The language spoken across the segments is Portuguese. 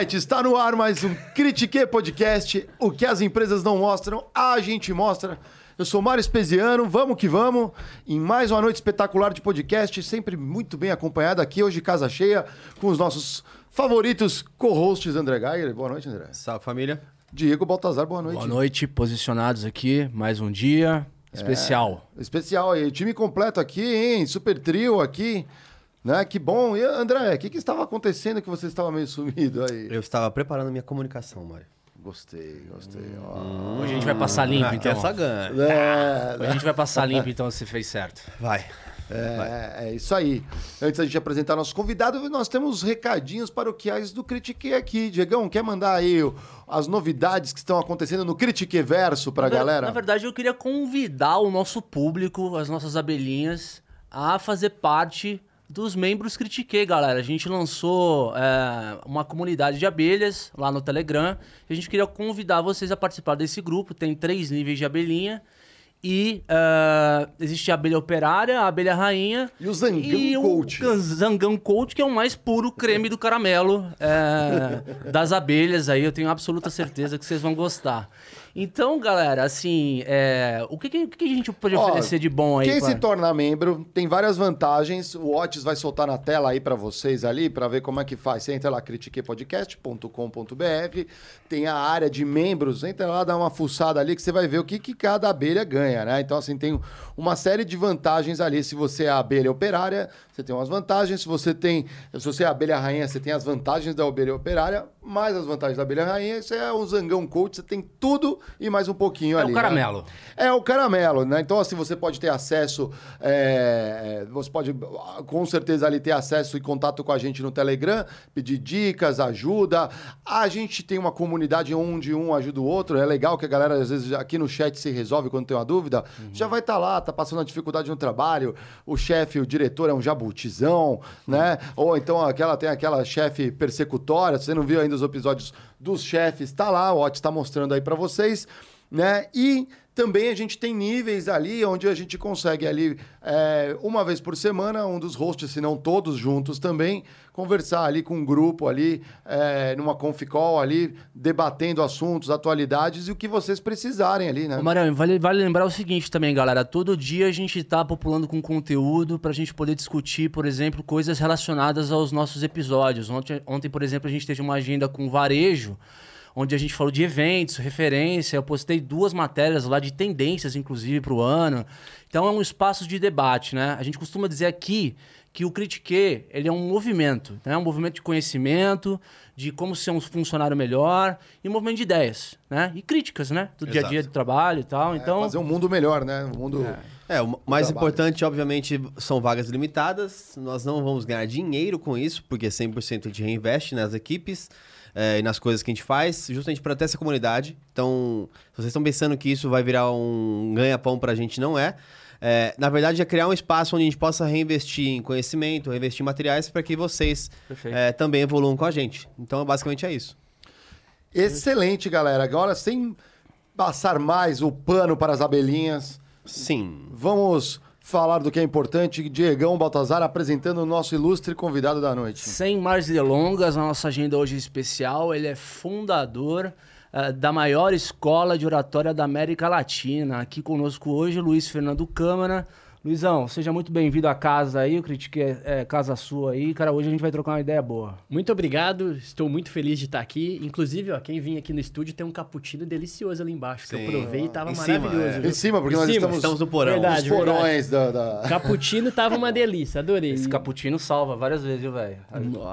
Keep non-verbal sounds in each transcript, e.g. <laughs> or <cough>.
Está no ar mais um Critique Podcast. O que as empresas não mostram, a gente mostra. Eu sou Mário Espesiano, vamos que vamos, em mais uma noite espetacular de podcast, sempre muito bem acompanhado aqui, hoje casa cheia, com os nossos favoritos co-hosts André Geiger. Boa noite, André. Salve, família. Diego Baltazar, boa noite. Boa noite, posicionados aqui, mais um dia especial. É, especial aí, time completo aqui, hein? Super trio aqui. Né? Que bom. E André, o que, que estava acontecendo que você estava meio sumido aí? Eu estava preparando minha comunicação, Mário. Gostei, gostei. Hum. Hoje a gente vai passar limpo, ah, então. Essa ganha. É, Hoje a gente vai passar limpo, então você fez certo. Vai. É, vai. é, isso aí. Antes da gente apresentar nosso convidado, nós temos recadinhos paroquiais do Critique aqui. Diegão, quer mandar aí as novidades que estão acontecendo no Critique Verso para a galera? Na verdade, eu queria convidar o nosso público, as nossas abelhinhas, a fazer parte dos membros Critiquei, galera. A gente lançou é, uma comunidade de abelhas lá no Telegram. E a gente queria convidar vocês a participar desse grupo. Tem três níveis de abelhinha. E uh, existe a abelha operária, a abelha rainha. E o Zangão e Coach. O Zangão Coach, que é o mais puro creme do caramelo é, das abelhas aí. Eu tenho absoluta certeza que vocês vão gostar. Então, galera, assim, é... o que, que, que, a gente pode Ó, oferecer de bom aí? Quem pra... se torna membro tem várias vantagens. O Otis vai soltar na tela aí para vocês ali, para ver como é que faz. Você entra lá, critiquepodcast.com.br, tem a área de membros, entra lá, dá uma fuçada ali que você vai ver o que, que cada abelha ganha, né? Então, assim, tem uma série de vantagens ali. Se você é abelha operária, você tem umas vantagens. Se você tem, se você é abelha rainha, você tem as vantagens da abelha operária, mais as vantagens da abelha rainha. Você é um zangão coach, você tem tudo e mais um pouquinho é ali. É o caramelo. Né? É o caramelo, né? Então, assim, você pode ter acesso, é, você pode com certeza ali ter acesso e contato com a gente no Telegram, pedir dicas, ajuda. A gente tem uma comunidade onde um ajuda o outro. É legal que a galera, às vezes, aqui no chat se resolve quando tem uma dúvida. Uhum. Já vai estar tá lá, tá passando uma dificuldade no trabalho. O chefe, o diretor é um jabutizão, né? Ou então aquela tem aquela chefe persecutória. Você não viu ainda os episódios dos chefes, tá lá, o Otis está mostrando aí para vocês, né? E também a gente tem níveis ali onde a gente consegue ali, é, uma vez por semana, um dos hosts, se não todos juntos também, conversar ali com um grupo ali, é, numa conf call ali, debatendo assuntos, atualidades e o que vocês precisarem ali, né? Ô, Marião, vale, vale lembrar o seguinte também, galera. Todo dia a gente está populando com conteúdo para a gente poder discutir, por exemplo, coisas relacionadas aos nossos episódios. Ontem, ontem por exemplo, a gente teve uma agenda com varejo, onde a gente falou de eventos, referência. Eu postei duas matérias lá de tendências, inclusive, para o ano. Então é um espaço de debate, né? A gente costuma dizer aqui que o Critique ele é um movimento, né? um movimento de conhecimento, de como ser um funcionário melhor e um movimento de ideias, né? E críticas, né? Do Exato. dia a dia de trabalho e tal. É, então fazer um mundo melhor, né? Um mundo é. É o mais importante, obviamente, são vagas limitadas. Nós não vamos ganhar dinheiro com isso, porque 100% a gente reinveste nas equipes é, e nas coisas que a gente faz, justamente para ter essa comunidade. Então, se vocês estão pensando que isso vai virar um ganha-pão para a gente, não é. é. Na verdade, é criar um espaço onde a gente possa reinvestir em conhecimento, reinvestir em materiais para que vocês é, também evoluam com a gente. Então, basicamente é isso. Excelente, galera. Agora, sem passar mais o pano para as abelhinhas. Sim. Vamos falar do que é importante. Diegão Baltazar apresentando o nosso ilustre convidado da noite. Sem mais delongas, a nossa agenda hoje é especial. Ele é fundador uh, da maior escola de oratória da América Latina. Aqui conosco hoje, Luiz Fernando Câmara. Luizão, seja muito bem-vindo à casa aí, eu critiquei é, casa sua aí. Cara, hoje a gente vai trocar uma ideia boa. Muito obrigado, estou muito feliz de estar aqui. Inclusive, ó, quem vinha aqui no estúdio tem um cappuccino delicioso ali embaixo, Sim. que eu provei e tava em maravilhoso. Cima, é. Em cima, porque em nós cima. Estamos, estamos no porão. Verdade, Os porões verdade. da, da... <laughs> Cappuccino tava uma delícia, adorei. Esse cappuccino salva várias vezes, viu, velho?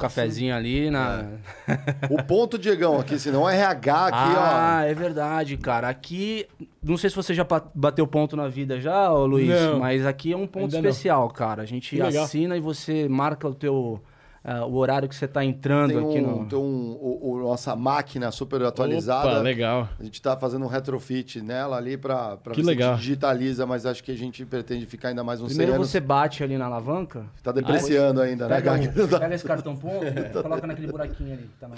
Cafezinho ali na... É. o ponto, Diegão, aqui, senão é RH aqui, ah, ó. Ah, é verdade, cara. Aqui, não sei se você já bateu ponto na vida já, Luiz, não. mas aqui é um ponto Ainda especial, não. cara. A gente assina e você marca o teu... Uh, o horário que você está entrando tem aqui um, no. Tem um, o, o, nossa máquina super atualizada. Opa, legal. A gente está fazendo um retrofit nela ali para que legal. digitaliza, mas acho que a gente pretende ficar ainda mais uns Primeiro 100 anos. você bate ali na alavanca. Está depreciando ainda, pega né, um, Pega esse cartão ponto, <laughs> coloca naquele buraquinho ali que tá na.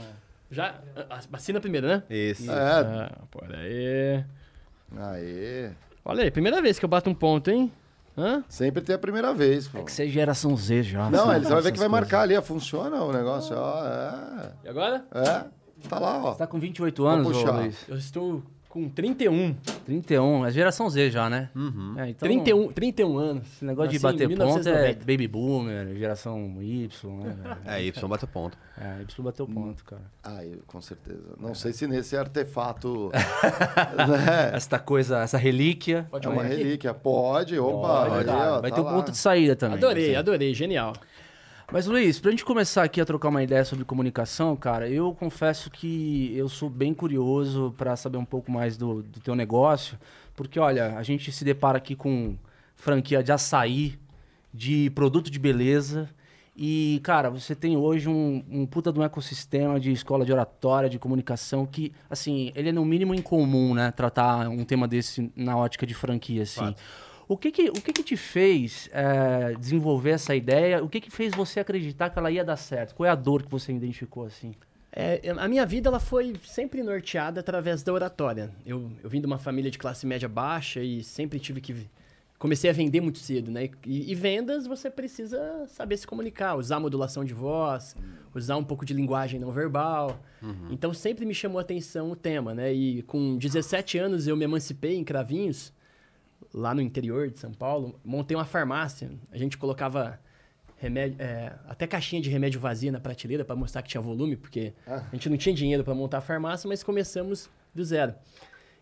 Já. Assina primeiro, né? Isso. É. Ah, por aí. Aê. Olha aí, primeira vez que eu bato um ponto, hein? Hã? Sempre tem a primeira vez. Pô. É que você é geração Z já. Não, ele vai ver que vai marcar ali, funciona o negócio. Ó, é. E agora? É. Tá lá, ó. Você tá com 28 anos, ô, Luiz? Eu estou com 31. 31, é geração Z já, né? Uhum. É, então, 31, 31 anos. Esse negócio de bater ponto é baby boomer, geração Y, né? É, Y bateu ponto. É, Y bateu ponto, cara. Ah, com certeza. Não é. sei se nesse artefato... <laughs> né? Esta coisa, essa relíquia... Pode é uma relíquia, pode, opa. Pode, ó, vai tá ter um ponto de saída também. Adorei, assim. adorei, genial. Mas, Luiz, pra gente começar aqui a trocar uma ideia sobre comunicação, cara, eu confesso que eu sou bem curioso para saber um pouco mais do, do teu negócio, porque, olha, a gente se depara aqui com franquia de açaí, de produto de beleza, e, cara, você tem hoje um, um puta de um ecossistema de escola de oratória, de comunicação, que, assim, ele é no mínimo incomum, né? Tratar um tema desse na ótica de franquia, assim. O que que, o que, que te fez é, desenvolver essa ideia? O que que fez você acreditar que ela ia dar certo? Qual é a dor que você identificou assim? É, a minha vida ela foi sempre norteada através da oratória. Eu, eu vim de uma família de classe média baixa e sempre tive que comecei a vender muito cedo, né? E, e, vendas você precisa saber se comunicar, usar modulação de voz, usar um pouco de linguagem não verbal. Uhum. Então sempre me chamou a atenção o tema, né? E com 17 anos eu me emancipei em Cravinhos lá no interior de São Paulo, montei uma farmácia. A gente colocava remédio, é, até caixinha de remédio vazia na prateleira para mostrar que tinha volume, porque ah. a gente não tinha dinheiro para montar a farmácia, mas começamos do zero.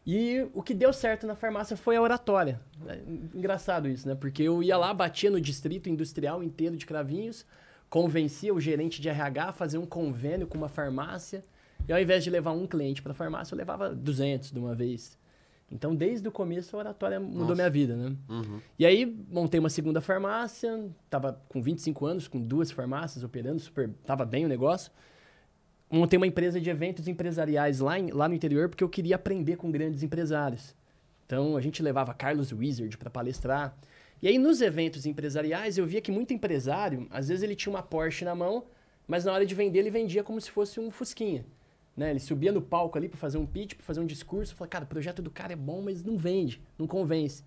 E o que deu certo na farmácia foi a oratória. É engraçado isso, né? Porque eu ia lá, batia no distrito industrial inteiro de Cravinhos, convencia o gerente de RH a fazer um convênio com uma farmácia, e ao invés de levar um cliente para a farmácia, eu levava 200 de uma vez. Então, desde o começo, a oratória mudou Nossa. minha vida, né? Uhum. E aí, montei uma segunda farmácia, tava com 25 anos, com duas farmácias operando, super, tava bem o negócio. Montei uma empresa de eventos empresariais lá, em, lá no interior, porque eu queria aprender com grandes empresários. Então, a gente levava Carlos Wizard para palestrar. E aí, nos eventos empresariais, eu via que muito empresário, às vezes ele tinha uma Porsche na mão, mas na hora de vender, ele vendia como se fosse um Fusquinha. Né? Ele subia no palco ali para fazer um pitch, para fazer um discurso, falava, cara, o projeto do cara é bom, mas não vende, não convence.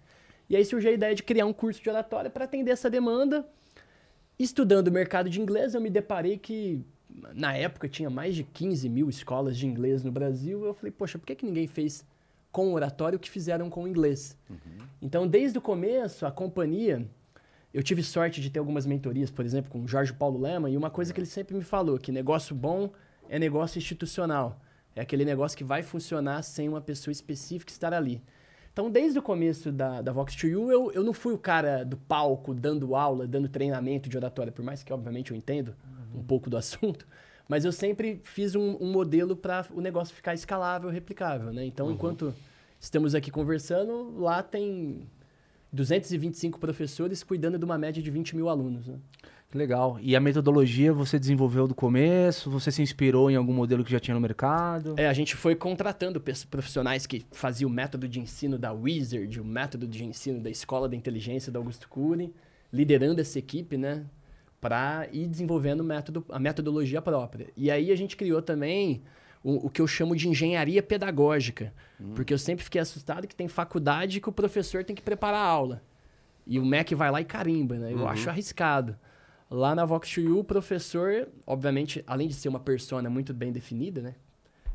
E aí surgiu a ideia de criar um curso de oratória para atender essa demanda. Estudando o mercado de inglês, eu me deparei que na época tinha mais de 15 mil escolas de inglês no Brasil. Eu falei, poxa, por que, que ninguém fez com oratório o que fizeram com o inglês? Uhum. Então, desde o começo, a companhia, eu tive sorte de ter algumas mentorias, por exemplo, com o Jorge Paulo Lema, e uma coisa que ele sempre me falou, que negócio bom é negócio institucional. É aquele negócio que vai funcionar sem uma pessoa específica estar ali. Então, desde o começo da, da Vox 2 U, eu, eu não fui o cara do palco dando aula, dando treinamento de oratória, por mais que, obviamente, eu entendo uhum. um pouco do <laughs> assunto, mas eu sempre fiz um, um modelo para o negócio ficar escalável, replicável. Né? Então, uhum. enquanto estamos aqui conversando, lá tem 225 professores cuidando de uma média de 20 mil alunos. Né? Legal. E a metodologia você desenvolveu do começo? Você se inspirou em algum modelo que já tinha no mercado? É, a gente foi contratando profissionais que faziam o método de ensino da Wizard, o método de ensino da Escola da Inteligência da Augusto Cury, liderando essa equipe, né? Para ir desenvolvendo o método, a metodologia própria. E aí a gente criou também o, o que eu chamo de engenharia pedagógica. Hum. Porque eu sempre fiquei assustado que tem faculdade que o professor tem que preparar a aula. E o MEC vai lá e carimba, né? Eu uhum. acho arriscado. Lá na Vox 2 o professor, obviamente, além de ser uma persona muito bem definida, né?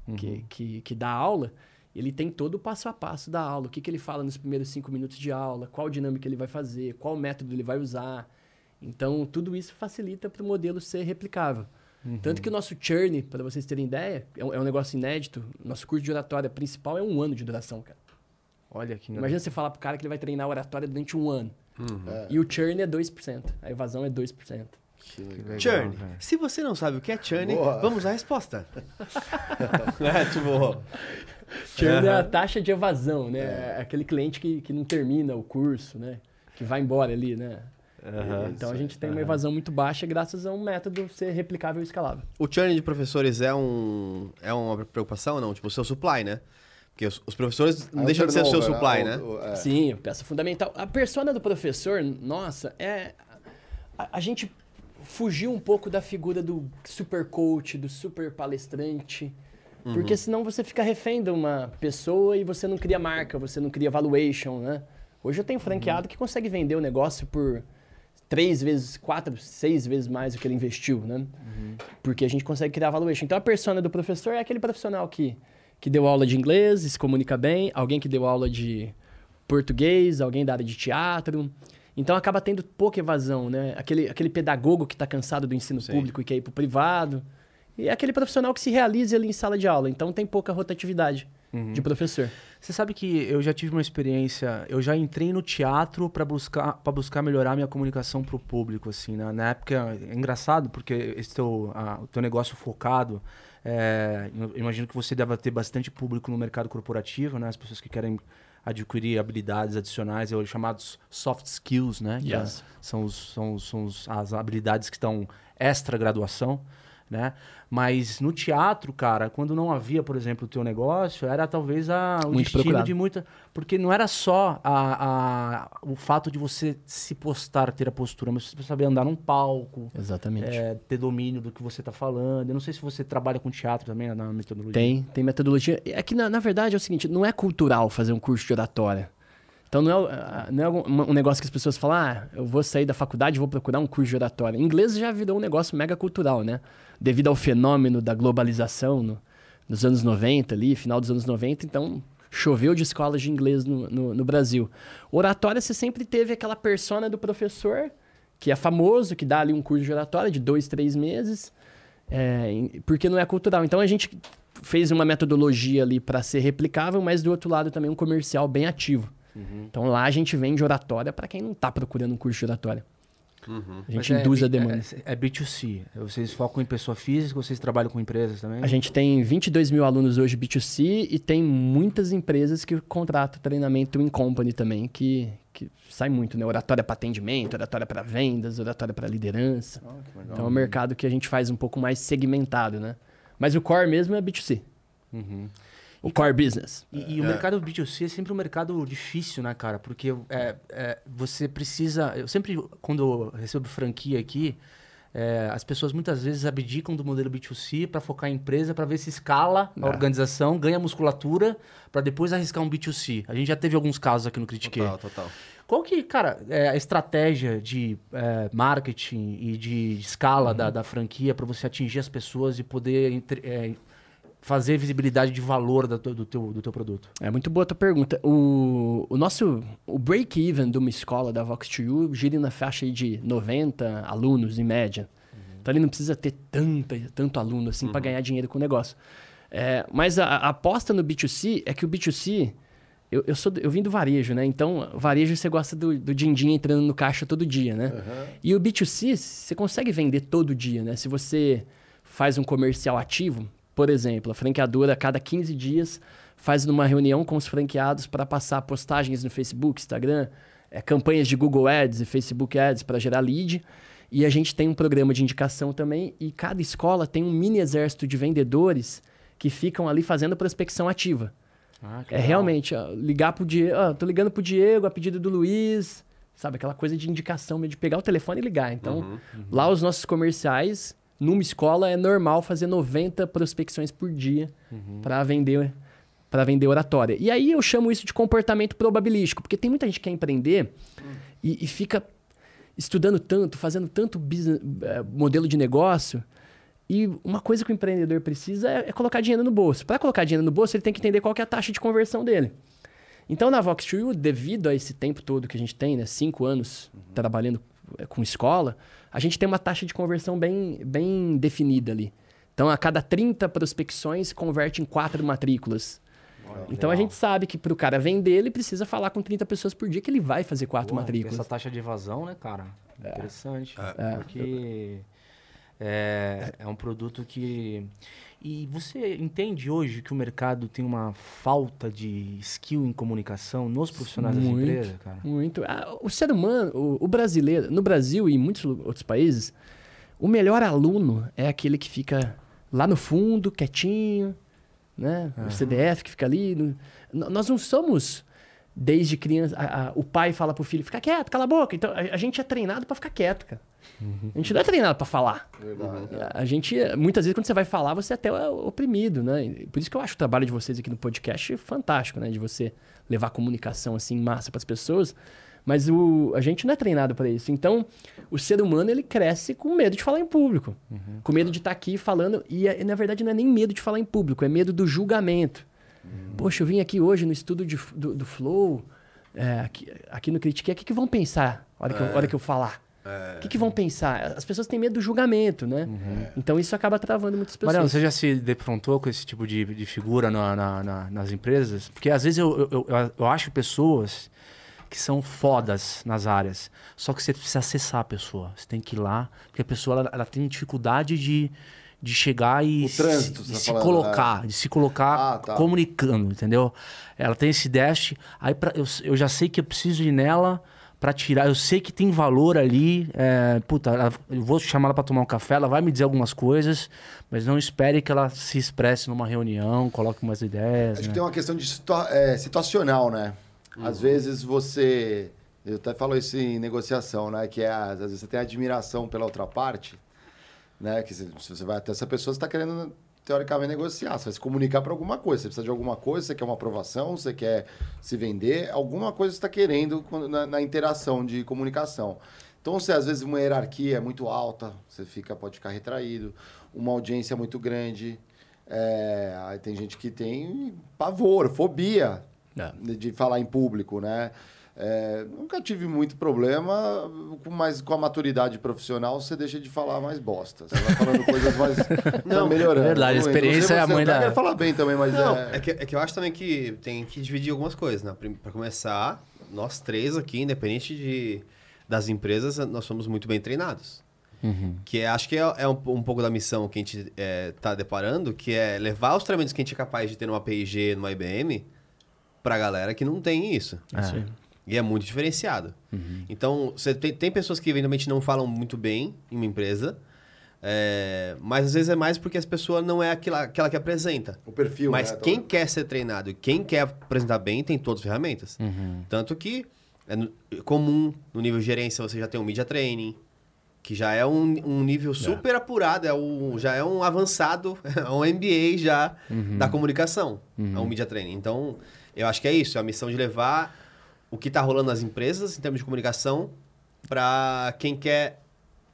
Uhum. Que, que, que dá aula, ele tem todo o passo a passo da aula. O que, que ele fala nos primeiros cinco minutos de aula, qual dinâmica ele vai fazer, qual método ele vai usar. Então, tudo isso facilita para o modelo ser replicável. Uhum. Tanto que o nosso churn, para vocês terem ideia, é um, é um, negócio inédito. Nosso curso de oratória principal é um ano de duração, cara. Olha que Imagina você falar pro cara que ele vai treinar oratória durante um ano. Uhum. É. E o churn é 2%. A evasão é 2%. Que legal, churn. Véio. Se você não sabe o que é churn, Boa. vamos à resposta. <laughs> é, tipo... Churn uhum. é a taxa de evasão, né? É. é aquele cliente que, que não termina o curso, né? Que vai embora ali, né? Uhum, então a gente tem uma evasão muito baixa graças a um método ser replicável e escalável. O churn de professores é, um, é uma preocupação ou não? Tipo, o seu supply, né? Porque os, os professores não é deixam de ser o seu supply, né? É. Sim, peça fundamental. A persona do professor, nossa, é. A, a, gente fugiu um pouco da figura do super coach, do super palestrante. Uhum. Porque senão você fica refém de uma pessoa e você não cria marca, você não cria valuation, né? Hoje eu tenho franqueado uhum. que consegue vender o negócio por três vezes, quatro, seis vezes mais do que ele investiu, né? Uhum. Porque a gente consegue criar valuation. Então a persona do professor é aquele profissional que, que deu aula de inglês, se comunica bem, alguém que deu aula de português, alguém da área de teatro. Então acaba tendo pouca evasão, né? Aquele, aquele pedagogo que está cansado do ensino Sim. público e quer ir para o privado. E é aquele profissional que se realiza ali em sala de aula. Então tem pouca rotatividade uhum. de professor. Você sabe que eu já tive uma experiência, eu já entrei no teatro para buscar para buscar melhorar minha comunicação para o público assim, né? Na época é engraçado porque esse teu, a, o teu negócio focado, é, imagino que você deve ter bastante público no mercado corporativo, né? As pessoas que querem adquirir habilidades adicionais, é chamados soft skills, né? É yes. É, são, os, são, são as habilidades que estão extra graduação né? Mas no teatro, cara, quando não havia, por exemplo, o teu negócio, era talvez a, o Muito destino procurado. de muita. Porque não era só a, a, o fato de você se postar, ter a postura, mas você saber andar num palco. Exatamente. É, ter domínio do que você está falando. Eu não sei se você trabalha com teatro também, na metodologia. Tem, tem metodologia. É que, na, na verdade, é o seguinte: não é cultural fazer um curso de oratória. Então não é, não é um negócio que as pessoas falam, ah, eu vou sair da faculdade e vou procurar um curso de oratória. Inglês já virou um negócio mega cultural, né? Devido ao fenômeno da globalização no, nos anos 90 ali, final dos anos 90, então choveu de escolas de inglês no, no, no Brasil. Oratória, você sempre teve aquela persona do professor, que é famoso, que dá ali um curso de oratória de dois, três meses, é, porque não é cultural. Então a gente fez uma metodologia ali para ser replicável, mas do outro lado também um comercial bem ativo. Uhum. Então lá a gente vende oratória para quem não está procurando um curso de oratória. Uhum. A gente Mas induz é, a demanda. É, é, B2C. Vocês focam em pessoa física ou vocês trabalham com empresas também? A gente tem 22 mil alunos hoje B2C e tem muitas empresas que contratam treinamento em company também, que, que sai muito, né? Oratória para atendimento, oratória para vendas, oratória para liderança. Oh, então é um mercado que a gente faz um pouco mais segmentado, né? Mas o core mesmo é B2C. Uhum. O core business. E, e o é. mercado B2C é sempre um mercado difícil, né, cara? Porque é, é, você precisa. Eu sempre, quando eu recebo franquia aqui, é, as pessoas muitas vezes abdicam do modelo B2C para focar em empresa, para ver se escala a é. organização, ganha musculatura, para depois arriscar um B2C. A gente já teve alguns casos aqui no Critique. Total, total. Qual que, cara, é a estratégia de é, marketing e de escala uhum. da, da, franquia para você atingir as pessoas e poder entre, é, fazer visibilidade de valor do, do, teu, do teu produto? É muito boa a tua pergunta. O, o nosso o break-even de uma escola da Vox2U gira na faixa de 90 alunos, em média. Uhum. Então ele não precisa ter tanta, tanto aluno assim uhum. para ganhar dinheiro com o negócio. É, mas a, a, aposta no B2C é que o B2C... Eu, eu, sou, eu vim do varejo, né? Então, varejo você gosta do, do din-din entrando no caixa todo dia, né? Uhum. E o B2C, você consegue vender todo dia, né? Se você faz um comercial ativo, por exemplo, a franqueadora, a cada 15 dias, faz uma reunião com os franqueados para passar postagens no Facebook, Instagram, é, campanhas de Google Ads e Facebook Ads para gerar lead. E a gente tem um programa de indicação também, e cada escola tem um mini exército de vendedores que ficam ali fazendo prospecção ativa. Ah, é legal. realmente ó, ligar pro Diego. Ah, tô ligando pro Diego a pedido do Luiz. Sabe, aquela coisa de indicação, de pegar o telefone e ligar. Então, uhum, uhum. lá os nossos comerciais numa escola é normal fazer 90 prospecções por dia uhum. para vender para vender oratória. E aí eu chamo isso de comportamento probabilístico, porque tem muita gente que quer empreender uhum. e, e, fica estudando tanto, fazendo tanto business, é, modelo de negócio. E uma coisa que o empreendedor precisa é, é colocar dinheiro no bolso. Para colocar dinheiro no bolso, ele tem que entender qual que é a taxa de conversão dele. Então, na Vox2, devido a esse tempo todo que a gente tem, né, cinco anos uhum. trabalhando é, com escola, a gente tem uma taxa de conversão bem, bem definida ali. Então, a cada 30 prospecções, converte em quatro matrículas. então, a gente sabe que para o cara vender, ele precisa falar com 30 pessoas por dia que ele vai fazer quatro Pô, matrículas. Essa taxa de evasão, né, cara? É. Interessante. É. Porque é, é um produto que e você entende hoje que o mercado tem uma falta de skill em comunicação nos profissionais muito, das empresas, cara? Muito. Ah, o ser humano, o, o, brasileiro, no Brasil e em muitos outros países, o melhor aluno é aquele que fica lá no fundo, quietinho, né? Uhum. O CDF que fica ali. No... Nós não somos Desde criança, a, a, o pai fala pro filho, fica quieto, cala a boca. Então, a, a gente é treinado para ficar quieto, cara. Uhum. A gente não é treinado para falar. Verdade. A, a gente, muitas vezes, quando você vai falar, você é até é oprimido, né? Por isso que eu acho o trabalho de vocês aqui no podcast fantástico, né? De você levar comunicação assim em massa para as pessoas. Mas o, a gente não é treinado para isso. Então, o ser humano ele cresce com medo de falar em público, uhum. com medo de estar tá aqui falando. E na verdade não é nem medo de falar em público, é medo do julgamento. Uhum. Poxa, eu vim aqui hoje no estudo de, do, do Flow, é, aqui, aqui, no Critique, o que, que vão pensar na hora, que, é. hora que eu falar? É. O que, que, vão pensar? As pessoas têm medo do julgamento, né? Uhum. Então isso acaba travando muitas pessoas. Mariano, você já se defrontou com esse tipo de, de figura na, na, na, nas empresas? Porque às vezes eu, eu, eu, eu, acho pessoas que são fodas nas áreas. Só que você precisa acessar a pessoa. Você tem que ir lá, porque a pessoa ela, ela tem dificuldade de de chegar e trânsito, se, de tá se colocar, né? de se colocar ah, tá. comunicando, entendeu? Ela tem esse dash, aí pra, eu, eu já sei que eu preciso ir nela para tirar, eu sei que tem valor ali, é, puta, ela, eu vou chamar ela para tomar um café, ela vai me dizer algumas coisas, mas não espere que ela se expresse numa reunião, coloque umas ideias. Acho né? que tem uma questão de situa é, situacional, né? Uhum. Às vezes você, eu até falo isso em negociação, né? Que é, às vezes você tem admiração pela outra parte, né? Que se, você vai até essa pessoa, você está querendo teoricamente negociar, você vai se comunicar para alguma coisa, você precisa de alguma coisa, você quer uma aprovação, você quer se vender, alguma coisa você está querendo na, na, interação de comunicação. Então, se às vezes uma hierarquia é muito alta, você fica, pode ficar retraído, uma audiência muito grande, é, aí tem gente que tem pavor, fobia é. de, de falar em público, né? É, nunca tive muito problema, mas com a maturidade profissional você deixa de falar mais bosta. Você vai falando <laughs> coisas mais. Não, melhorando. É verdade, a experiência é a mãe da. Eu quero falar bem também, mas Não, é... É, que, é que eu acho também que tem que dividir algumas coisas, né? Para começar, nós três aqui, independente de, das empresas, nós somos muito bem treinados. Uhum. Que é, acho que é, é um, um, pouco da missão que a gente está é, deparando, que é levar os treinamentos que a gente é capaz de ter numa PIG, numa IBM, para a galera que não tem isso. É. E é muito diferenciado. Uhum. Então, você tem, tem pessoas que eventualmente não falam muito bem em uma empresa, é, mas às vezes é mais porque as pessoas não é aquela, aquela que apresenta. O perfil, Mas né? quem quer ser treinado e quem quer apresentar bem tem todas as ferramentas. Uhum. Tanto que é comum no nível de gerência você já tem um media training, que já é um, um nível é. super é. apurado, é um, já é um avançado, <laughs> é um MBA já uhum. da comunicação, uhum. é um media training. Então, eu acho que é isso, é a missão de levar o que está rolando nas empresas em termos de comunicação para quem quer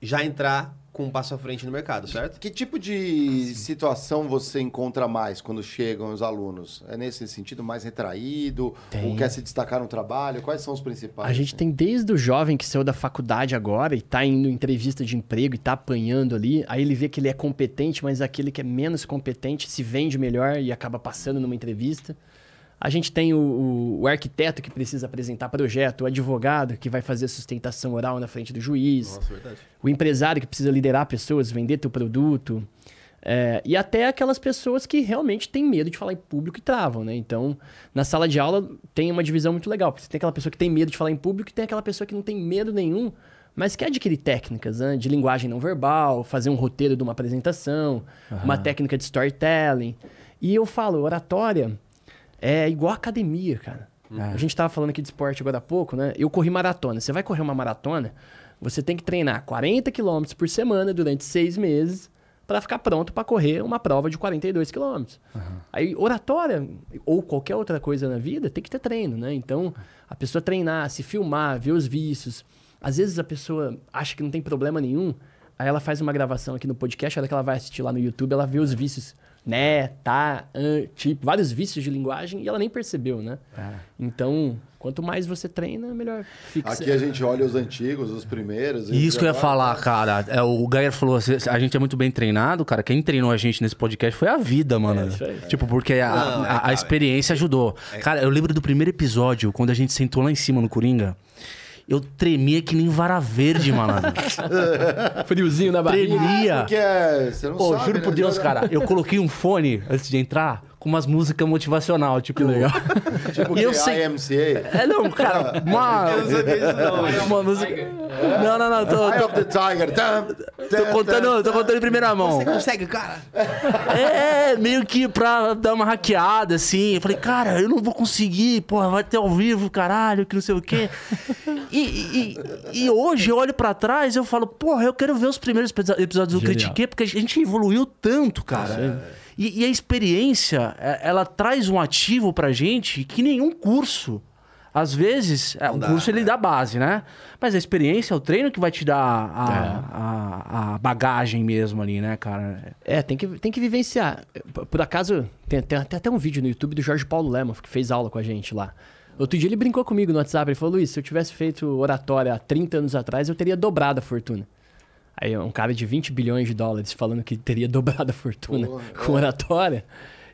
já entrar com um passo à frente no mercado, certo? Que tipo de situação você encontra mais quando chegam os alunos? É nesse sentido mais retraído? Tem. Ou quer se destacar no trabalho? Quais são os principais? A gente assim? tem desde o jovem que saiu da faculdade agora e está indo em entrevista de emprego e está apanhando ali. Aí ele vê que ele é competente, mas aquele que é menos competente se vende melhor e acaba passando numa entrevista. A gente tem o, o, arquiteto que precisa apresentar projeto, o advogado que vai fazer sustentação oral na frente do juiz, Nossa, verdade. o empresário que precisa liderar pessoas, vender teu produto. É, e até aquelas pessoas que realmente têm medo de falar em público e travam, né? Então, na sala de aula tem uma divisão muito legal. Porque você tem aquela pessoa que tem medo de falar em público e tem aquela pessoa que não tem medo nenhum, mas quer adquirir técnicas né? de linguagem não verbal, fazer um roteiro de uma apresentação, uhum. uma técnica de storytelling. E eu falo, oratória é igual academia, cara. É. A gente tava falando aqui de esporte agora há pouco, né? Eu corri maratona. Você vai correr uma maratona, você tem que treinar 40 quilômetros por semana durante seis meses para ficar pronto para correr uma prova de 42 quilômetros. Uhum. Aí, oratória ou qualquer outra coisa na vida tem que ter treino, né? Então, a pessoa treinar, se filmar, ver os vícios. Às vezes a pessoa acha que não tem problema nenhum, aí ela faz uma gravação aqui no podcast, a hora que ela vai assistir lá no YouTube, ela vê os vícios né, tá, an, tipo, vários vícios de linguagem e ela nem percebeu, né? É. Então, quanto mais você treina, melhor fica. Aqui a gente olha os antigos, os primeiros. Isso que eu ia falar, cara. É, o Gaia falou, a gente é muito bem treinado, cara. Quem treinou a gente nesse podcast foi a vida, mano. É, tipo, porque a, Não, a, a, a experiência ajudou. É. Cara, eu lembro do primeiro episódio, quando a gente sentou lá em cima no Coringa. Eu tremia que nem vara verde, malandro. <laughs> Friozinho na barriga. Tremia. Porque é, você não Pô, sabe, juro né? por Deus, cara. Eu coloquei um fone antes de entrar com umas músicas motivacional, tipo. legal. <laughs> tipo e eu que sei... IMCA? É, não, cara, <laughs> uma... Eu não sabia disso não. uma música... Não, não, não, tô, Eye tô, of the Tiger. Tô contando, tô contando em primeira mão. Você consegue, cara? É, meio que pra dar uma hackeada, assim. Eu falei, cara, eu não vou conseguir, porra, vai ter ao vivo, caralho, que não sei o quê. E, e, e hoje eu olho pra trás e eu falo, porra, eu quero ver os primeiros episódios do Genial. Critiquei, porque a gente evoluiu tanto, cara. E, e a experiência, é, ela traz um ativo pra gente que nenhum curso. Às vezes, é, Não o dá, curso ele né? dá base, né? Mas a experiência, o treino que vai te dar a, a, a bagagem mesmo ali, né, cara? É, tem que, tem que vivenciar. Por- acaso, tem, tem até, até um vídeo no YouTube do Jorge Paulo Lema, que fez aula com a gente lá. Outro dia ele brincou comigo no WhatsApp, ele falou, Luiz, se eu tivesse feito oratória há 30 anos atrás, eu teria dobrado a fortuna. Aí um cara de 20 bilhões de dólares falando que teria <laughs> dobrado a fortuna Porra, com oratória.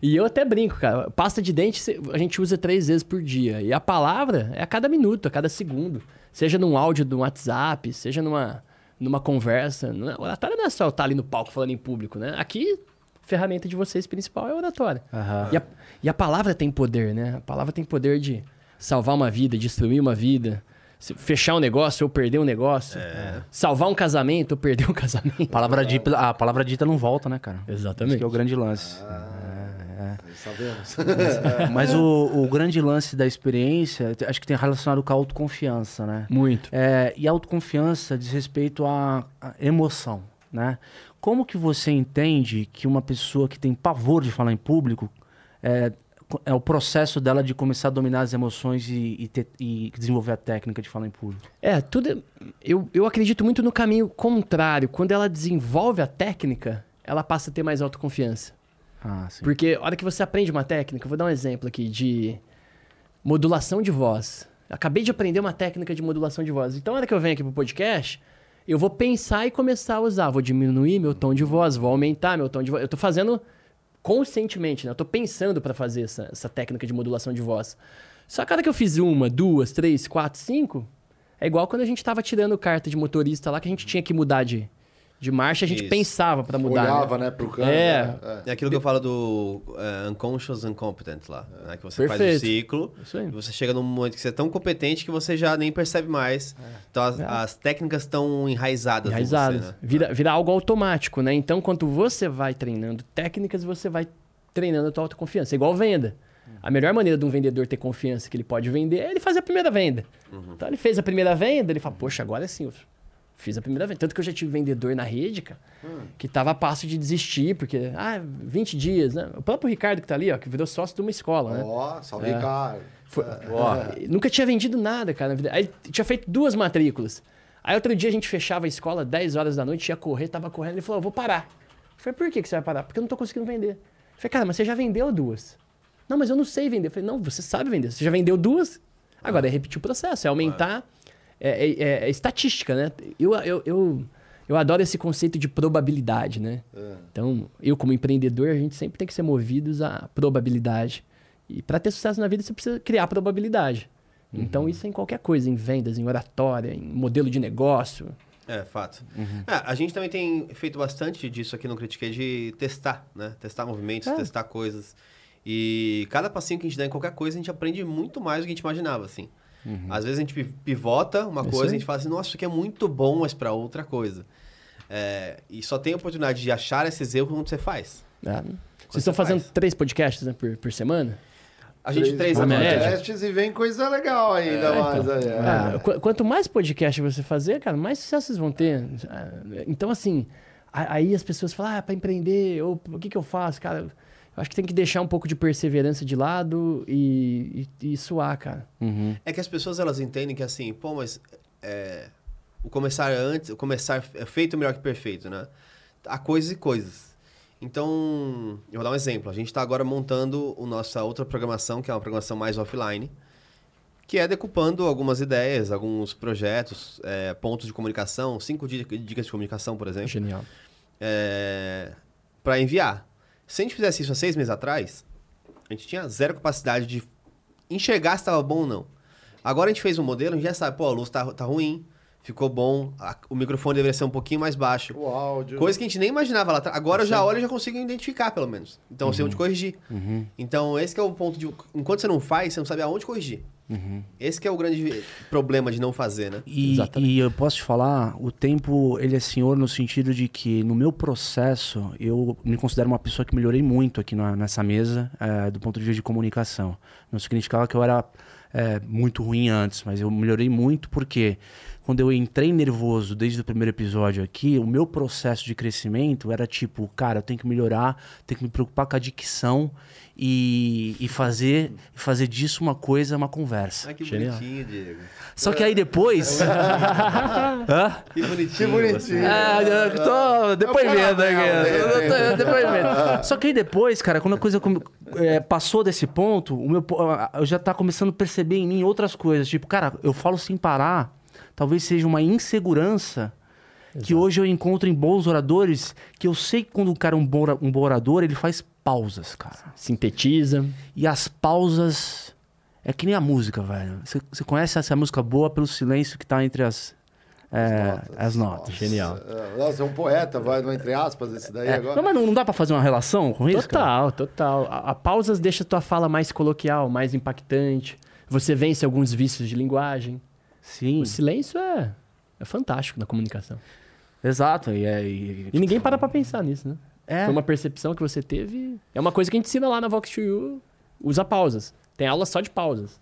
E eu até brinco, cara. Pasta de dente a gente usa três vezes por dia. E a palavra é a cada minuto, a cada segundo. Seja num áudio do WhatsApp, seja numa, numa conversa. É- Oratória não é só estar ali no palco falando em público, né? Aqui, a ferramenta de vocês principal é a oratória. Aham. E, a, e a palavra tem poder, né? A palavra tem poder de salvar uma vida, destruir uma vida, fechar um negócio ou perder um negócio, salvar um casamento ou perder um <laughs> casamento. A palavra, dita, a palavra dita não volta, né, cara? Esse Exatamente. que é o grande lance. Sabemos. Mas o, o grande lance da experiência, acho que tem relacionado com a autoconfiança, né? Muito. É, e a autoconfiança diz respeito à, à emoção, né? Como que você entende que uma pessoa que tem pavor de falar em público é, é o processo dela de começar a dominar as emoções e, e ter- e desenvolver a técnica de falar em público? É, tudo. é- Eu, eu acredito muito no caminho contrário. Quando ela desenvolve a técnica, ela passa a ter mais autoconfiança. Ah, sim. Porque a hora que você aprende uma técnica, vou dar um exemplo aqui de modulação de voz. Acabei de aprender uma técnica de modulação de voz. Então, a hora que eu venho aqui pro podcast, eu vou pensar e começar a usar. Vou diminuir meu tom de voz, vou aumentar meu tom de voz. Eu tô fazendo conscientemente, né? Eu tô pensando para fazer essa, essa técnica de modulação de voz. Só que a hora que eu fiz uma, duas, três, quatro, cinco, é igual quando a gente tava tirando carta de motorista lá, que a gente tinha que mudar de, de marcha, a gente Isso. pensava para mudar. né? Olhava, né, pro canto. É. né? É aquilo que eu falo do é, unconscious incompetent lá, né? Que você faz Perfeito. o ciclo Isso aí. você chega num momento que você é tão competente que você já nem percebe mais. Então as, É. as técnicas estão enraizadas, enraizadas. em você, né? vira, vira algo automático, né? Então, quando você vai treinando técnicas, você vai treinando a tua autoconfiança. É igual venda. A melhor maneira de um vendedor ter confiança que ele pode vender é ele fazer a primeira venda. Então, ele fez a primeira venda, ele fala, poxa, agora sim, eu fiz a primeira venda. Tanto que eu já tive vendedor na rede, cara, que tava a passo de desistir, porque, ah, 20 dias, né? O próprio Ricardo que tá ali, ó, que virou sócio de uma escola, né? Ó, salve, É. Ricardo. Foi- Nunca tinha vendido nada, cara. na vida. Aí tinha feito duas matrículas. Aí outro dia a gente fechava a escola 10 horas da noite, ia correr, tava correndo. Ele falou: eu vou parar. Eu falei: por que, que você vai parar? Porque eu não tô conseguindo vender. Eu falei: cara, mas você já vendeu duas. Não, mas eu não sei vender. Eu falei: não, você sabe vender. Você já vendeu duas. Agora é repetir o processo, é aumentar. É, é- é- é estatística, né? Eu, eu, eu, eu adoro esse conceito de probabilidade, né? Então, eu como empreendedor, a gente sempre tem que ser movidos à probabilidade. E para ter sucesso na vida, você precisa criar probabilidade. Então, isso é em qualquer coisa, em vendas, em oratória, em modelo de negócio. É, fato. É, a gente também tem feito bastante disso aqui no Critiquei, de testar, né? Testar movimentos, É. testar coisas. E cada passinho que a gente dá em qualquer coisa, a gente aprende muito mais do que a gente imaginava, assim. Às vezes a gente pi- pivota uma Isso coisa e a gente fala assim, nossa, isso aqui é muito bom, mas para outra coisa. É, e só tem a oportunidade de achar esses erros quando você faz. né? Vocês você estão fazendo faz. três podcasts né, por, por semana? A gente três podcasts e vem coisa legal ainda mais. aí, é. Qu- quanto mais podcast você fazer, cara, mais sucesso vocês vão ter. Ah, Então, assim, aí as pessoas falam, ah, para empreender, ou o que, que eu faço, cara? Acho que tem que deixar um pouco de perseverança de lado e, e, e suar, cara. É que as pessoas elas entendem que assim, pô, mas é, o começar antes, o começar é feito melhor que perfeito, né? Há coisas e coisas. Então, eu vou dar um exemplo. A gente está agora montando a nossa outra programação, que é uma programação mais offline, que é decupando algumas ideias, alguns projetos, é, pontos de comunicação, cinco di- dicas de comunicação, por exemplo Genial. para enviar. Se a gente fizesse isso há seis meses atrás, a gente tinha zero capacidade de enxergar se estava bom ou não. Agora a gente fez um modelo, a gente já sabe, pô, a luz tá, tá ruim, ficou bom, a- o microfone deveria ser um pouquinho mais baixo. O áudio. Coisa que a gente nem imaginava lá atrás. Agora eu já olho e já consigo identificar, pelo menos. Então eu sei onde corrigir. Então esse que é o ponto de... Enquanto você não faz, você não sabe aonde corrigir. Esse que é o grande problema de não fazer, né? E, Exatamente. e eu posso te falar, o tempo ele é senhor no sentido de que no meu processo eu me considero uma pessoa que melhorei muito aqui na- nessa mesa eh, do ponto de vista de comunicação. Não significava que eu era eh, muito ruim antes, mas eu melhorei muito porque quando eu entrei nervoso desde o primeiro episódio aqui, o meu processo de crescimento era tipo, cara, eu tenho que melhorar, tenho que me preocupar com a dicção e, e fazer, fazer disso uma coisa, uma conversa. Ai, que Genial. bonitinho, Diego. Só que aí depois. <laughs> Hã? Que bonitinho. Que bonitinho. Ah, eu tô depoimento É aqui. depoimento. Só que aí depois, cara, quando a coisa é, passou desse ponto, o meu, eu já tá começando a perceber em mim outras coisas. Tipo, cara, eu falo sem parar. Talvez seja uma insegurança que hoje eu encontro em bons oradores, que eu sei que quando o cara é um bom, um bom orador, ele faz pausas, cara. Sintetiza. E as pausas é que nem a música, velho. Você, você conhece essa música boa pelo silêncio que tá entre as, é, as notas. Genial. É, Nossa, é um poeta, vai no entre aspas esse daí É, agora. não, mas não, não dá pra fazer uma relação com isso? cara? Total, total. A, a pausas deixa a tua fala mais coloquial, mais impactante. Você vence alguns vícios de linguagem. Sim, O silêncio é, é fantástico na comunicação. exato. E, é, e, E ninguém para pra pensar nisso, né? É. Foi uma percepção que você teve. É uma coisa que a gente ensina lá na Vox 2U. Usa pausas. Tem aula só de pausas.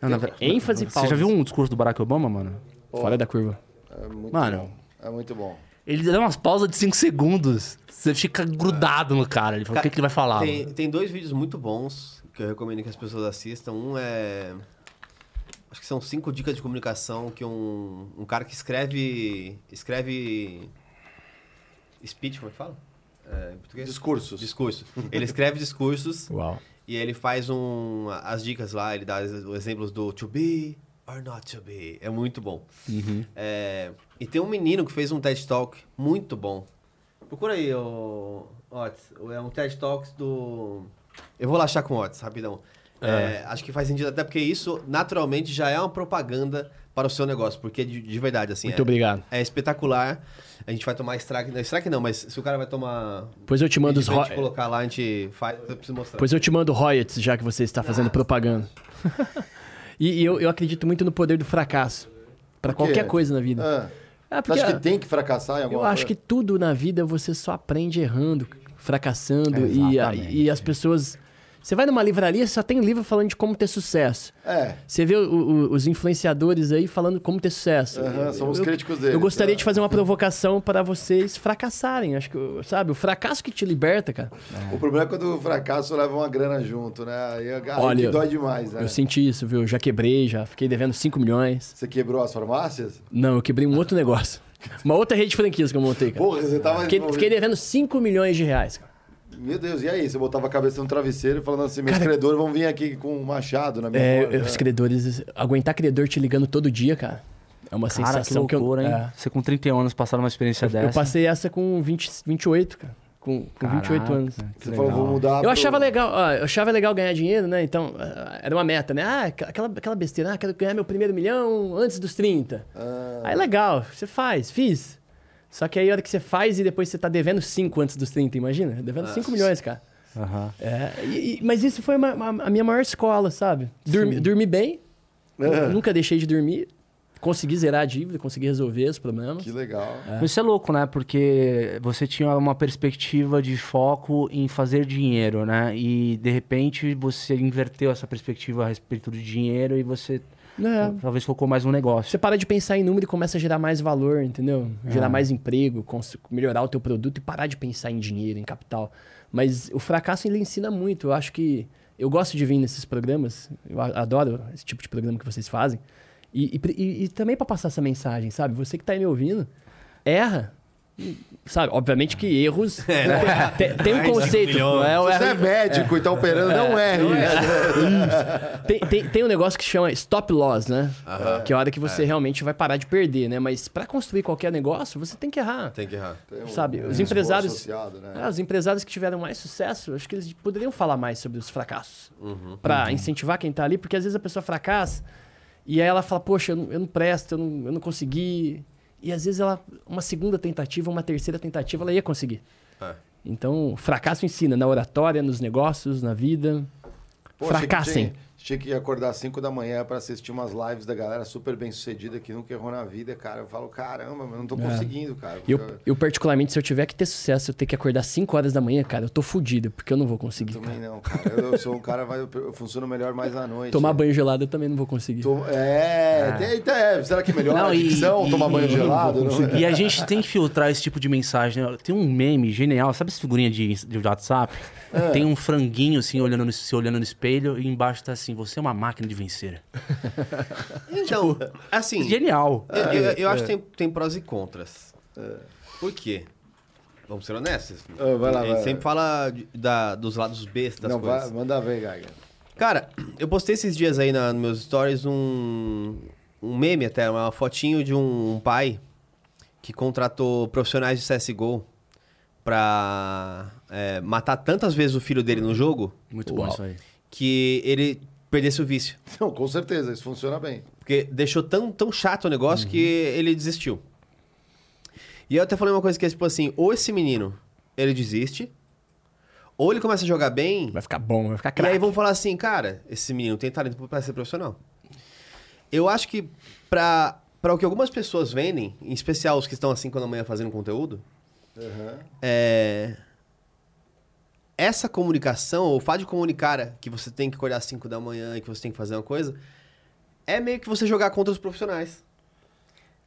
Não, na- ênfase e Você já viu um discurso do Barack Obama, mano? Fora da curva. É muito Mano. bom. É muito bom. Ele dá umas pausas de 5 segundos. Você fica grudado no cara. Ele fala, o que, que ele vai falar? Tem, tem dois vídeos muito bons que eu recomendo que as pessoas assistam. Um é. Acho que são cinco dicas de comunicação que um, um cara que escreve. Escreve. Speech, como é que fala? É, em português? Discursos. Discurso. Ele escreve discursos <laughs> Uau. e ele faz um, as dicas lá, ele dá os exemplos do to be or not to be. É muito bom. É, e tem um menino que fez um TED Talk muito bom. Procura aí, o Otis. É um TED Talks do. Eu vou lá achar com o Otis, rapidão. É, acho que faz sentido, até porque isso naturalmente já é uma propaganda para o seu negócio, porque de, de verdade, assim. Muito é, obrigado. É espetacular. A gente vai tomar strike. Não, strike não, mas se o cara vai tomar. Depois eu te mando os Pra gente ro- colocar lá, a gente faz. Eu preciso mostrar. Depois eu te mando royalties, já que você está fazendo propaganda. <laughs> e e eu, eu acredito muito no poder do fracasso. Quê? qualquer coisa na vida. Ah, É você acha que tem que fracassar em alguma Eu acho que coisa? tudo na vida você só aprende errando, fracassando. E, e as pessoas. Você vai numa livraria, só tem livro falando de como ter sucesso. É. Você vê o- o- os influenciadores aí falando como ter sucesso. Aham, Eu- somos eu- críticos deles. Eu gostaria é. de fazer uma provocação para vocês fracassarem. Acho que, sabe, o fracasso que te liberta, cara. O problema é quando o fracasso leva uma grana junto, né? Aí, aí Olha, dói demais, né? Eu senti isso, viu? Já quebrei, já fiquei devendo 5 milhões. Você quebrou as farmácias? Não, eu quebrei um outro negócio. Uma outra rede de franquias que eu montei, cara. Porra, você tava... Fiquei, fiquei devendo 5 milhões de reais, cara. Meu Deus, e aí? Você botava a cabeça no travesseiro falando assim, meus credores vão vir aqui com um machado na minha É, porta, os credores. Aguentar credor te ligando todo dia, cara. É uma Cara, que sensação que, loucura, eu. hein? é. Você com 31 anos passaram uma experiência Eu dessa. passei essa com 20, 28, cara. Com, com 28 Caraca, anos. que Você legal. falou, vou mudar Eu pro- achava legal, ó, eu achava legal ganhar dinheiro, né? Então, ah, era uma meta, né? Ah, aquela, aquela besteira, ah, quero ganhar meu primeiro milhão antes dos 30. Ah, Aí legal, você faz, fiz. Só que aí a hora que você faz e depois você tá devendo 5 antes dos 30, imagina? Devendo 5 milhões, cara. Aham. É, e- e- mas isso foi uma- uma- a minha maior escola, sabe? Dormi, dormi bem, É. nunca deixei de dormir, consegui zerar a dívida, consegui resolver os problemas. que legal. Mas Isso é louco, né? Porque você tinha uma perspectiva de foco em fazer dinheiro, né? E de repente você inverteu essa perspectiva a respeito do dinheiro e você É. talvez focou mais no negócio. Você para de pensar em número e começa a gerar mais valor, entendeu? Gerar mais emprego, melhorar o teu produto e parar de pensar em dinheiro, em capital. Mas o fracasso ele ensina muito. Eu acho que eu gosto de vir nesses programas. Eu adoro esse tipo de programa que vocês fazem. E, e e- também para passar essa mensagem, sabe? Você que tá aí me ouvindo, erra. Sabe, obviamente que erros. <laughs> tem, tem um conceito. não é Se você é médico e tá operando, não é. tem, tem, tem um negócio que chama stop loss, né? Que é a hora que você realmente vai parar de perder, né? Mas para construir qualquer negócio, você tem que errar. Tem que errar. Tem um- Sabe, um os empresários- associado, né? Ah, os empresários que tiveram mais sucesso, acho que eles poderiam falar mais sobre os fracassos. Pra incentivar quem tá ali, porque às vezes a pessoa fracassa E aí ela fala, poxa, eu não, eu não presto, eu não, eu não consegui. E às vezes ela, uma segunda tentativa, uma terceira tentativa, ela ia conseguir. É. Então, fracasso ensina na oratória, nos negócios, na vida. Que Fracassem. Tinha, tinha que acordar às 5 da manhã pra assistir umas lives da galera super bem sucedida que nunca errou na vida, cara. Eu falo, caramba, mas não tô conseguindo, cara. Eu, eu, particularmente, se eu tiver que ter sucesso, eu ter que acordar 5 horas da manhã, cara, eu tô fudido, porque eu não vou conseguir. Também cara. não, cara. Eu, eu sou um cara, vai- eu funciono melhor mais à noite. Tomar banho gelado eu também não vou conseguir. Tô- É, tem- tem- é, será que melhora Não, a e- dicção, e- tomar banho gelado? Não, é? E a gente tem que filtrar esse tipo de mensagem. né? Tem um meme genial, sabe essa figurinha de, de WhatsApp? É. Tem um franguinho assim olhando no, se olhando no espelho e embaixo tá assim: você é uma máquina de vencer. <laughs> Então, assim, Genial. eu, eu- eu acho que tem, tem prós e contras. Por quê? Vamos ser honestos. Ah, vai lá, a gente vai. sempre fala da- dos lados bestas das Não, coisas. vai, manda ver, Gaga. Cara, eu postei esses dias aí na, nos meus stories um, um meme até, uma fotinho de um, um pai que contratou profissionais de CSGO pra é, matar tantas vezes o filho dele no jogo Muito bom Uau. isso aí. que ele perdesse o vício. <laughs> Não, com certeza, isso funciona bem. Porque deixou tão, tão chato o negócio que ele desistiu. E eu até falei uma coisa que é tipo assim, ou esse menino, ele desiste, ou ele começa a jogar bem, Vai ficar bom, vai ficar e craque. aí vão falar assim, cara, esse menino tem talento pra ser profissional. Eu acho que pra, pra o que algumas pessoas vendem, em especial os que estão às 5 da manhã fazendo conteúdo, é... Essa comunicação, ou o fato de comunicar que você tem que acordar às 5 da manhã e que você tem que fazer uma coisa, é meio que você jogar contra os profissionais.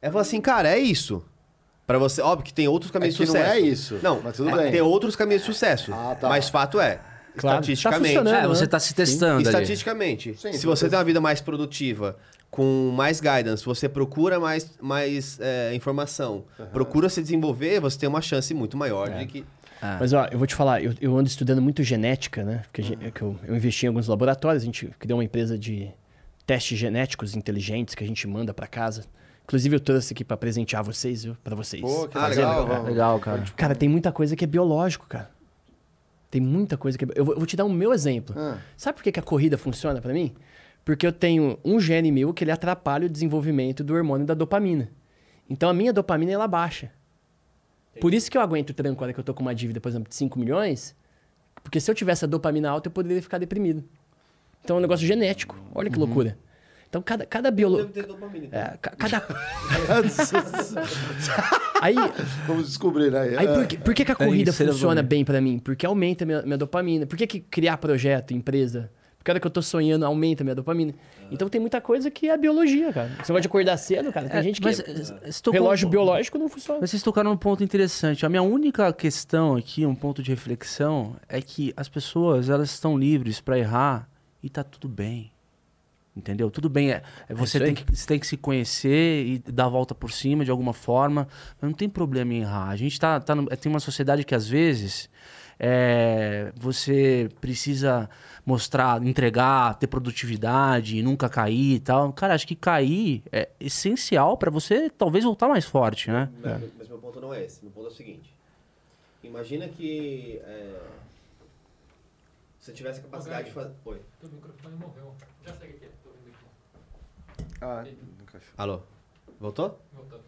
É falar assim, cara, é isso. Pra você, óbvio que tem outros caminhos É que de não sucesso. é isso, Não, mas tudo é- bem. tem outros caminhos de sucesso. Ah, tá. Mas fato é, Claro, tá estatisticamente. É, né? você tá se testando ali. Estatisticamente, Sim, se você tem uma vida mais produtiva, com mais guidance, você procura mais, mais é, informação, procura se desenvolver, você tem uma chance muito maior de que. Mas ó, eu vou te falar, eu, eu ando estudando muito genética, né? Porque a gente- que eu, eu investi em alguns laboratórios, a gente criou uma empresa de testes genéticos inteligentes que a gente manda pra casa. Inclusive eu trouxe aqui pra presentear vocês, viu? Pra vocês. Pô, que Ah, legal. legal, vamos. Legal, cara. Cara, tem muita coisa que é biológico, cara. Tem muita coisa que é... Eu vou, eu vou te dar o meu exemplo. Ah. Sabe por que, que a corrida funciona pra mim? Porque eu tenho um gene meu que ele atrapalha o desenvolvimento do hormônio da dopamina. Então a minha dopamina ela baixa. Por isso que eu aguento o tranco hora que eu tô com uma dívida, por exemplo, de 5 milhões. Porque se eu tivesse a dopamina alta, eu poderia ficar deprimido. Então é um negócio genético. Olha que loucura. Então cada, cada biolo... É, ca- cada... <laughs> Aí, Vamos descobrir, né? Aí por que, por que, que a corrida isso era funciona bem pra mim? Porque aumenta minha, minha dopamina. Por que, que criar projeto, empresa? Porque a hora que eu tô sonhando, aumenta minha dopamina. Então tem muita coisa que é biologia, cara. Você pode acordar cedo, cara. Tem É, gente que. mas, eh, relógio biológico não funciona. Mas vocês tocaram num ponto interessante. A minha única questão aqui, um ponto de reflexão, é que as pessoas elas estão livres para errar e tá tudo bem. Entendeu? Tudo bem. É, é você, tem que, você tem que se conhecer e dar a volta por cima de alguma forma. Mas não tem problema em errar. A gente tá, tá no- tem uma sociedade que às vezes é, você precisa mostrar, entregar, ter produtividade, e nunca cair e tal. Cara, acho que cair é essencial para você talvez voltar mais forte, né? Mas, mas meu ponto não é esse. Meu ponto é o seguinte: imagina que é, você tivesse a capacidade de fazer. Oi. Teu microfone morreu. Já que é. Tô vendo aqui. Ah. Alô? Voltou? Voltou.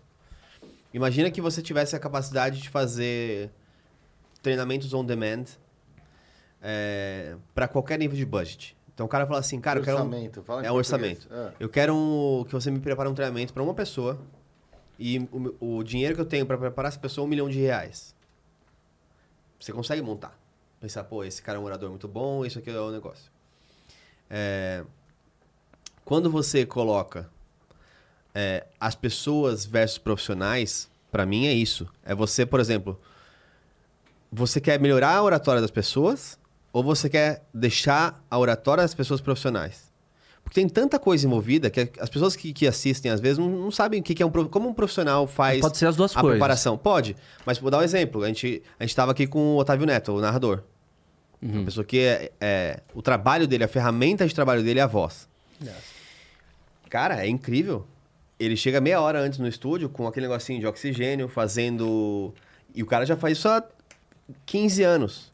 Imagina que você tivesse a capacidade de fazer treinamentos on demand para qualquer nível de budget. Então o cara fala assim, cara, eu quero um, orçamento. É um orçamento. Ah. eu quero um- que você me prepare um treinamento para uma pessoa e o, o dinheiro que eu tenho para preparar essa pessoa é um milhão de reais. Você consegue montar. Pensar, pô, esse cara é um orador muito bom, isso aqui é o negócio. É, quando você coloca é, as pessoas versus profissionais, pra mim é isso. É você, por exemplo, você quer melhorar a oratória das pessoas ou você quer deixar a oratória das pessoas profissionais? Porque tem tanta coisa envolvida que as pessoas que, que assistem às vezes não, não sabem o que, que é um como um profissional faz Pode ser as duas a coisas. preparação. Pode, mas vou dar um exemplo. A gente a gente estava aqui com o Otávio Neto, o narrador. Uhum. Uma pessoa que é, é- o trabalho dele, a ferramenta de trabalho dele é a voz. Cara, é incrível. Ele chega meia hora antes no estúdio com aquele negocinho de oxigênio, fazendo. E o cara já faz isso há 15 anos.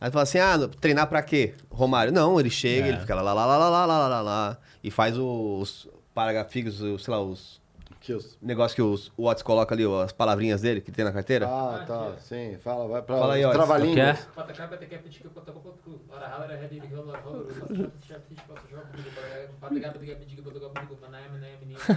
Aí tu fala assim, ah, treinar pra quê? Romário. Não, ele chega, É. ele fica lá, lá, lá, lá, lá, lá, lá, lá, lá, e faz os parágrafos, os, sei lá, os Que os- negócios que os, o Watts coloca ali, ó, as palavrinhas dele que tem na carteira. Ah, tá. Sim, fala, vai pra Fala aí, ó. trava-línguas. Quer?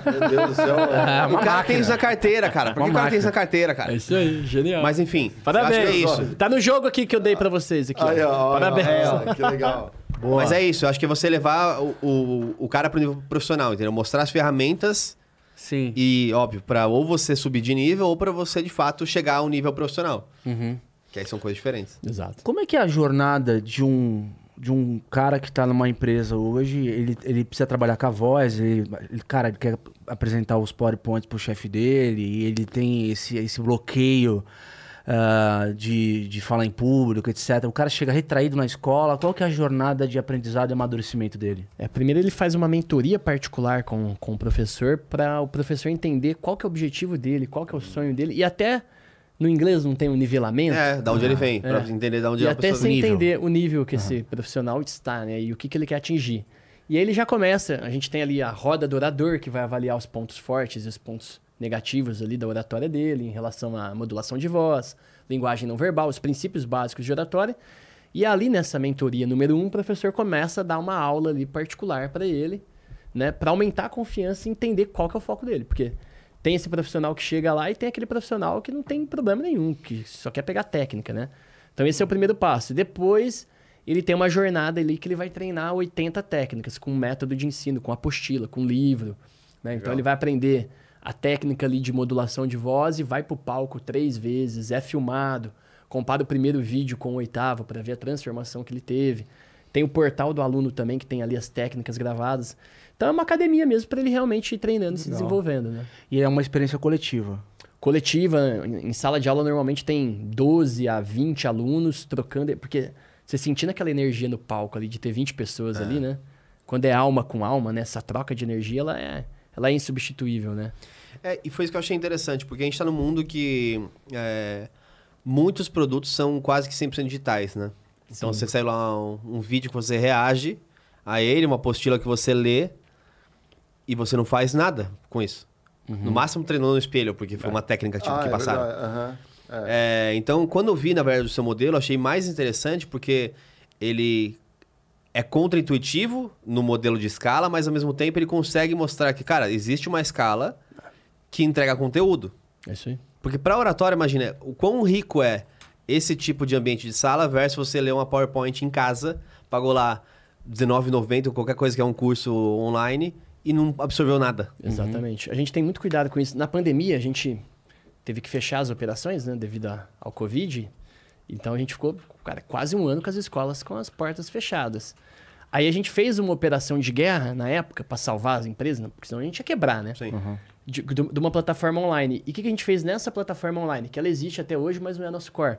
Meu Deus do céu. É o cara tem isso na carteira, cara. Por que o cara tem isso na carteira, cara? É isso aí, genial. Mas enfim, Parabéns. acho que é isso. Tá no jogo aqui que eu dei pra vocês aqui. Aí, ó, Parabéns. ó, que legal. Boa. Mas é isso, eu acho que é você levar o, o, o cara pro nível profissional, entendeu? Mostrar as ferramentas Sim. e, óbvio, pra ou você subir de nível ou pra você, de fato, chegar ao nível profissional. Uhum. Que aí são coisas diferentes. Exato. Como é que é a jornada de um, de um cara que tá numa empresa hoje? Ele, ele precisa trabalhar com a voz, ele, ele- cara, ele quer apresentar os PowerPoints pro chefe dele, e ele tem esse, esse bloqueio ah, de, de falar em público, etc. O cara chega retraído na escola. Qual que é a jornada de aprendizado e amadurecimento dele? É, primeiro ele faz uma mentoria particular com, com o professor para o professor entender qual que é o objetivo dele, qual que é o sonho dele e até no inglês não tem um nivelamento. É, da onde ele vem, pra entender da onde E a até pessoa você entender o nível que esse profissional está, né? E o que, que ele quer atingir. E aí ele já começa, a gente tem ali a roda do orador, que vai avaliar os pontos fortes e os pontos negativos ali da oratória dele, em relação à modulação de voz, linguagem não verbal, os princípios básicos de oratória. E ali nessa mentoria número um, o professor começa a dar uma aula ali particular para ele, né? Para aumentar a confiança e entender qual que é o foco dele. Porque tem esse profissional que chega lá e tem aquele profissional que não tem problema nenhum, que só quer pegar técnica, né? Então esse é o primeiro passo. Depois ele tem uma jornada ali que ele vai treinar 80 técnicas com um método de ensino, com apostila, com livro. Né? Então ele vai aprender a técnica ali de modulação de voz e vai pro palco três vezes, é filmado, compara o primeiro vídeo com o oitavo para ver a transformação que ele teve. Tem o portal do aluno também que tem ali as técnicas gravadas. Então é uma academia mesmo para ele realmente ir treinando e se Legal. desenvolvendo, né? E é uma experiência coletiva. coletiva, em sala de aula normalmente tem 12 a 20 alunos trocando, porque você sentindo aquela energia no palco ali de ter 20 pessoas ali, né? Quando é alma com alma, né? Essa troca de energia, ela é, ela é insubstituível, né? É, e foi isso que eu achei interessante, porque a gente tá num mundo que é, muitos produtos são quase que 100% digitais, né? Então Sim. você sai lá um, um vídeo que você reage a ele, uma apostila que você lê e você não faz nada com isso. No máximo treinou no espelho, porque foi uma técnica tipo, Ah, que é passaram. aham. É. É, então, quando eu vi, na verdade, o seu modelo, eu achei mais interessante porque ele é contra-intuitivo no modelo de escala, mas ao mesmo tempo ele consegue mostrar que, cara, existe uma escala que entrega conteúdo. É isso aí. Porque para oratória, imagina, o quão rico é esse tipo de ambiente de sala versus você ler uma PowerPoint em casa, pagou lá R$19,90 ou qualquer coisa que é um curso online e não absorveu nada. Exatamente. A gente tem muito cuidado com isso. Na pandemia, a gente teve que fechar as operações, né? Devido ao Covid. Então, a gente ficou, cara, quase um ano com as escolas com as portas fechadas. Aí, a gente fez uma operação de guerra, na época, para salvar as empresas, né? porque senão a gente ia quebrar, né? Sim. de, de- de uma plataforma online. E o que, que a gente fez nessa plataforma online? Que ela existe até hoje, mas não é nosso core.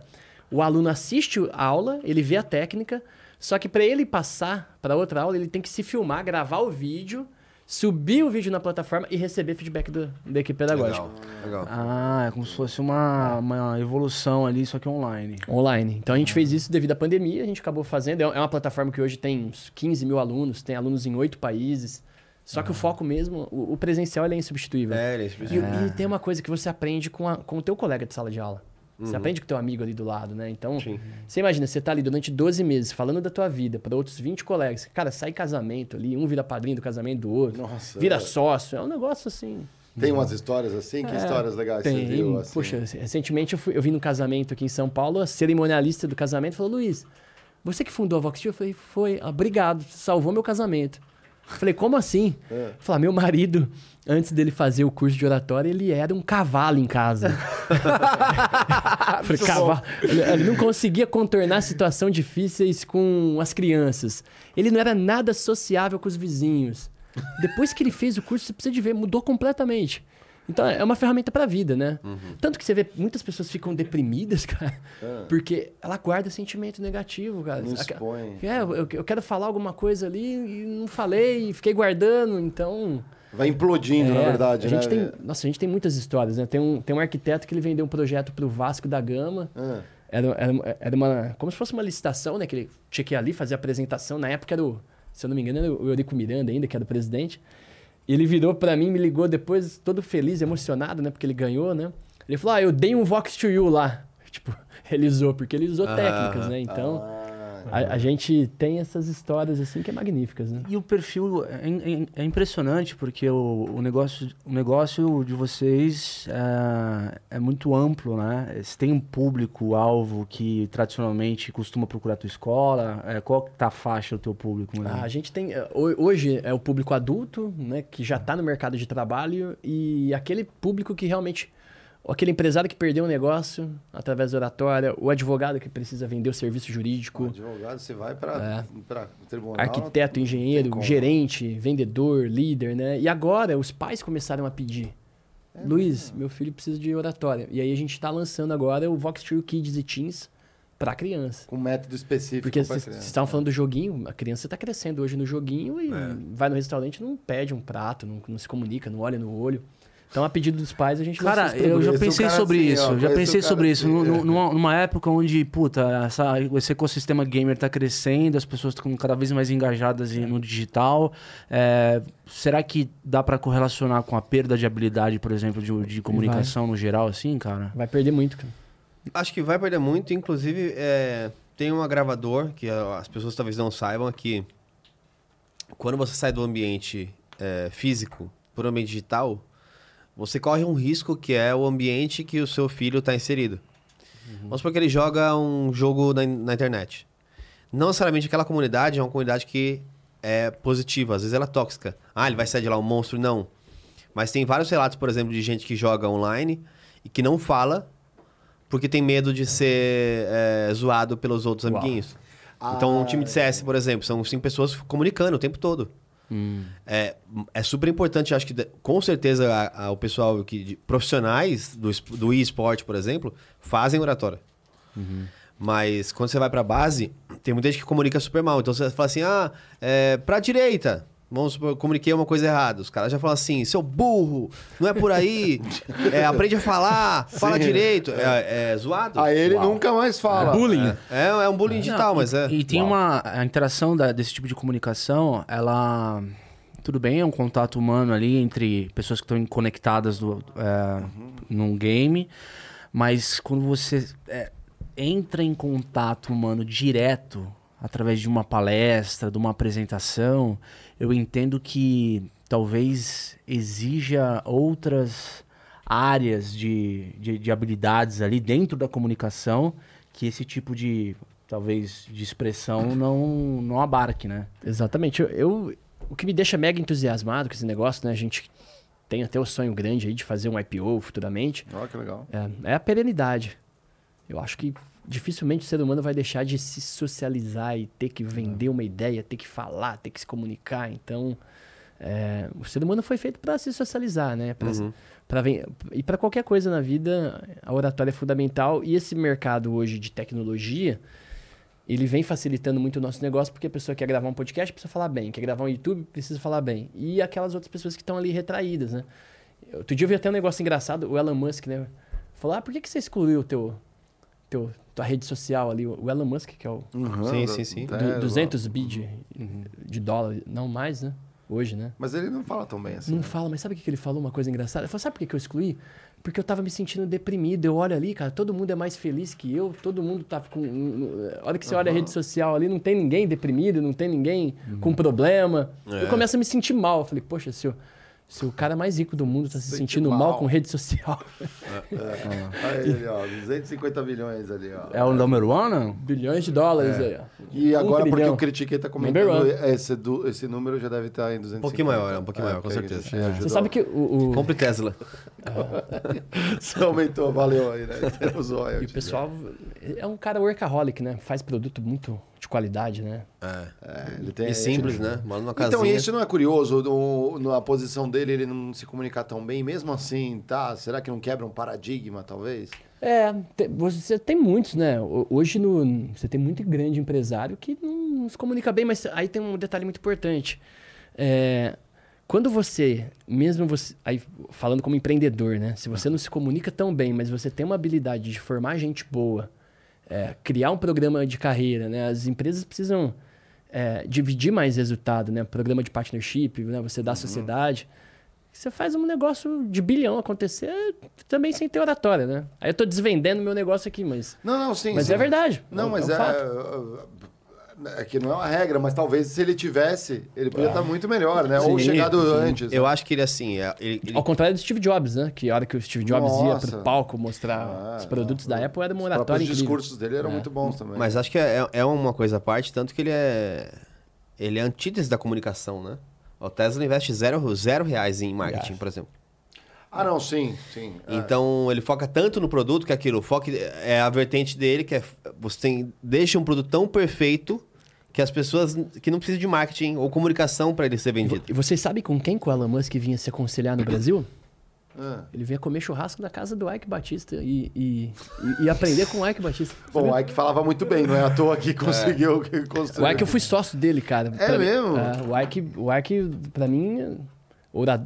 O aluno assiste a aula, ele vê a técnica, só que para ele passar para outra aula, ele tem que se filmar, gravar o vídeo, subir o vídeo na plataforma e receber feedback do- da equipe pedagógica. Legal, legal. Ah, é como se fosse uma, uma evolução ali, só que online. Online. Então a gente fez isso devido à pandemia, a gente acabou fazendo. É é uma plataforma que hoje tem uns 15 mil alunos, tem alunos em oito países. Só que o foco mesmo, o, o presencial ele é insubstituível. É, ele é E, específico. e tem uma coisa que você aprende com, a- com o teu colega de sala de aula. Você aprende com teu amigo ali do lado, né? Então, Sim. você imagina, você tá ali durante 12 meses falando da tua vida para outros 20 colegas. Cara, sai casamento ali, um vira padrinho do casamento do outro. Nossa, vira é. sócio. É um negócio assim. Tem umas histórias assim? Que É, histórias legais Tem. você viu? Assim? Poxa, recentemente eu, fui, eu vim num casamento aqui em São Paulo, a cerimonialista do casamento falou: Luiz, você que fundou a Vox Tea? Eu falei: Foi, obrigado, salvou meu casamento. Eu falei: Como assim? É. Falar, meu marido, antes dele fazer o curso de oratória, ele era um cavalo em casa. <laughs> Falei, cavalo. Ele, ele não conseguia contornar situações difíceis com as crianças. Ele não era nada sociável com os vizinhos. Depois que ele fez o curso, você precisa de ver, mudou completamente. Então é uma ferramenta pra vida, né? Tanto que você vê, muitas pessoas ficam deprimidas, <laughs> cara, porque ela guarda sentimento negativo, cara. Não expõe. É, eu, eu quero falar alguma coisa ali e não falei, fiquei guardando, então. Vai implodindo, na É, verdade, a gente né? tem, nossa, a gente tem muitas histórias, né? Tem um, tem um arquiteto que ele vendeu um projeto pro Vasco da Gama. Ah, Era, era, era uma. Como se fosse uma licitação, né? Que ele tinha que ir ali fazer a apresentação. Na época era o. Se eu não me engano, era o Eurico Miranda ainda, que era o presidente. E ele virou para mim, me ligou depois, todo feliz, emocionado, né? Porque ele ganhou, né? Ele falou: Ah, eu dei um Vox to You lá. <laughs> Tipo, ele usou, porque ele usou Ah, técnicas, né? Então. Ah, A, a gente tem essas histórias assim que é magníficas, né? E o perfil é, é- é impressionante, porque o, o negócio, o negócio de vocês é, é muito amplo, né? Você tem um público-alvo que tradicionalmente costuma procurar a tua escola. É, qual que tá a faixa do teu público? né? Ah, a gente tem. eh, ho- Hoje é o público adulto, né? Que já está no mercado de trabalho e aquele público que realmente. Aquele empresário que perdeu o negócio através da oratória, o advogado que precisa vender o serviço jurídico, advogado, você vai para o tribunal. arquiteto, engenheiro, gerente, vendedor, líder, né? E agora os pais começaram a pedir. É Luiz, meu filho precisa de oratória. E aí a gente está lançando agora o Vox True Kids e Teens para criança. Com método específico Porque vocês estavam falando do joguinho, a criança está crescendo hoje no joguinho e vai no restaurante não pede um prato, não, não se comunica, não olha no olho. Então, a pedido dos pais, a gente Cara, eu já pensei cara sobre assim, isso. ó, já conheço pensei sobre isso. assim, nu- é. Numa, numa época onde, puta, essa, esse ecossistema gamer tá crescendo, as pessoas estão cada vez mais engajadas no digital. É, será que dá pra correlacionar com a perda de habilidade, por exemplo, de, de comunicação no geral, assim, cara? Vai perder muito, cara. Acho que vai perder muito. Inclusive, é, tem um agravador que as pessoas talvez não saibam que quando você sai do ambiente é, físico para o ambiente digital, você corre um risco que é o ambiente que o seu filho está inserido. Vamos supor que ele joga um jogo na, na internet. Não necessariamente aquela comunidade é uma comunidade que é positiva, às vezes ela é tóxica. Ah, ele vai sair de lá um monstro? Não. Mas tem vários relatos, por exemplo, de gente que joga online e que não fala porque tem medo de ser é, zoado pelos outros Uau. amiguinhos. Então, um time de CS, por exemplo, são cinco pessoas comunicando o tempo todo. É, é super importante, acho que com certeza a- a- o pessoal que, de- profissionais do, do eSport, por exemplo, fazem oratória. Mas quando você vai pra base, tem muita gente que comunica super mal. Então você fala assim: ah, é, pra direita. Vamos supor, eu comuniquei uma coisa errada. Os caras já falam assim: seu burro, não é por aí. É, aprende a falar, <laughs> fala direito. É, é zoado. Aí ele nunca mais fala. Bullying. É, é um bullying digital, Não, mas e, é. E tem uma. A interação da- desse tipo de comunicação, ela. Tudo bem, é um contato humano ali entre pessoas que estão conectadas do, é, num game, mas quando você é, entra em contato humano direto, através de uma palestra, de uma apresentação, eu entendo que talvez exija outras áreas de, de, de habilidades ali dentro da comunicação que esse tipo de talvez de expressão não não abarque, né? Exatamente. Eu, eu- o que me deixa mega entusiasmado com esse negócio, né? A gente tem até o sonho grande aí de fazer um IPO futuramente. Olha que legal. É, é a perenidade. Eu acho que dificilmente o ser humano vai deixar de se socializar e ter que vender uma ideia, ter que falar, ter que se comunicar. Então, é, o ser humano foi feito para se socializar, né? Pra, pra ven- e para qualquer coisa na vida, a oratória é fundamental. E esse mercado hoje de tecnologia, ele vem facilitando muito o nosso negócio, porque a pessoa quer gravar um podcast, precisa falar bem. Quer gravar um YouTube, precisa falar bem. E aquelas outras pessoas que estão ali retraídas, né? Outro dia eu vi até um negócio engraçado, o Elon Musk, né? Falou, ah, por que, que você excluiu o teu, teu, tua rede social ali? O Elon Musk, que é o Uhum, Sim, sim, sim. du- 200 bi de, de dólar, não mais, né? Hoje, né? Mas ele não fala tão bem assim. Não fala, mas sabe o que ele falou? Uma coisa engraçada. Ele falou, sabe por que que eu excluí? Porque eu tava me sentindo deprimido. Eu olho ali, cara, todo mundo é mais feliz que eu, todo mundo tá com. A hora que você olha a rede social ali, não tem ninguém deprimido, não tem ninguém com problema. Eu começo a me sentir mal. Eu falei, poxa, se, o- se o cara mais rico do mundo tá se Sente sentindo mal. mal. com rede social, <laughs> Aí ele, ó, 250 bilhões ali, ó. É o número one? bilhões de dólares aí, ó. E Um agora, porque trilhão. o Critiquei tá Number comentando, esse, du- esse número já deve estar em 250. Um pouquinho maior, é um pouquinho maior, com porque certeza. ajudou. Você sabe que o, o- Compre Tesla. <laughs> Você aumentou, valeu aí, né? <laughs> Temos o e o pessoal é um cara workaholic, né? Faz produto muito de qualidade, né? É, ele tem, E simples, né? Mora numa casinha. Então, isso não é curioso, no, na posição dele, ele não se comunicar tão bem, mesmo assim, tá? Será que não quebra um paradigma, talvez? É, te- você tem muitos, né? Ho- Hoje no, você tem muito grande empresário que não, não se comunica bem, mas aí tem um detalhe muito importante. É, quando você, mesmo você, aí falando como empreendedor, né? Se você não se comunica tão bem, mas você tem uma habilidade de formar gente boa, é, criar um programa de carreira, né? As empresas precisam é, dividir mais resultado, né? Programa de partnership, né? Você dá à sociedade. Você faz um negócio de bilhão acontecer também sem ter oratória, né? Aí eu tô desvendendo meu negócio aqui, mas... Não, não, sim. Mas sim. é verdade. Não, É- mas é um é, é que não é uma regra, mas talvez se ele tivesse, ele podia estar muito melhor, né? Ou Sim, chegado sim. antes. Eu acho que ele, assim, é- ele, ele- Ao contrário do Steve Jobs, né? Que a hora que o Steve Jobs ia Nossa. pro palco mostrar Ah, os produtos da Apple, era uma Os oratória discursos dele eram É. muito bons também. Mas acho que é, é uma coisa à parte, tanto que ele é. Ele é antítese da comunicação, né? O Tesla investe zero, zero reais em marketing, por exemplo. Ah, não, sim, sim. é. Então ele foca tanto no produto que aquilo. O foco é a vertente dele, que é você tem, deixa um produto tão perfeito que as pessoas que não precisam de marketing ou comunicação para ele ser vendido. E vocês sabem com quem que o Elon Musk vinha se aconselhar no <clears throat> Brasil? Ah. Ele vinha comer churrasco na casa do Ike Batista e, e, e- e aprender com o Ike Batista. <laughs> Bom, o Ike falava muito bem, não é à toa que <laughs> conseguiu construir. O Ike eu fui sócio dele, cara. É Pra mim- mesmo? É, o Ike, o Ike pra mim,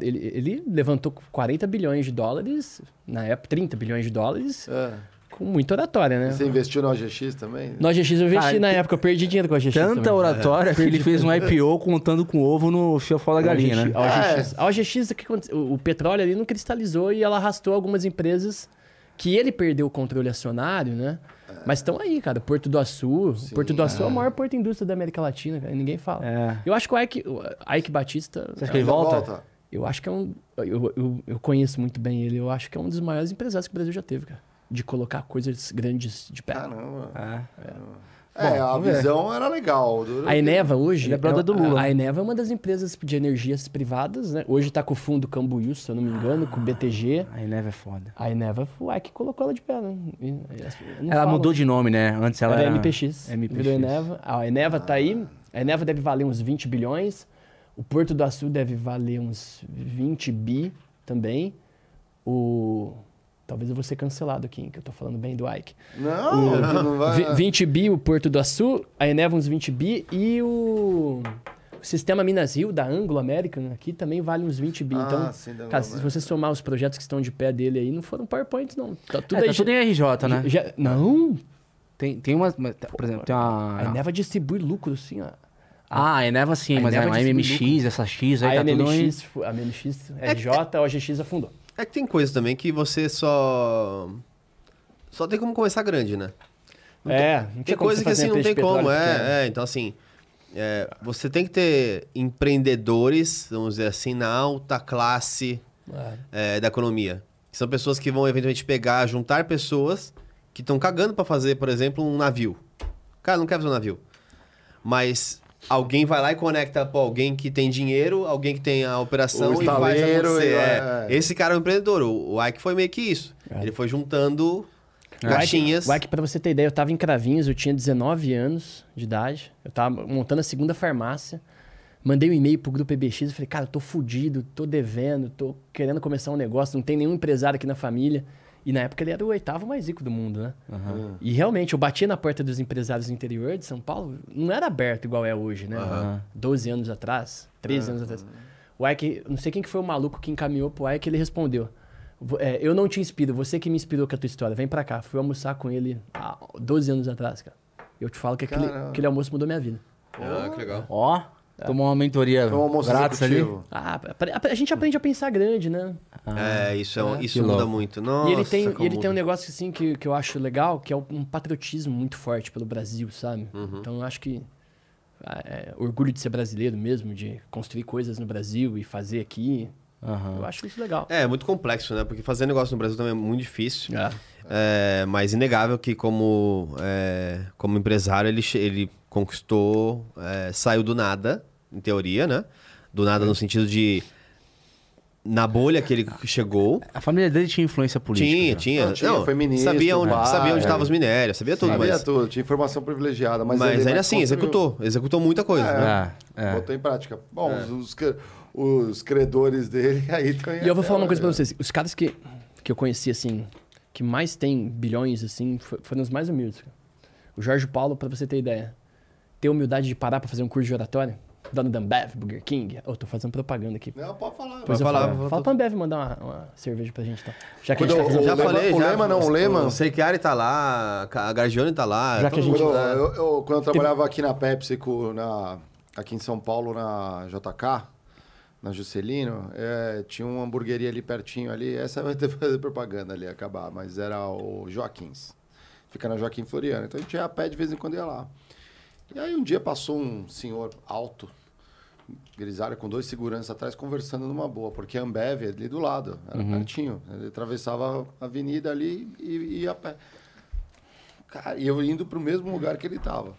ele, ele levantou 40 bilhões de dólares, na época 30 bilhões de dólares, É. com muita oratória, né? Você investiu no OGX também? No OGX eu investi Cara, na época, eu perdi dinheiro com a OGX Tanta também. oratória que ele fez um IPO contando com ovo no fiofó da galinha, né? A OGX, a OGX, o que aconteceu? o, o petróleo ali não cristalizou e ela arrastou algumas empresas que ele perdeu o controle acionário, né? Mas estão aí, cara. Porto do Açu. Porto do Açu é o maior porto indústria da América Latina, cara. Ninguém fala. É. Eu acho que o Ike, o Ike Batista. Você acha que ele Ainda volta? Eu acho que é um. Eu, eu, eu conheço muito bem ele. Eu acho que é um dos maiores empresários que o Brasil já teve, cara. De colocar coisas grandes de pé. Caramba. É. É, a vamos ver. visão era legal. A Eneva hoje. Ele é brother do Lula. A, a Eneva é uma das empresas de energias privadas, né? Hoje tá com o fundo Cambuí, se eu não me engano, com o BTG. A Eneva é foda. A Eneva foi a que colocou ela de pé, né? Não Ela fala. mudou de nome, né? Antes ela Era era... MPX. MPX. Virou Eneva. A Eneva tá aí. A Eneva deve valer uns 20 bilhões. O Porto do Açu deve valer uns 20 bi também. O... Talvez eu vou ser cancelado aqui, hein, que eu tô falando bem do Ike. Não, não vai. Vi- 20 bi o Porto do Açu, a Eneva uns 20 bi e o, o Sistema Minas Rio da Anglo American aqui também vale uns 20 bi. Ah, então, sim, cara, se você somar os projetos que estão de pé dele aí, não foram PowerPoint não. Tá tudo É, aí. tá tudo em RJ, né? já- não, Tem, tem uma... Por exemplo, tem uma... a Eneva distribui lucro assim, ó. Ah, a Eneva sim, A mas Eneva a distribui MMX, essa X aí a tá tudo em... MMX, fu- a MMX, RJ, a OGX afundou. É que tem coisa também que você só. Só tem como começar grande, né? É, não Tem tinha como coisa que assim uma não tem como, é, é. Então, assim, é, você tem que ter empreendedores, vamos dizer assim, na alta classe É. é, da economia. Que são pessoas que vão eventualmente pegar, juntar pessoas que estão cagando pra fazer, por exemplo, um navio. Cara, não quer fazer um navio. Mas alguém vai lá e conecta pô, alguém que tem dinheiro, alguém que tem a operação O e faz acontecer. É. é. Esse cara é um empreendedor. O, Ike foi meio que isso. Ele foi juntando caixinhas. O Ike, pra você ter ideia, eu tava em Cravinhos, eu tinha 19 anos de idade. Eu tava montando a segunda farmácia. Mandei um e-mail pro grupo EBX e falei, cara, eu tô fudido, tô devendo, tô querendo começar um negócio, não tem nenhum empresário aqui na família. E na época ele era o oitavo mais rico do mundo, né? E realmente, eu batia na porta dos empresários do interior de São Paulo, não era aberto igual é hoje, né? 12 anos atrás, 13 anos atrás. O Ike, não sei quem que foi o maluco que encaminhou pro Ike, ele respondeu. "Vo- é, eu não te inspiro, você que me inspirou com a tua história, vem pra cá. Fui almoçar com ele há 12 anos atrás, cara. Eu te falo que aquele, aquele almoço mudou minha vida. Ah, que legal. Ó, tomou uma mentoria Foi um almoço grátis ali. Ah, apre- a, gente aprende a pensar grande, né? é, isso, é, um- é. isso muda louco. muito. Nossa, e ele tem, e ele tem um negócio assim que, que eu acho legal, que é um patriotismo muito forte pelo Brasil, sabe? Uhum. Então eu acho que ah, é, orgulho de ser brasileiro mesmo, de construir coisas no Brasil e fazer aqui. Aham. Eu acho isso legal. É, muito complexo, né? Porque fazer negócio no Brasil também é muito difícil. É. É, mas inegável que como, é, como empresário ele, ele conquistou, é, saiu do nada, em teoria, né? Do nada no sentido de na bolha que ele chegou. A família dele tinha influência política. Tinha, já. tinha. Não, tinha, foi ministro, sabia onde, sabia onde é. estavam os minérios, sabia tudo, Sabia mas, tudo, tinha informação privilegiada. Mas, mas ele ainda mais assim, construiu. executou. Executou muita coisa, É. né? É, é. Botou em prática. Bom, os, os, os credores dele <laughs> aí estão E eu vou falar uma coisa pra vocês. Os caras que, que eu conheci, assim, que mais tem bilhões, assim, fo- foram os mais humildes. cara. O Jorge Paulo, pra você ter ideia, ter humildade de parar pra fazer um curso de oratória, Dona Dambev, Burger King. Eu tô fazendo propaganda aqui. Não, pode falar. Eu falar, falo. Fala pra Ambev mandar uma, uma cerveja pra gente, então. Já que Quando a gente tá fazendo... o Já Lema- falei, o já. Lema não, o Lema- O Sechiari tá lá, a Gargione tá lá. Já que a gente- Quando eu, eu- eu- quando eu trabalhava aqui na PepsiCo, na, aqui em São Paulo, na JK, na Juscelino, é, tinha uma hamburgueria ali pertinho ali. Essa vai ter que fazer propaganda ali, acabar, mas era o Joaquins. Fica na Joaquim Floriano. Então a gente ia a pé de vez em quando ia lá. E aí um dia passou um senhor alto, grisalho, com dois seguranças atrás, conversando numa boa, porque a Ambev é ali do lado, era pertinho. Ele atravessava a avenida ali e ia a pé. Cara, e eu indo pro mesmo lugar que ele tava.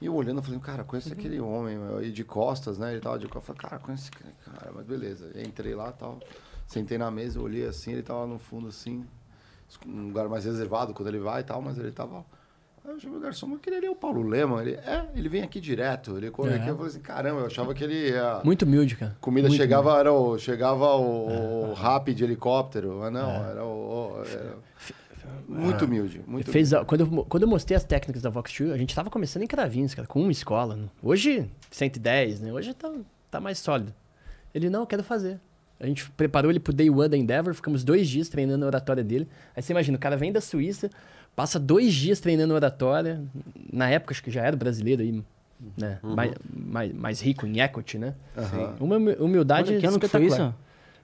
E eu olhando, eu falei, cara, conheço aquele homem, meu, e de costas, né? Ele tava de costas. Eu falei, cara, conheço esse cara, mas beleza. Eu entrei lá tal. Sentei na mesa, olhei assim, ele tava no fundo, assim, um lugar mais reservado quando ele vai e tal, mas ele tava. Aí eu chamei o garçom, mas aquele ali é o Paulo Lema. Ele, é, ele vem aqui direto. Ele come É. aqui, eu falei assim, caramba, eu achava que ele ia. Muito humilde, cara. Comida Muito chegava, era o, chegava o, o rap de helicóptero, mas não, era o. era- muito humilde, muito Fez a- quando, eu, quando eu mostrei as técnicas da Vox 2, a gente tava começando em Cravinhos, cara, com uma escola. né? Hoje, 110, né? Hoje tá, tá mais sólido. Ele, não, eu quero fazer. A gente preparou ele pro Day One da Endeavor, ficamos dois dias treinando a oratória dele. Aí você imagina, o cara vem da Suíça, passa dois dias treinando oratória. Na época, acho que já era brasileiro aí, né? Mais, mais, mais rico em equity, né? Uma humi- humildade Olha, que ano que foi isso?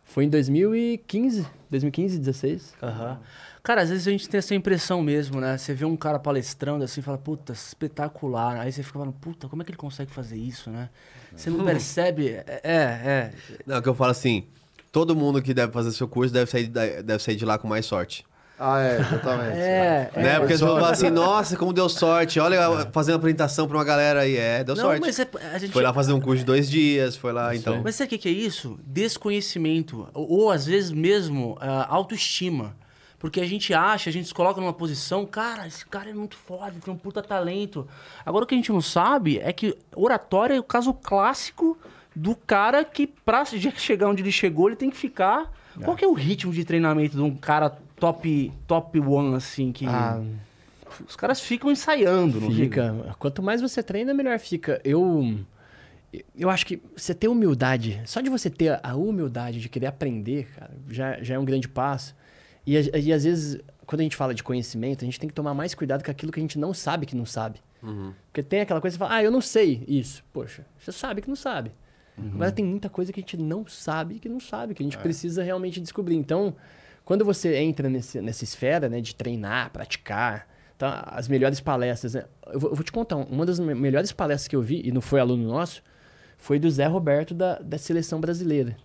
Foi em 2015, 2015, 16. Aham. Cara, às vezes a gente tem essa impressão mesmo, né? Você vê um cara palestrando assim e fala, puta, espetacular. Aí você fica falando, puta, como é que ele consegue fazer isso, né? Você não percebe. É, é. Não, que eu falo assim, todo mundo que deve fazer seu curso deve sair, deve sair de lá com mais sorte. Ah, é, exatamente. É, é. né? Porque pessoas falam assim, nossa, como deu sorte. Olha, fazendo apresentação pra uma galera aí. É, deu Não, sorte. mas é- a gente. Foi lá fazer um curso de dois dias, foi lá, então. Mas sabe o que, que é isso? Desconhecimento. Ou, ou, às vezes mesmo ah, autoestima. Porque a gente acha, a gente se coloca numa posição, cara, esse cara é muito foda, tem um puta talento. Agora o que a gente não sabe é que oratória é o caso clássico do cara que, pra chegar onde ele chegou, ele tem que ficar. Qual que é o ritmo de treinamento de um cara top, top one, assim, que. Ah, Os caras ficam ensaiando, não fica? Fica. Quanto mais você treina, melhor fica. Eu. Eu acho que você ter humildade, só de você ter a humildade de querer aprender, cara, já, já é um grande passo. E, e às vezes, quando a gente fala de conhecimento, a gente tem que tomar mais cuidado com aquilo que a gente não sabe que não sabe. Porque tem aquela coisa que você fala, ah, eu não sei isso. Poxa, você sabe que não sabe. Agora tem muita coisa que a gente não sabe que não sabe, que a gente precisa realmente descobrir. Então, quando você entra nesse, nessa esfera né, de treinar, praticar, tá, as melhores palestras. Né? Eu, vou, eu vou te contar, uma das me- melhores palestras que eu vi, e não foi aluno nosso, foi do Zé Roberto da, da seleção brasileira.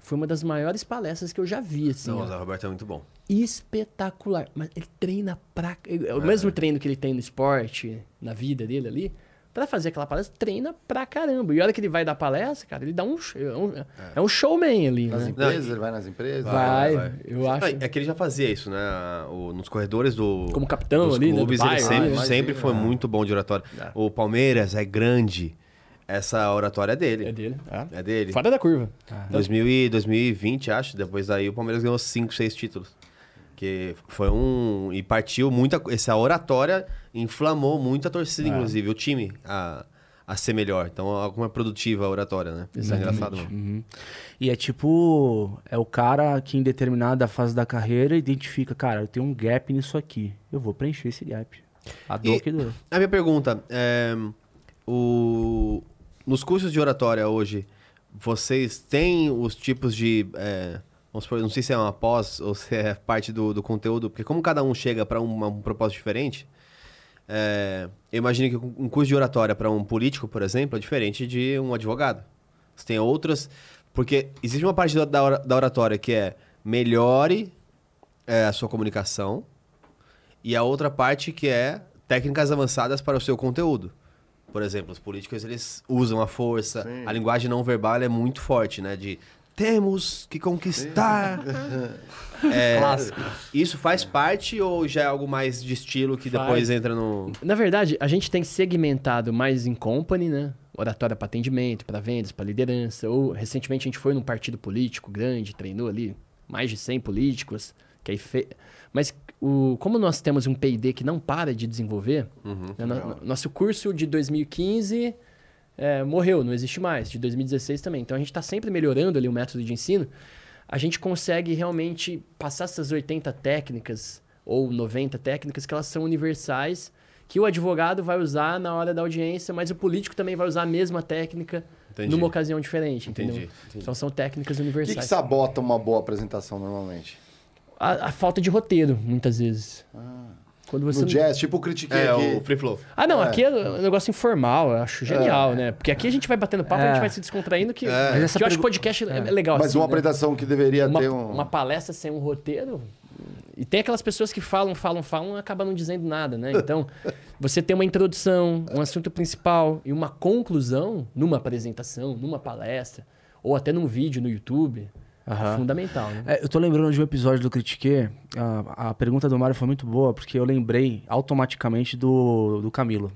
Foi uma das maiores palestras que eu já vi, assim. Não, ó o Zé Roberto é muito bom. espetacular. Mas ele treina pra. É o mesmo treino que ele tem no esporte, na vida dele ali. Pra fazer aquela palestra, treina pra caramba. E a hora que ele vai dar palestra, cara, ele dá um. show- É um, é um showman ali. Nas Né? empresas, ele vai nas empresas. Vai, vai. eu acho. É que ele já fazia isso, né? O- nos corredores do. Como capitão ali, né, do clubes, ele bairro, sempre, né? sempre Imagina, foi é. muito bom de oratória. O Palmeiras é grande. Essa oratória é dele. É dele. Ah. É dele. Fora da curva. 2000 e 2020, acho. Depois daí o Palmeiras ganhou 5, 6 títulos. Que foi um. E partiu muita. Essa oratória inflamou muito a torcida, inclusive, o time a, a ser melhor. Então, algo mais produtiva a oratória, né? Isso é engraçado. Uhum. E é tipo, é o cara que em determinada fase da carreira identifica, cara, eu tenho um gap nisso aqui. Eu vou preencher esse gap. A dor E- que dor. A minha pergunta é. O, nos cursos de oratória hoje, vocês têm os tipos de. é, vamos supor, não sei se é uma pós ou se é parte do, do conteúdo, porque como cada um chega para um propósito diferente, é, eu imagino que um curso de oratória para um político, por exemplo, é diferente de um advogado. Você tem outras. Porque existe uma parte da, da ora- da oratória que é melhore é, a sua comunicação, e a outra parte que é técnicas avançadas para o seu conteúdo. Por exemplo, os políticos eles usam a força, a linguagem não verbal é muito forte, né? De temos que conquistar. <laughs> É, Isso faz parte ou já é algo mais de estilo que depois Faz. entra no. Na verdade, a gente tem segmentado mais em company, né? Oratória para atendimento, para vendas, para liderança. Ou recentemente a gente foi num partido político grande, treinou ali mais de 100 políticos. Que aí fe... Mas o... como nós temos um P&D que não para de desenvolver, né? No- no- nosso curso de 2015 é, morreu, não existe mais, de 2016 também. Então a gente está sempre melhorando ali o método de ensino. A gente consegue realmente passar essas 80 técnicas ou 90 técnicas que elas são universais, que o advogado vai usar na hora da audiência, mas o político também vai usar a mesma técnica Entendi. numa ocasião diferente, entendeu? Entendi, entendi. Então são técnicas O que, universais. que sabota uma boa apresentação normalmente? a, a falta de roteiro, muitas vezes. Quando você No não- jazz, tipo o critiquei É, aqui. o free flow. Ah, não, É. aqui é um negócio informal, eu acho genial, né? Porque aqui a gente vai batendo papo, a gente É. vai se descontraindo, que, É. que Mas essa eu acho que podcast é, é legal. Mas assim, uma né? apresentação que deveria uma, ter um. uma palestra sem um roteiro. E tem aquelas pessoas que falam, falam, falam e acabam não dizendo nada, né? Então, <laughs> você tem uma introdução, um assunto principal e uma conclusão numa apresentação, numa palestra, ou até num vídeo no YouTube, é Aham. fundamental, né? É, eu tô lembrando de um episódio do Critique. A, a pergunta do Mário foi muito boa, porque eu lembrei automaticamente do, do Camilo.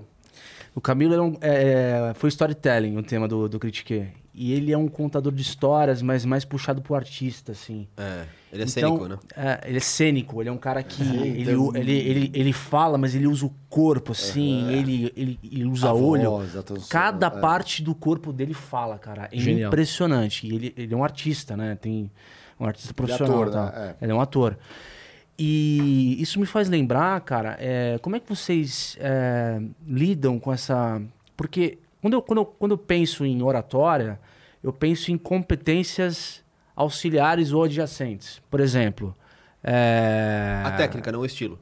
O Camilo era um- é, foi storytelling, o tema do, do Critique. E ele é um contador de histórias, mas mais puxado pro artista, assim. É, ele é Então, cênico, né? é, ele é cênico, ele é um cara que. ele, tem um- ele, ele, ele fala, mas ele usa o corpo, assim, ele, ele, ele usa A olho. voz, a tonção, Cada é. parte do corpo dele fala, cara. É Genial. impressionante. E ele, ele é um artista, né? Tem um artista Ele é profissional. ator, tá? né? Ele é um ator. E isso me faz lembrar, cara, é, como é que vocês é, lidam com essa. Porque quando eu, quando, eu, quando eu penso em oratória, eu penso em competências auxiliares ou adjacentes. Por exemplo. é, A técnica, não o estilo.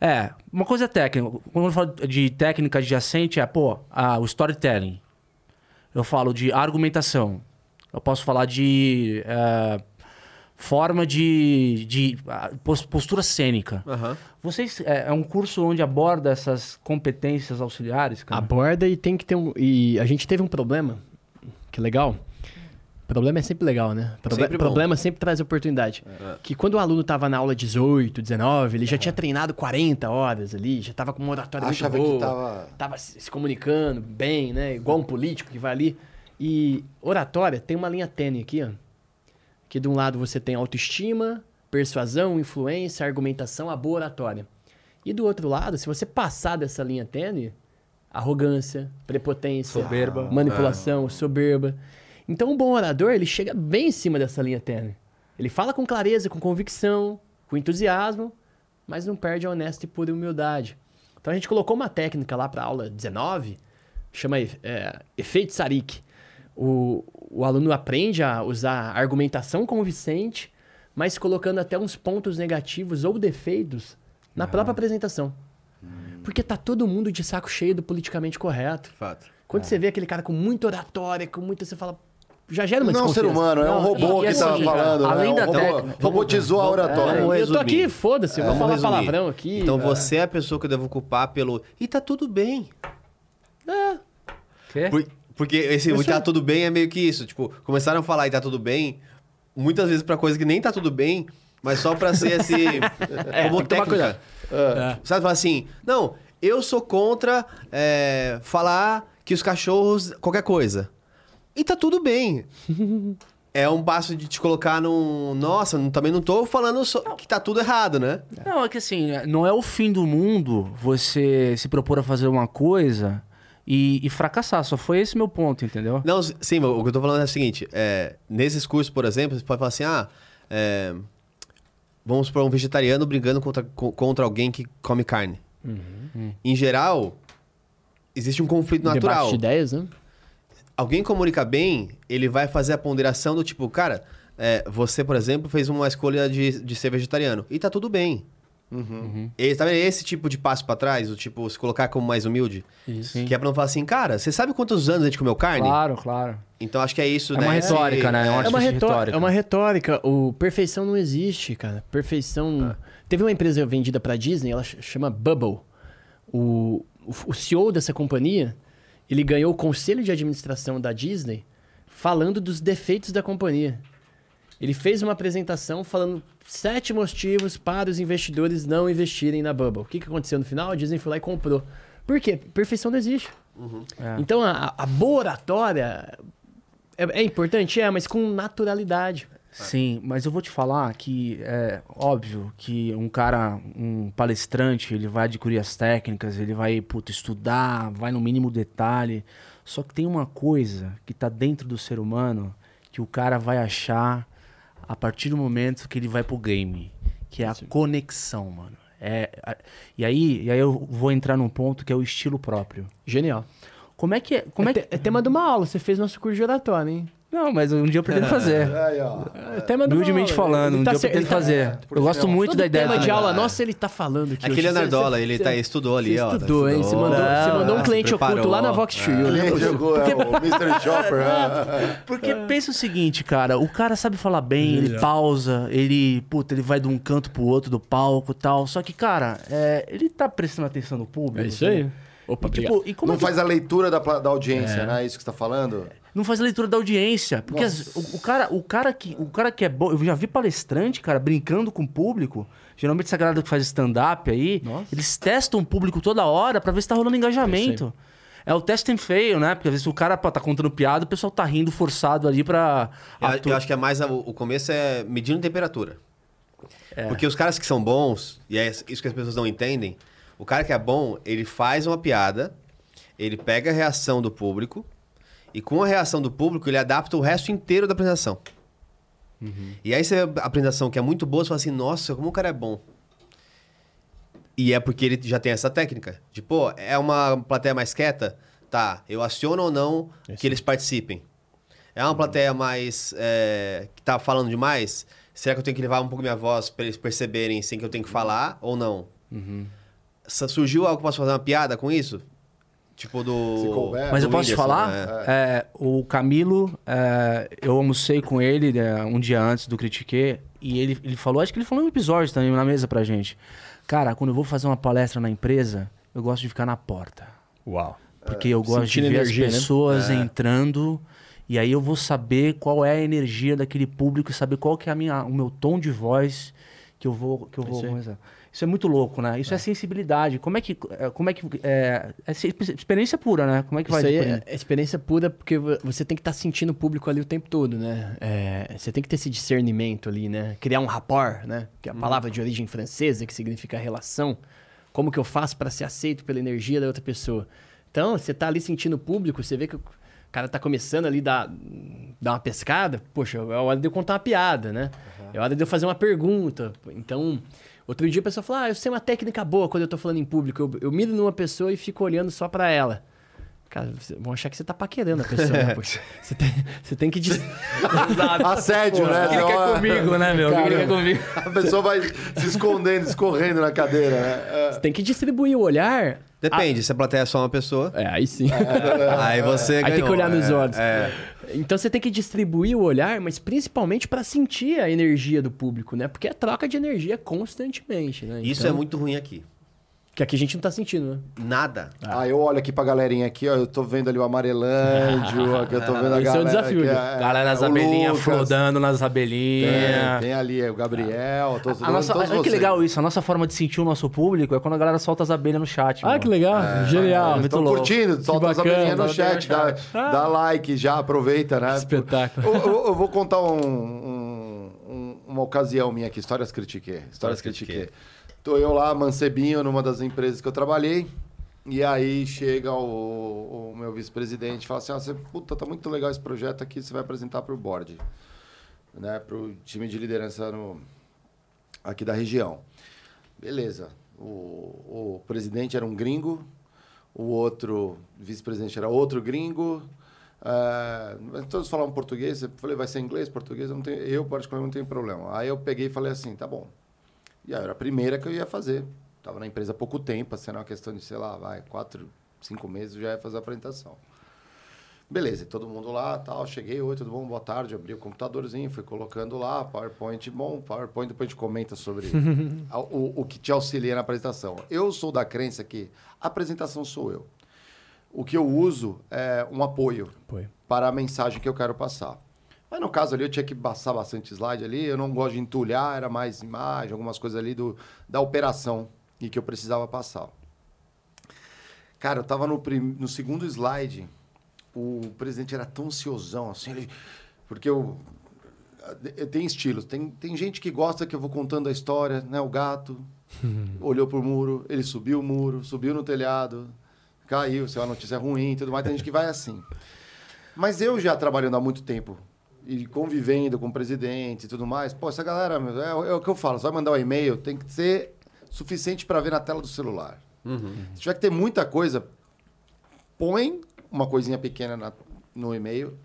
é, uma coisa é técnica. Quando eu falo de técnica adjacente, é, pô, a- o storytelling. Eu falo de argumentação. Eu posso falar de é, forma de, de pos- postura cênica. Aham. Vocês, é, é um curso onde aborda essas competências auxiliares, cara? Aborda e tem que ter um. E a gente teve um problema, que é legal. Problema é sempre legal, né? Proble- Sempre problema sempre traz oportunidade. Que quando o aluno tava na aula 18, 19, ele já tinha treinado 40 horas ali, já tava com uma oratória muito Achava boa. que tava. tava se se comunicando bem, né? Igual um político que vai ali. E oratória tem uma linha tênue aqui, ó. Que de um lado você tem autoestima, persuasão, influência, argumentação, a boa oratória. E do outro lado, se você passar dessa linha tênue, arrogância, prepotência, Soberba. manipulação, soberba. Então, um bom orador, ele chega bem em cima dessa linha tênue. Ele fala com clareza, com convicção, com entusiasmo, mas não perde a honesta e pura humildade. Então, a gente colocou uma técnica lá para aula 19, chama é, efeito Sarik. O, o aluno aprende a usar argumentação convincente, mas colocando até uns pontos negativos ou defeitos na própria apresentação. Porque tá todo mundo de saco cheio do politicamente correto. Fato. Quando você vê aquele cara com muita oratória, com muita. Você fala. Já gera uma Não é um ser humano, é um robô e- e que tá falando. além né? da Um robô- técnica- Robotizou a oratória. É, eu tô aqui, foda-se, eu vou Vamos falar resumir. palavrão aqui. Então é. você é a pessoa que eu devo culpar pelo. E tá tudo bem. Quê? Por- porque esse o tá tudo bem é meio que isso. Tipo, começaram a falar e tá tudo bem, muitas vezes pra coisa que nem tá tudo bem, mas só pra ser esse. <laughs> É, como técnica. cuidado. Sabe, falar assim, não, eu sou contra é, falar que os cachorros. qualquer coisa. E tá tudo bem. <laughs> É um passo de te colocar num. Nossa, não- também não tô falando só que tá tudo errado, né? Não, é que assim, não é o fim do mundo você se propor a fazer uma coisa e, e fracassar. Só foi esse meu ponto, entendeu? Não, sim, o que eu tô falando é o seguinte: é, nesses cursos, por exemplo, você pode falar assim, ah, é, vamos supor um vegetariano brigando contra, co- contra alguém que come carne. Em geral, existe um conflito Debate natural. de ideias, né? Alguém comunica bem, ele vai fazer a ponderação do tipo, cara, é, você, por exemplo, fez uma escolha de, de ser vegetariano. E tá tudo bem. E, tá vendo? Esse tipo de passo pra trás, o tipo, se colocar como mais humilde. Sim. Que é pra não falar assim, cara, você sabe quantos anos a gente comeu carne? Claro, claro. Então acho que é isso, É né? uma retórica, né? É uma É uma, artifício retó- retórica. é uma retórica. O perfeição não existe, cara. Perfeição. Teve uma empresa vendida pra Disney, ela ch- chama Bubble. O, o, o CEO dessa companhia, ele ganhou o conselho de administração da Disney falando dos defeitos da companhia. Ele fez uma apresentação falando sete motivos para os investidores não investirem na Bubble. O que, que aconteceu no final? A Disney foi lá e comprou. Por quê? Perfeição não existe. É. Então, a, a boa oratória é, é importante, é, mas com naturalidade. Sim, mas eu vou te falar que é óbvio que um cara, um palestrante, ele vai adquirir as técnicas, ele vai puta, estudar, vai no mínimo detalhe. Só que tem uma coisa que tá dentro do ser humano que o cara vai achar a partir do momento que ele vai pro game, que é a conexão, mano. É, a- e aí, e aí eu vou entrar num ponto que é o estilo próprio. Genial. Como é que é, como é, é, que te- é tema de uma aula. Você fez nosso curso de oratória, hein? Não, mas um dia eu pretendo fazer. <laughs> Aí, ó. É tema Humildemente falando, Ele um tá dia eu pretendo ele tá- fazer. Eu gosto muito Todo da ideia tema de aula nossa, ele tá falando aqui. Aquele hoje. é Nardola, você- ele tá, estudou ali, ó. estudou, hein? Você mandou, você mandou um cliente oculto lá na Vox Tree. eu Quem lembro. jogou é o Mr. Chopper. né? Porque pensa o seguinte, cara, o cara sabe falar bem, ele pausa, ele, puta, ele vai de um canto pro outro do palco e tal. Só que, cara, é, ele tá prestando atenção no público. É isso aí. Opa, E, tipo, e como Não é que- faz a leitura da, da audiência, né? É isso que você tá falando? Não faz a leitura da audiência. Porque as- o, o cara, o, cara que, o cara que é bom. Eu já vi palestrante, cara, brincando com o público. Geralmente essa galera que faz stand-up aí, Nossa. eles testam o público toda hora pra ver se tá rolando engajamento. É o test and fail, né? Porque às vezes o cara pô, tá contando piada, o pessoal tá rindo forçado ali pra. Eu, eu acho que é mais a- o começo é medindo temperatura. É. Porque os caras que são bons, e é isso que as pessoas não entendem, o cara que é bom, ele faz uma piada, ele pega a reação do público, e com a reação do público, ele adapta o resto inteiro da apresentação. E aí você vê a apresentação que é muito boa, você fala assim, nossa, como o cara é bom. E é porque ele já tem essa técnica. De, pô, é uma plateia mais quieta? Tá, eu aciono ou não que eles participem. É uma plateia mais. é, que tá falando demais? Será que eu tenho que levar um pouco minha voz pra eles perceberem sem que eu tenho que falar ou não? Sa- Surgiu algo que eu posso fazer uma piada com isso? Tipo do. Couber. Mas do eu posso te falar? né? É, o Camilo, é, eu almocei com ele né, um dia antes do Critique e ele, ele falou, acho que ele falou um episódio também na mesa pra gente. Cara, quando eu vou fazer uma palestra na empresa, eu gosto de ficar na porta. Uau. Porque eu gosto de ver energia, as né? pessoas entrando e aí eu vou saber qual é a energia daquele público e saber qual que é a minha, o meu tom de voz que eu vou, que eu vou Isso aí. começar. Isso é muito louco, né? Isso é, sensibilidade. Como é que, é, como é que é, é experiência pura, né? Como é que vai? Isso aí depois? é é experiência pura porque vo- você tem que estar sentindo o público ali o tempo todo, né? É, você tem que ter esse discernimento ali, né? Criar um rapport, né? Que é a palavra de origem francesa, que significa relação. Como que eu faço para ser aceito pela energia da outra pessoa? Então, você tá ali sentindo o público, você vê que o cara tá começando ali dar, dar uma pescada, poxa, é hora de eu contar uma piada, né? É hora de eu fazer uma pergunta. Então, outro dia a pessoa falou, ah, eu sei uma técnica boa quando eu tô falando em público. Eu, eu miro numa pessoa e fico olhando só para ela. Cara, você- vão achar que você tá paquerando a pessoa, né? <laughs> Poxa, você, tem, você tem que... dis- <laughs> Assédio, né? Ele quer comigo, né, meu? Ele quer comigo. A pessoa vai se escondendo, escorrendo na cadeira, né? É. Você tem que distribuir o olhar. Depende, se a plateia é só uma pessoa, É, aí sim. <laughs> aí você Aí tem que olhar nos É, olhos. é. Então você tem que distribuir o olhar, mas principalmente para sentir a energia do público, né? Porque é troca de energia constantemente, né? Isso Então, é muito ruim aqui. Que aqui a gente não tá sentindo, né? Nada. Ah, eu olho aqui pra galerinha aqui, ó. Eu tô vendo ali o Amarelândio, aqui eu tô vendo a <laughs> Esse é o galera. desafio, aqui, né? é, Galera nas o abelhinhas flodando nas Tem, abelhinhas. tem ali o Gabriel, todos, A nossa, todos olha que legal isso. A nossa forma de sentir o nosso público é quando a galera solta as abelhas no chat. Ah, mano. que legal. Genial. Eles muito estão louco. curtindo, solta as bacana, abelhinhas no solta chat, dá, chat. dá like já, aproveita, né? Espetáculo. Eu, eu- eu vou contar um- um- um- uma ocasião minha aqui, Histórias Critiquei. Histórias Critiquei. Tô eu lá, mancebinho, numa das empresas que eu trabalhei. E aí chega o, o meu vice-presidente e fala assim: ah, você, puta, tá muito legal esse projeto aqui, você vai apresentar pro board, né? Pro time de liderança no, aqui da região. Beleza. O, o presidente era um gringo, o outro vice-presidente era outro gringo. Mas todos falavam português. Eu falei, vai ser inglês, português? Eu, não tenho, eu, particularmente, não tenho problema. Aí eu peguei e falei assim, tá bom. E aí era a primeira que eu ia fazer. Estava na empresa há pouco tempo, assim, era uma questão de, sei lá, vai, quatro, cinco meses eu já ia fazer a apresentação. Beleza, todo mundo lá, tal, cheguei, oi, tudo bom, boa tarde, abri o computadorzinho, fui colocando lá, PowerPoint, bom, PowerPoint depois a gente comenta sobre <laughs> a- o, o que te auxilia na apresentação. Eu sou da crença que a apresentação sou eu. O que eu uso é um apoio Apoio. para a mensagem que eu quero passar. Mas no caso ali eu tinha que passar bastante slide ali, eu não gosto de entulhar, era mais imagem, algumas coisas ali do, da operação e que eu precisava passar. Cara, eu tava no, prim- no segundo slide, o presidente era tão ansiosão, assim, ele- porque eu, eu tenho estilos. Tem, tem gente que gosta que eu vou contando a história, né? O gato <laughs> olhou pro muro, ele subiu o muro, subiu no telhado. caiu, se é uma notícia ruim e tudo mais, tem gente que vai assim. Mas eu já trabalhando há muito tempo e convivendo com o presidente e tudo mais, pô, essa galera, é, é o que eu falo, você vai mandar um e-mail, tem que ser suficiente para ver na tela do celular. Se tiver que ter muita coisa, põe uma coisinha pequena na- no e-mail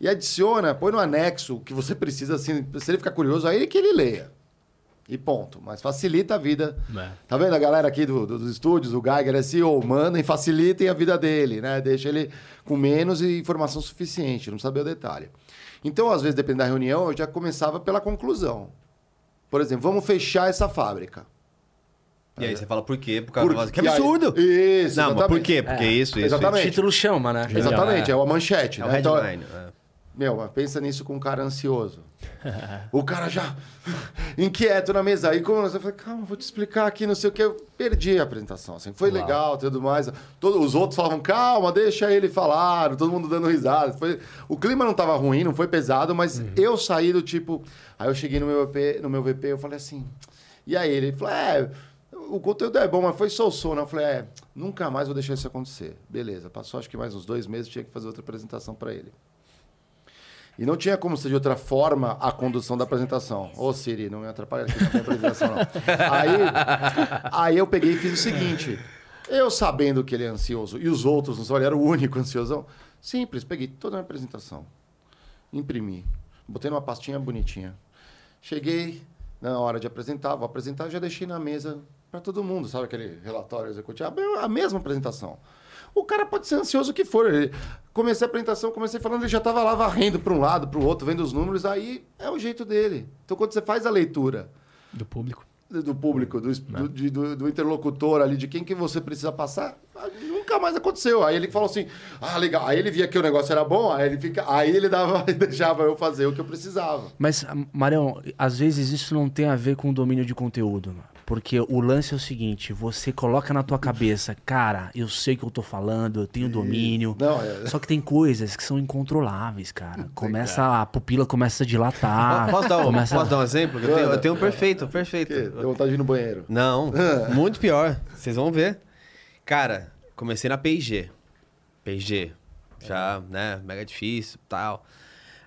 e adiciona, põe no anexo o que você precisa, assim, se ele ficar curioso, aí que ele leia. E ponto. Mas facilita a vida. Tá vendo a galera aqui do- do- dos estúdios, o Geiger é CEO, mandem, facilitem a vida dele, né? Deixa ele com menos informação suficiente, não saber o detalhe. Então, às vezes, dependendo da reunião, eu já começava pela conclusão. Por exemplo, vamos fechar essa fábrica. E aí você fala por quê? Por causa Por- do... Que e aí- absurdo! Isso, Não, mas por exatamente. quê? Porque É, isso, isso, exatamente. O título chama, né? Exatamente, é, uma manchete. É o né? Então, headline. é. Meu, pensa nisso com um cara ansioso. o cara já <laughs> inquieto na mesa. Aí como eu falei, calma, vou te explicar aqui, não sei o que. Eu perdi a apresentação. Assim, foi legal, tudo mais. Todo, os outros falavam, calma, deixa ele falar, todo mundo dando risada. Foi, o clima não tava ruim, não foi pesado, mas eu saí do tipo. Aí eu cheguei no meu VP, no meu VP, eu falei assim. E aí ele falou, é. O conteúdo é bom, mas foi sou né? Eu falei, é, nunca mais vou deixar isso acontecer. Beleza, passou acho que mais uns dois meses, tinha que fazer outra apresentação para ele. E não tinha como ser de outra forma a condução da apresentação. Ô, Siri, não me atrapalha aqui na apresentação, não. Aí, aí eu peguei e fiz o seguinte. Eu sabendo que ele é ansioso e os outros não são, ele era o único ansiosão. Simples, peguei toda a minha apresentação, imprimi, botei numa pastinha bonitinha. Cheguei na hora de apresentar, vou apresentar, já deixei na mesa para todo mundo, sabe aquele relatório executivo? A mesma apresentação. O cara pode ser ansioso o que for. Ele- Comecei a apresentação, comecei falando, ele já estava lá varrendo para um lado, para o outro, vendo os números, aí é o jeito dele. Então, quando você faz a leitura Do público. do público, do, do, de- do- do interlocutor ali, de quem que você precisa passar, nunca mais aconteceu. Aí ele falou assim, ah, legal. Aí ele via que o negócio era bom, aí ele, fica, aí ele dava, <laughs> deixava eu fazer o que eu precisava. Mas, Marião, às vezes isso não tem a ver com o domínio de conteúdo. mano. Porque o lance é o seguinte, você coloca na tua cabeça, cara, eu sei o que eu tô falando, eu tenho domínio. Não, é- Só que tem coisas que são incontroláveis, cara. Começa, a pupila começa a dilatar. <laughs> Posso, dar um, começa... posso dar um exemplo? Eu tenho, eu tenho um perfeito, perfeito. Que? Deu vontade de ir no banheiro. Não, <laughs> muito pior. Vocês vão ver. Cara, comecei na P&G. P&G. Já, né, mega difícil tal.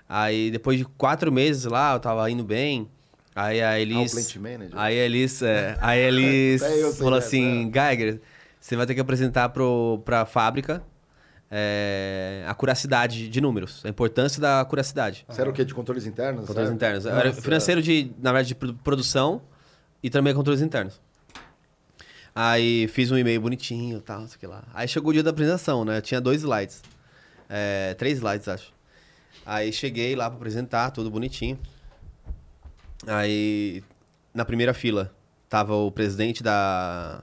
Aí, depois de quatro meses lá, eu tava indo bem. Aí a Elis... Ah, o plant manager. Aí a Elis, é, a <laughs> Elis É, eu sei falou dessa, assim, Geiger, você vai ter que apresentar pro, pra fábrica é, a curacidade de números. A importância da curacidade. Você era o quê? De controles internos? Controles internos. Nossa. Era financeiro de, na verdade, de produ- produção e também controles internos. Aí fiz um e-mail bonitinho e tal, sei que lá. Aí chegou o dia da apresentação, né? Tinha dois slides. É, três slides, acho. Aí cheguei lá pra apresentar, tudo bonitinho. Aí, na primeira fila, tava o presidente da,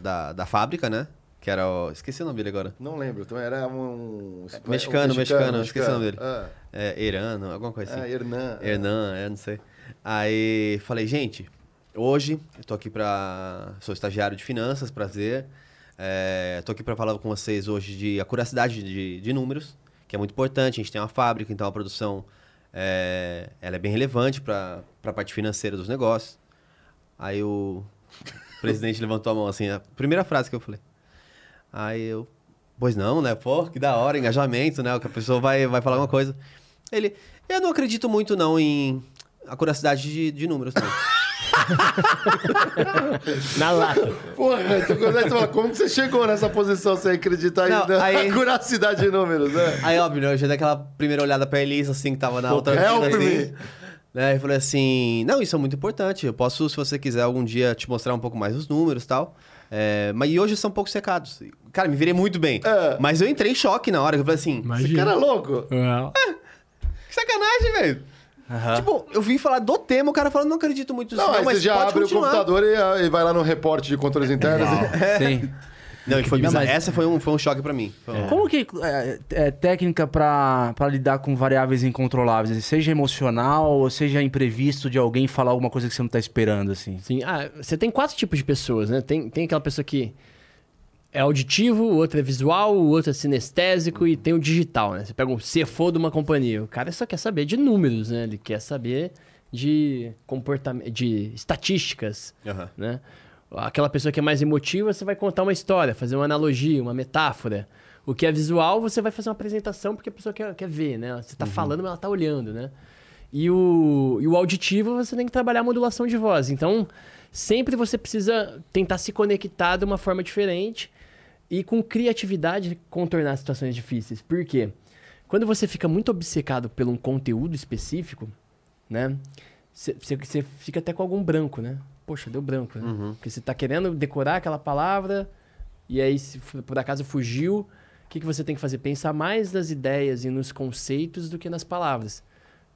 da, da fábrica, né? Que era o... Esqueci o nome dele agora. Não lembro, então era um... É, Mexicano, mexicano, esqueci o nome dele. Ah, É, Erano, alguma coisa assim. é, Hernan. é. Hernan, é, não sei. Aí falei, gente, hoje eu tô aqui pra. Sou estagiário de finanças, prazer. É, tô aqui pra falar com vocês hoje de acuracidade de, de números, que é muito importante. A gente tem uma fábrica, então a produção é, ela é bem relevante pra, pra parte financeira dos negócios. Aí o <laughs> presidente levantou a mão assim, a primeira frase que eu falei. Aí eu, pois não, né? Pô, que da hora, engajamento, né? Que a pessoa vai, vai falar uma coisa. Ele, eu não acredito muito não em acuracidade de, de números, não. <laughs> Na lata. Porra, então, quando você fala, como que você chegou nessa posição sem acreditar Não, ainda aí- <laughs> na curacidade de números, né? Aí, óbvio, né, eu já dei aquela primeira olhada pra Elisa, assim, que tava na outra Help fila, me. assim. Né? E falei assim, não, isso é muito importante. Eu posso, se você quiser, algum dia te mostrar um pouco mais os números e tal. É, mas e hoje são um pouco secados. Cara, me virei muito bem. É. Mas eu entrei em choque na hora. que Eu falei assim, Esse cara é louco. que sacanagem, velho. Tipo, eu vim falar do tema, o cara falando, não acredito muito nisso, Não, aí mas você já pode abre continuar. o computador e, e vai lá no reporte de controles internos. e- <laughs> Sim. Não, e foi Não, bizarro. mas- Essa foi um, foi um choque pra mim. Foi um- Como que é, é técnica pra pra lidar com variáveis incontroláveis? Seja emocional ou seja imprevisto de alguém falar alguma coisa que você não tá esperando, assim? Sim. Ah, você tem quatro tipos de pessoas, né? Tem, tem aquela pessoa que é auditivo, o outro é visual, o outro é sinestésico e tem o digital, né? Você pega um CFO de uma companhia. O cara só quer saber de números, né? Ele quer saber de comportamento, de estatísticas, Aham. né? Aquela pessoa que é mais emotiva, você vai contar uma história, fazer uma analogia, uma metáfora. O que é visual, você vai fazer uma apresentação porque a pessoa quer, quer ver, né? Você está falando, mas ela está olhando, né? E o, e o auditivo, você tem que trabalhar a modulação de voz. Então, sempre você precisa tentar se conectar de uma forma diferente e com criatividade contornar situações difíceis. Por quê? Quando você fica muito obcecado por um conteúdo específico, né? Você fica até com algum branco, né? Poxa, deu branco, né? Uhum. Porque você está querendo decorar aquela palavra e aí, se por acaso fugiu, o que, que você tem que fazer? Pensar mais nas ideias e nos conceitos do que nas palavras.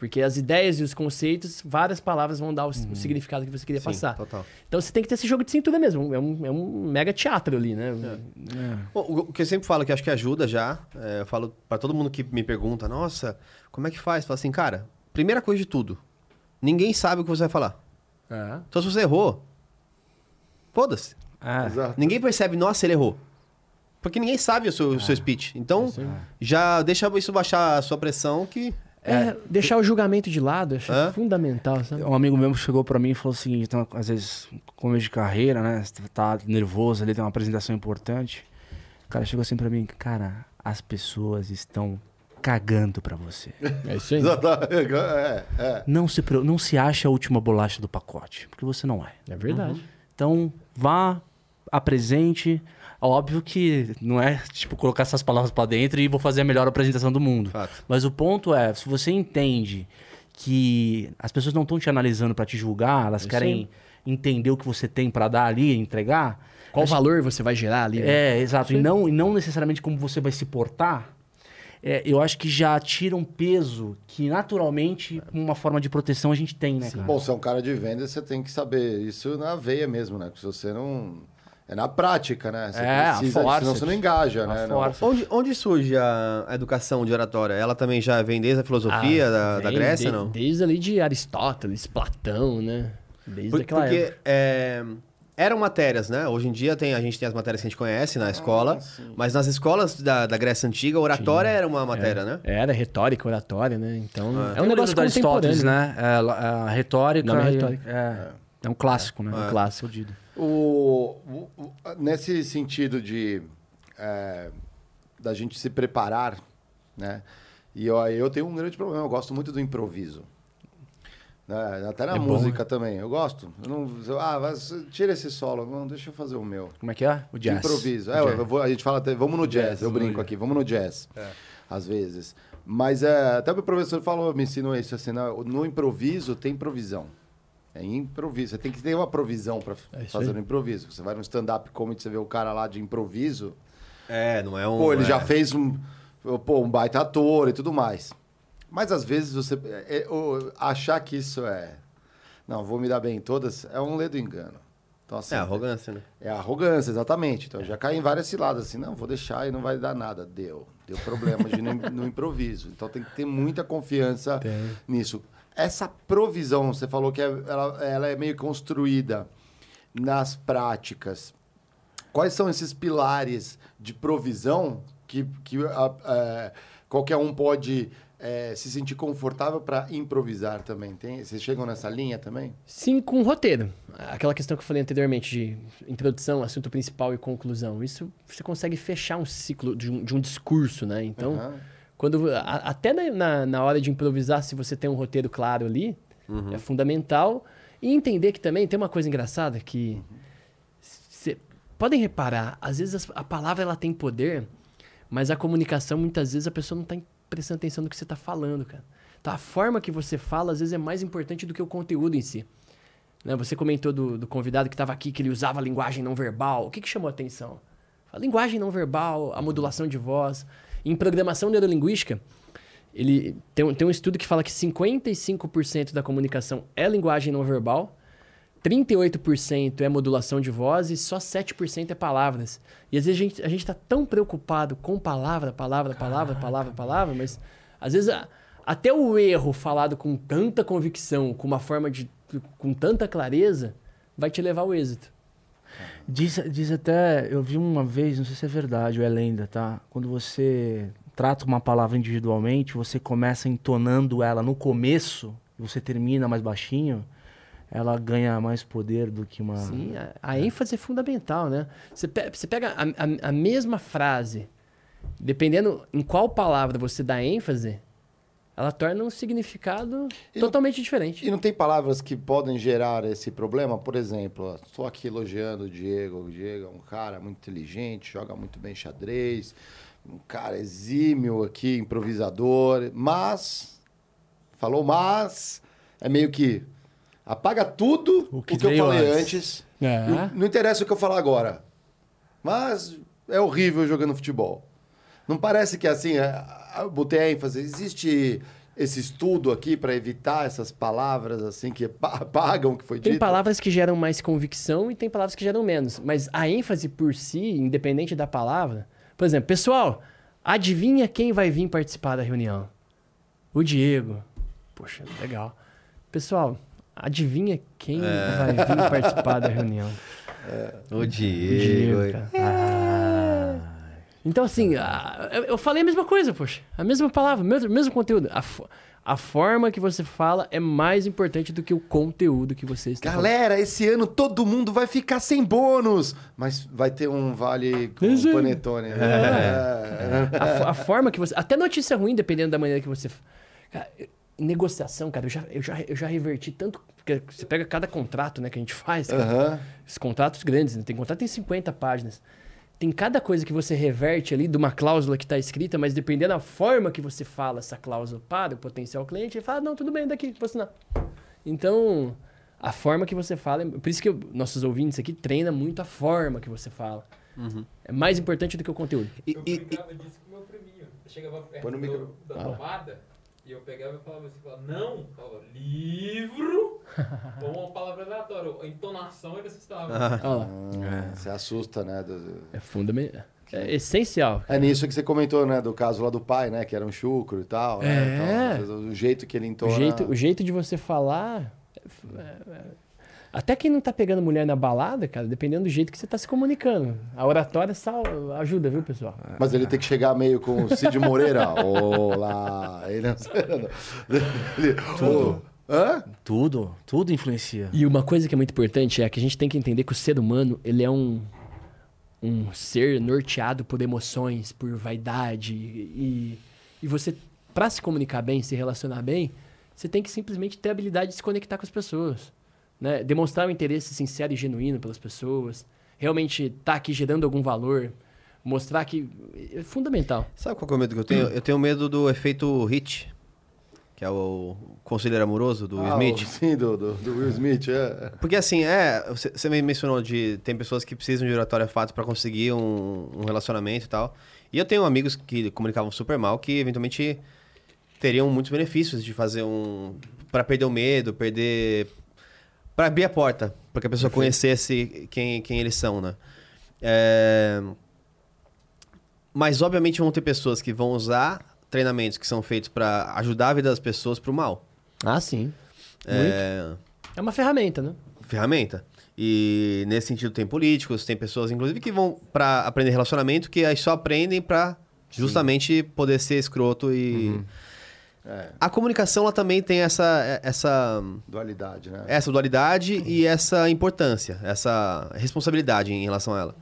Porque as ideias e os conceitos, várias palavras vão dar o, uhum. o significado que você queria Sim, passar. Total. Então você tem que ter esse jogo de cintura mesmo. É um, é um mega teatro ali, né? É. É. O, o, que eu sempre falo, que acho que ajuda já, é, eu falo para todo mundo que me pergunta, nossa, como é que faz? Fala assim, cara, primeira coisa de tudo, ninguém sabe o que você vai falar. É. Então se você errou, foda-se. É. Ninguém percebe, nossa, ele errou. Porque ninguém sabe o seu, o seu speech. Então, já deixa isso baixar a sua pressão que é, é, deixar o julgamento de lado, acho é? fundamental, sabe? Um amigo meu chegou para mim e falou o seguinte, então, às vezes, começo de carreira, né? Você tá nervoso ali, tem uma apresentação importante. O cara chegou assim para mim, cara, as pessoas estão cagando para você. É isso <laughs> aí. é, é. Não, se, não se acha a última bolacha do pacote, porque você não é. É verdade. Uhum. Então, vá, apresente, Óbvio que não é tipo colocar essas palavras para dentro e vou fazer a melhor apresentação do mundo. Fato. Mas o ponto é, se você entende que as pessoas não estão te analisando para te julgar, elas querem entender o que você tem para dar ali, entregar. Qual valor você vai gerar ali? Né? É, exato. E não, e não necessariamente como você vai se portar. É, eu acho que já tira um peso que naturalmente, uma forma de proteção, a gente tem, né? Bom, se é um cara de venda, você tem que saber isso na veia mesmo, né? Porque se você não é na prática, né? Você é, precisa, força, senão você não engaja, né? Onde, onde surge a educação de oratória? Ela também já vem desde a filosofia ah, da, da, Grécia, de, não? Desde ali de Aristóteles, Platão, né? Desde Por, aquela porque, época. É, eram matérias, né? Hoje em dia tem, a gente tem as matérias que a gente conhece na escola, ah, mas nas escolas da, da Grécia Antiga, oratória Tinha. era uma matéria, é. né? Era retórica, oratória, né? Então, ah. é um negócio da Aristóteles, né? É, a retórica. Não, é retórica. É, é, um clássico, né? É um clássico. O, o, o, nesse sentido de é, da gente se preparar, né? E eu, eu tenho um grande problema, eu gosto muito do improviso. Né? Até na é música bom, né? também, eu gosto. Eu não, ah, tira esse solo, não, deixa eu fazer o meu. Como é que é? O jazz. Improviso. É, vou, a gente fala até, vamos no jazz, jazz eu brinco aqui, vamos no jazz. É. Às vezes. Mas é, até o professor falou, me ensinou isso assim, no, no improviso tem provisão. É improviso. Você tem que ter uma provisão para é fazer o um improviso. Você vai no stand-up comedy, você vê o cara lá de improviso. É, não é um. Pô, ele é... já fez um, pô, um baita ator e tudo mais. Mas às vezes você. É, é, achar que isso é. Não, vou me dar bem em todas, é um ledo engano. Então, assim, é arrogância, né? É arrogância, exatamente. Então eu já caí em várias ciladas assim, não, vou deixar e não vai dar nada. Deu. Deu problema de no, <laughs> no improviso. Então tem que ter muita confiança tem. nisso. Essa provisão, você falou que é, ela, ela é meio construída nas práticas. Quais são esses pilares de provisão que, que é, qualquer um pode é, se sentir confortável para improvisar também? Tem, vocês chegam nessa linha também? Sim, com roteiro. Aquela questão que eu falei anteriormente de introdução, assunto principal e conclusão. Isso você consegue fechar um ciclo de um, de um discurso, né? Então. Uhum quando, a, até na, na hora de improvisar, se você tem um roteiro claro ali, uhum. é fundamental. E entender que também tem uma coisa engraçada que... Uhum. Cê, podem reparar, às vezes a, a palavra ela tem poder, mas a comunicação, muitas vezes, a pessoa não está prestando atenção no que você está falando, cara. Então, a forma que você fala, às vezes, é mais importante do que o conteúdo em si. Né? Você comentou do, do convidado que estava aqui, que ele usava a linguagem não verbal. O que, que chamou a atenção? A linguagem não verbal, a modulação de voz. Em programação neurolinguística, ele tem, tem um estudo que fala que 55% da comunicação é linguagem não verbal, 38% é modulação de voz e só 7% é palavras. E às vezes a gente a está tão preocupado com palavra, palavra, palavra, palavra, palavra, mas às vezes a, até o erro falado com tanta convicção, com uma forma de. com tanta clareza, vai te levar ao êxito. Diz, diz até, eu vi uma vez, não sei se é verdade ou é lenda, tá? Quando você trata uma palavra individualmente, você começa entonando ela no começo, você termina mais baixinho, ela ganha mais poder do que uma. Sim, a, a ênfase é fundamental, né? Você, pe você pega a, a, a, mesma frase, dependendo em qual palavra você dá ênfase, ela torna um significado e totalmente não, diferente. E não tem palavras que podem gerar esse problema? Por exemplo, estou aqui elogiando o Diego. O Diego é um cara muito inteligente, joga muito bem xadrez, um cara exímio aqui, improvisador, mas. Falou mas. É meio que Apaga tudo o que, o que eu falei antes. antes. É. Não, não, interessa o que eu falar agora. Mas é horrível jogando futebol. Não parece que assim, é, eu botei ênfase, existe esse estudo aqui para evitar essas palavras assim que <laughs> apagam o que foi dito? Tem palavras que geram mais convicção e tem palavras que geram menos. Mas a ênfase por si, independente da palavra. Por exemplo, pessoal, adivinha quem vai vir participar da reunião? O Diego. Poxa, legal. Pessoal, Adivinha quem é. vai vir participar da reunião? <laughs> É. O Diego. O Diego ah. Então, assim, eu falei a mesma coisa, poxa. A mesma palavra, mesmo, mesmo conteúdo. A, a forma que você fala é mais importante do que o conteúdo que você está Galera, falando. esse ano todo mundo vai ficar sem bônus, mas vai ter um vale com Sim. panetone. É. É. A, a, forma que você... Até notícia ruim, dependendo da maneira que você... Cara, negociação, cara, eu já, eu já, eu já reverti tanto. Porque você pega cada contrato né, que a gente faz, cara, uhum. esses contratos grandes, né? tem contrato tem 50 páginas. Tem cada coisa que você reverte ali de uma cláusula que está escrita, mas dependendo da forma que você fala essa cláusula para o potencial cliente, ele fala: não, tudo bem, daqui, vou assinar. Então, a forma que você fala. Por isso que eu, nossos ouvintes aqui treinam muito a forma que você fala. Uhum. É mais importante do que o conteúdo. E, eu brincava disso com o meu priminho. Eu chegava perto do, da tomada. E eu pegava e falava assim, falava, não, falava, livro, <laughs> ou uma palavra aleatória, a entonação ele assustava. Ah, ah, é. Você assusta, né? Do... É fundamental. É essencial. É nisso que você comentou, né? Do caso lá do pai, né? Que era um chucro e tal. Né? É. Né? Então, o jeito que ele entona... O jeito, o jeito de você falar... É, é, até quem não tá pegando mulher na balada, cara, dependendo do jeito que você tá se comunicando. A oratória sal, ajuda, viu, pessoal? Mas ele tem que chegar meio com o Cid Moreira. <laughs> Olá! Ele... Tudo. Hã? Tudo, tudo influencia. E uma coisa que é muito importante é que a gente tem que entender que o ser humano, ele é um, um ser norteado por emoções, por vaidade. E, e você, para se comunicar bem, se relacionar bem, você tem que simplesmente ter a habilidade de se conectar com as pessoas né? demonstrar um interesse sincero e genuíno pelas pessoas, realmente estar tá aqui gerando algum valor, mostrar que é fundamental. Sabe qual é o medo que eu tenho? Eu tenho medo do efeito hit, que é o conselheiro amoroso do Will ah, Smith. <laughs> sim, do, do, do, Will Smith, é. Porque assim, é, você me mencionou de tem pessoas que precisam de oratória fato para conseguir um, um relacionamento e tal. E eu tenho amigos que comunicavam super mal que eventualmente teriam muitos benefícios de fazer um para perder o medo, perder para abrir a porta, para que a pessoa Perfeito. conhecesse quem, quem eles são, né? É... Mas, obviamente, vão ter pessoas que vão usar treinamentos que são feitos para ajudar a vida das pessoas para o mal. Ah, sim. É... é uma ferramenta, né? Ferramenta. E nesse sentido tem políticos, tem pessoas, inclusive, que vão para aprender relacionamento, que aí só aprendem para justamente poder ser escroto e... Uhum é. A comunicação ela também tem essa essa dualidade, né? Essa dualidade e essa importância, essa responsabilidade em relação a ela.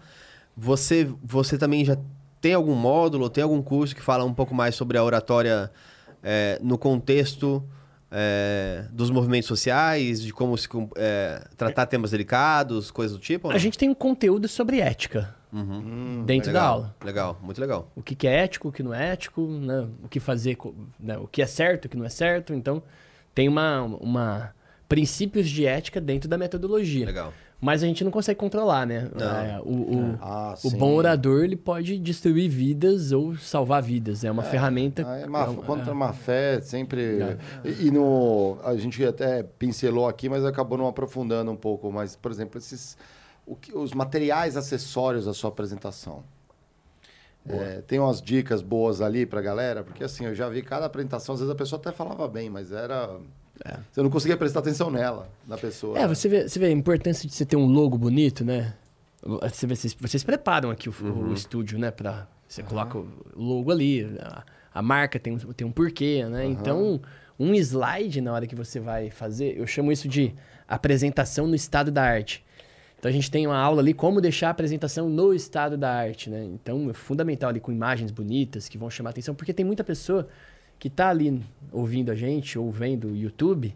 Você você também já tem algum módulo, tem algum curso que fala um pouco mais sobre a oratória é, no contexto é, dos movimentos sociais, de como se é, tratar temas delicados, coisas do tipo? A gente tem um conteúdo sobre ética. Uhum. Hum, dentro legal, da aula. Legal, muito legal. O que, que é ético, o que não é ético, né? o que fazer, né? o que é certo, o que não é certo. Então, tem uma, uma princípios de ética dentro da metodologia. Legal. Mas a gente não consegue controlar, né? É, o, o, ah, o bom orador ele pode destruir vidas ou salvar vidas. É uma é, ferramenta. É má, é, contra a má fé, sempre. É. E, e, no. A gente até pincelou aqui, mas acabou não aprofundando um pouco. Mas, por exemplo, esses que, os materiais acessórios da sua apresentação. É, tem umas dicas boas ali pra galera, porque assim, eu já vi cada apresentação, às vezes a pessoa até falava bem, mas era. É. Você não conseguia prestar atenção nela, na pessoa. É, você vê, você vê a importância de você ter um logo bonito, né? Você vê, vocês, vocês preparam aqui o, uhum. o estúdio, né? Pra, você uhum. coloca o logo ali, a, a, marca tem, tem um porquê, né? Uhum. Então, um slide na hora que você vai fazer, eu chamo isso de apresentação no estado da arte. Então a gente tem uma aula ali como deixar a apresentação no estado da arte, né? Então é fundamental ali com imagens bonitas que vão chamar atenção, porque tem muita pessoa que tá ali ouvindo a gente ou vendo o YouTube.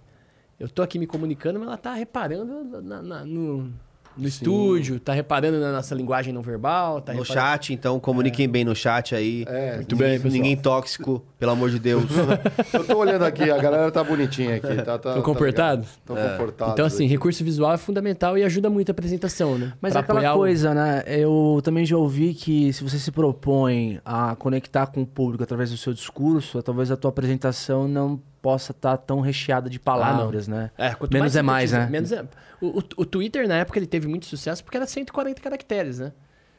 Eu tô aqui me comunicando, mas ela tá reparando na, na, no, no Sim. estúdio, tá reparando na nossa linguagem não verbal. Tá no reparando... chat, então comuniquem é. bem no chat aí. É, muito bem, pessoal. Ninguém tóxico, pelo amor de Deus. <laughs> Eu tô olhando aqui, a galera tá bonitinha aqui. Tá, tá, Tô comportado? Tá é. comportado. Então, assim, aqui. recurso visual é fundamental e ajuda muito a apresentação, né? Mas pra é aquela coisa, o... né? Eu também já ouvi que se você se propõe a conectar com o público através do seu discurso, talvez a tua apresentação não possa estar tá tão recheada de palavras, ah, né? É, menos mais é mais, né? Menos é... O, o, o, Twitter, na época, ele teve muito sucesso porque era 140 caracteres, né?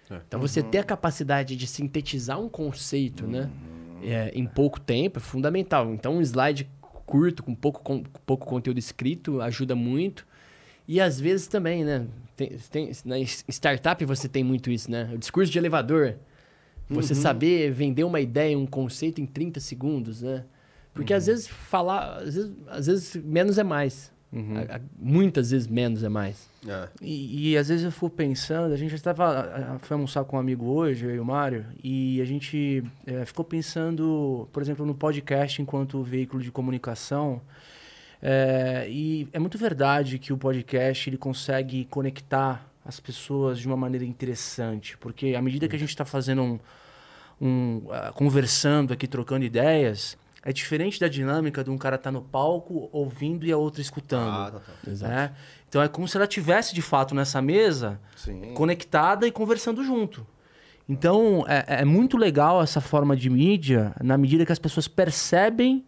É. Então, você uhum. ter a capacidade de sintetizar um conceito, né? uhum. né? É, em pouco tempo é fundamental. Então, um slide curto, com pouco, com pouco conteúdo escrito, ajuda muito. E às vezes também, né? Tem, tem, na startup você tem muito isso, né? O discurso de elevador. Você uhum. saber vender uma ideia, um conceito em 30 segundos, né? Porque uhum. às vezes falar, às vezes, às vezes menos é mais. Uhum. A, a, muitas vezes menos é mais. É. E, e, às vezes eu fico pensando, a gente estava foi almoçar com um amigo hoje, eu e o Mário, e a gente é, ficou pensando, por exemplo, no podcast enquanto veículo de comunicação. É, e é muito verdade que o podcast ele consegue conectar as pessoas de uma maneira interessante, porque à medida que a gente está fazendo um, um uh, conversando aqui, trocando ideias, é diferente da dinâmica de um cara estar tá no palco ouvindo e a outra escutando. Ah, tá, tá. Exato. Né? Então é como se ela tivesse de fato nessa mesa, Sim. conectada e conversando junto. Então é, é, muito legal essa forma de mídia na medida que as pessoas percebem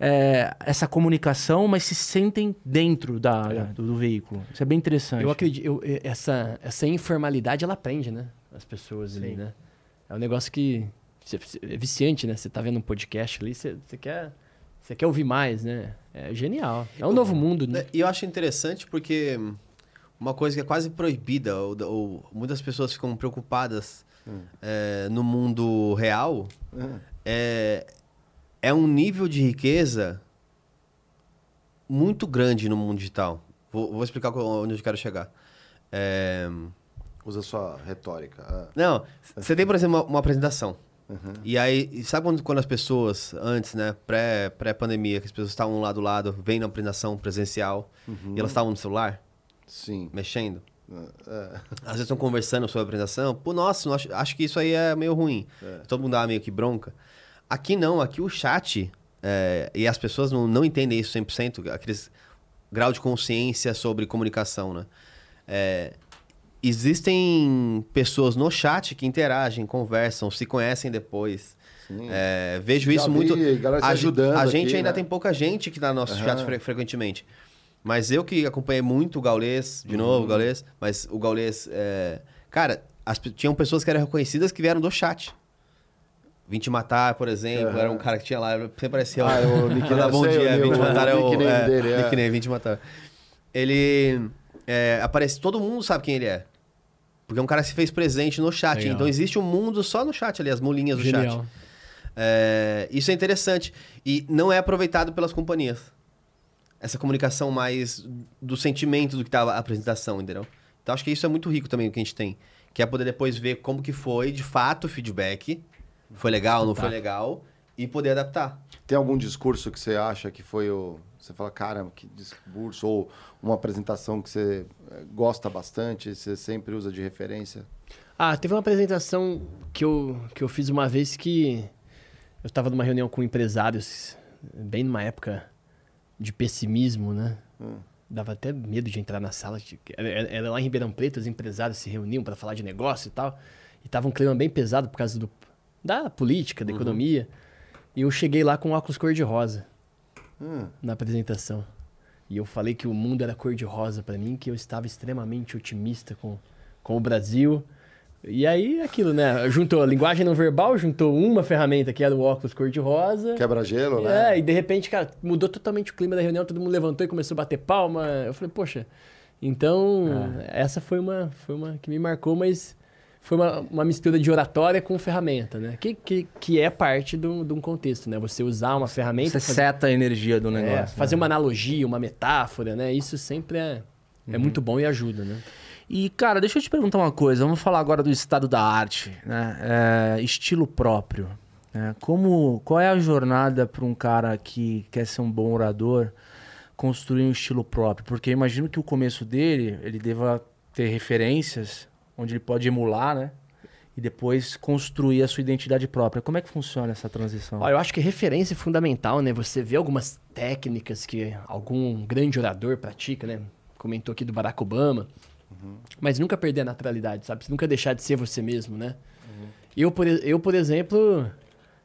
é, essa comunicação, mas se sentem dentro da, é. do, do, veículo. Isso é bem interessante. Eu acredito, eu, essa, essa informalidade ela prende, né? As pessoas Sim. ali, né? É um negócio que é viciante, né? Você tá vendo um podcast ali, você, você quer. Você quer ouvir mais, né? É genial. É um novo mundo, né? E eu acho interessante porque uma coisa que é quase proibida, ou, ou muitas pessoas ficam preocupadas hum. é, no mundo real, hum. é, é um nível de riqueza muito grande no mundo digital. Vou, vou explicar onde eu quero chegar. É... Usa sua retórica. Ah. Não, você tem, por exemplo, uma, uma apresentação. Uhum. E aí, sabe quando, quando as pessoas, antes, né, pré, pré-pandemia, que as pessoas estavam lado a lado, vendo a apresentação presencial, uhum. e elas estavam no celular? Sim. Mexendo? É. Às vezes estão conversando sobre a apresentação. Pô, nossa, acho, acho que isso aí é meio ruim. É. Todo mundo dá meio que bronca. Aqui não, aqui o chat, é, e as pessoas não, não entendem isso 100%, aqueles grau de consciência sobre comunicação, né? É, existem pessoas no chat que interagem, conversam, se conhecem depois. É, vejo Já isso vi, muito. A, ajudando a gente aqui, ainda né? tem pouca gente que tá no nosso uhum. chat fre frequentemente. Mas eu que acompanhei muito o Gaulês, de uhum. novo, o Gaulês, mas o Gaulês. É... Cara, as, tinham pessoas que eram reconhecidas que vieram do chat. Vim te matar, por exemplo, uhum. era um cara que tinha lá, sempre parecia. Ah, o nickname. <laughs> bom dia, Vim te matar é o. Nickname é, dele, é. Nickname, Vim te matar. Ele. É, aparece, todo mundo sabe quem ele é. Porque um cara se fez presente no chat. Legal. Então existe um mundo só no chat ali, as mulinhas do Genial. chat. É, isso é interessante. E não é aproveitado pelas companhias. Essa comunicação mais do sentimento do que estava tá a apresentação, entendeu? Então acho que isso é muito rico também o que a gente tem. Que é poder depois ver como que foi, de fato, o feedback. Foi legal, não foi legal. E poder adaptar. Tem algum discurso que você acha que foi o você fala, caramba, que discurso, ou uma apresentação que você eh, gosta bastante, você sempre usa de referência? Ah, teve uma apresentação que eu, que eu fiz uma vez que eu estava numa reunião com empresários, bem numa época de pessimismo, né? Hum. Dava até medo de entrar na sala. Era lá em Ribeirão Preto, os empresários se reuniam para falar de negócio e tal. E tava um clima bem pesado por causa do, da política, da uhum. economia. E eu cheguei lá com óculos cor-de-rosa hum. na apresentação. E eu falei que o mundo era cor-de-rosa para mim, que eu estava extremamente otimista com, com o Brasil. E aí, aquilo, né? Juntou a linguagem não verbal, juntou uma ferramenta que era o óculos cor-de-rosa. Quebra-gelo, né? É, e de repente, cara, mudou totalmente o clima da reunião, todo mundo levantou e começou a bater palma. Eu falei, poxa. Então, é. essa foi uma, foi uma que me marcou, mas foi uma, uma mistura de oratória com ferramenta, né? Que, que, que é parte de um contexto, né? Você usar uma ferramenta... Você fazer, seta a energia do é, negócio. É, fazer né? uma analogia, uma metáfora, né? Isso sempre é, é uhum. muito bom e ajuda, né? E, cara, deixa eu te perguntar uma coisa. Vamos falar agora do estado da arte, né? É, estilo próprio. Né? Como, qual é a jornada para um cara que quer ser um bom orador construir um estilo próprio? Porque imagino que o começo dele, ele deva ter referências onde ele pode emular, né? E depois construir a sua identidade própria. Como é que funciona essa transição? Olha, eu acho que referência é fundamental, né? Você vê algumas técnicas que algum grande orador pratica, né? Comentou aqui do Barack Obama. Uhum. Mas nunca perder a naturalidade, sabe? Você nunca deixar de ser você mesmo, né? Uhum. Eu, por, eu, por exemplo,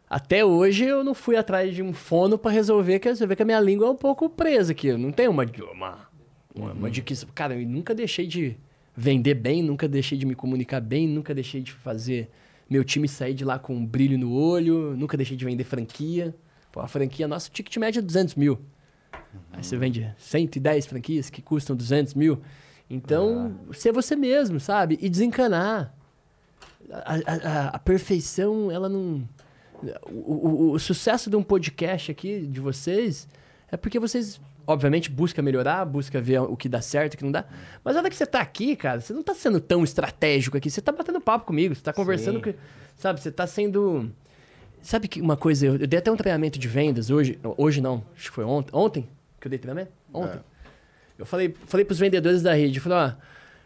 até hoje eu não fui atrás de um fono para resolver que você vê que a minha língua é um pouco presa aqui. Eu não tenho uma uma, uma, uma dicção. Cara, eu nunca deixei de vender bem, nunca deixei de me comunicar bem, nunca deixei de fazer meu time sair de lá com um brilho no olho, nunca deixei de vender franquia. Pô, a franquia, nosso ticket médio é 200 mil. Uhum. Aí você vende 110 franquias que custam 200 mil. Então, ah. ser você mesmo, sabe? E desencanar. A, a, a, perfeição, ela não. O, o, o, sucesso de um podcast aqui, de vocês, é porque vocês obviamente, busca melhorar, busca ver o que dá certo, o que não dá. Mas na hora que você tá aqui, cara, você não tá sendo tão estratégico aqui. Você tá batendo papo comigo, você tá conversando com. Sabe, você tá sendo. Sabe que uma coisa, eu, dei até um treinamento de vendas hoje. Hoje não, acho que foi ontem. Ontem que eu dei treinamento? Ontem. É. Eu falei, falei pros vendedores da rede, eu falei, ó,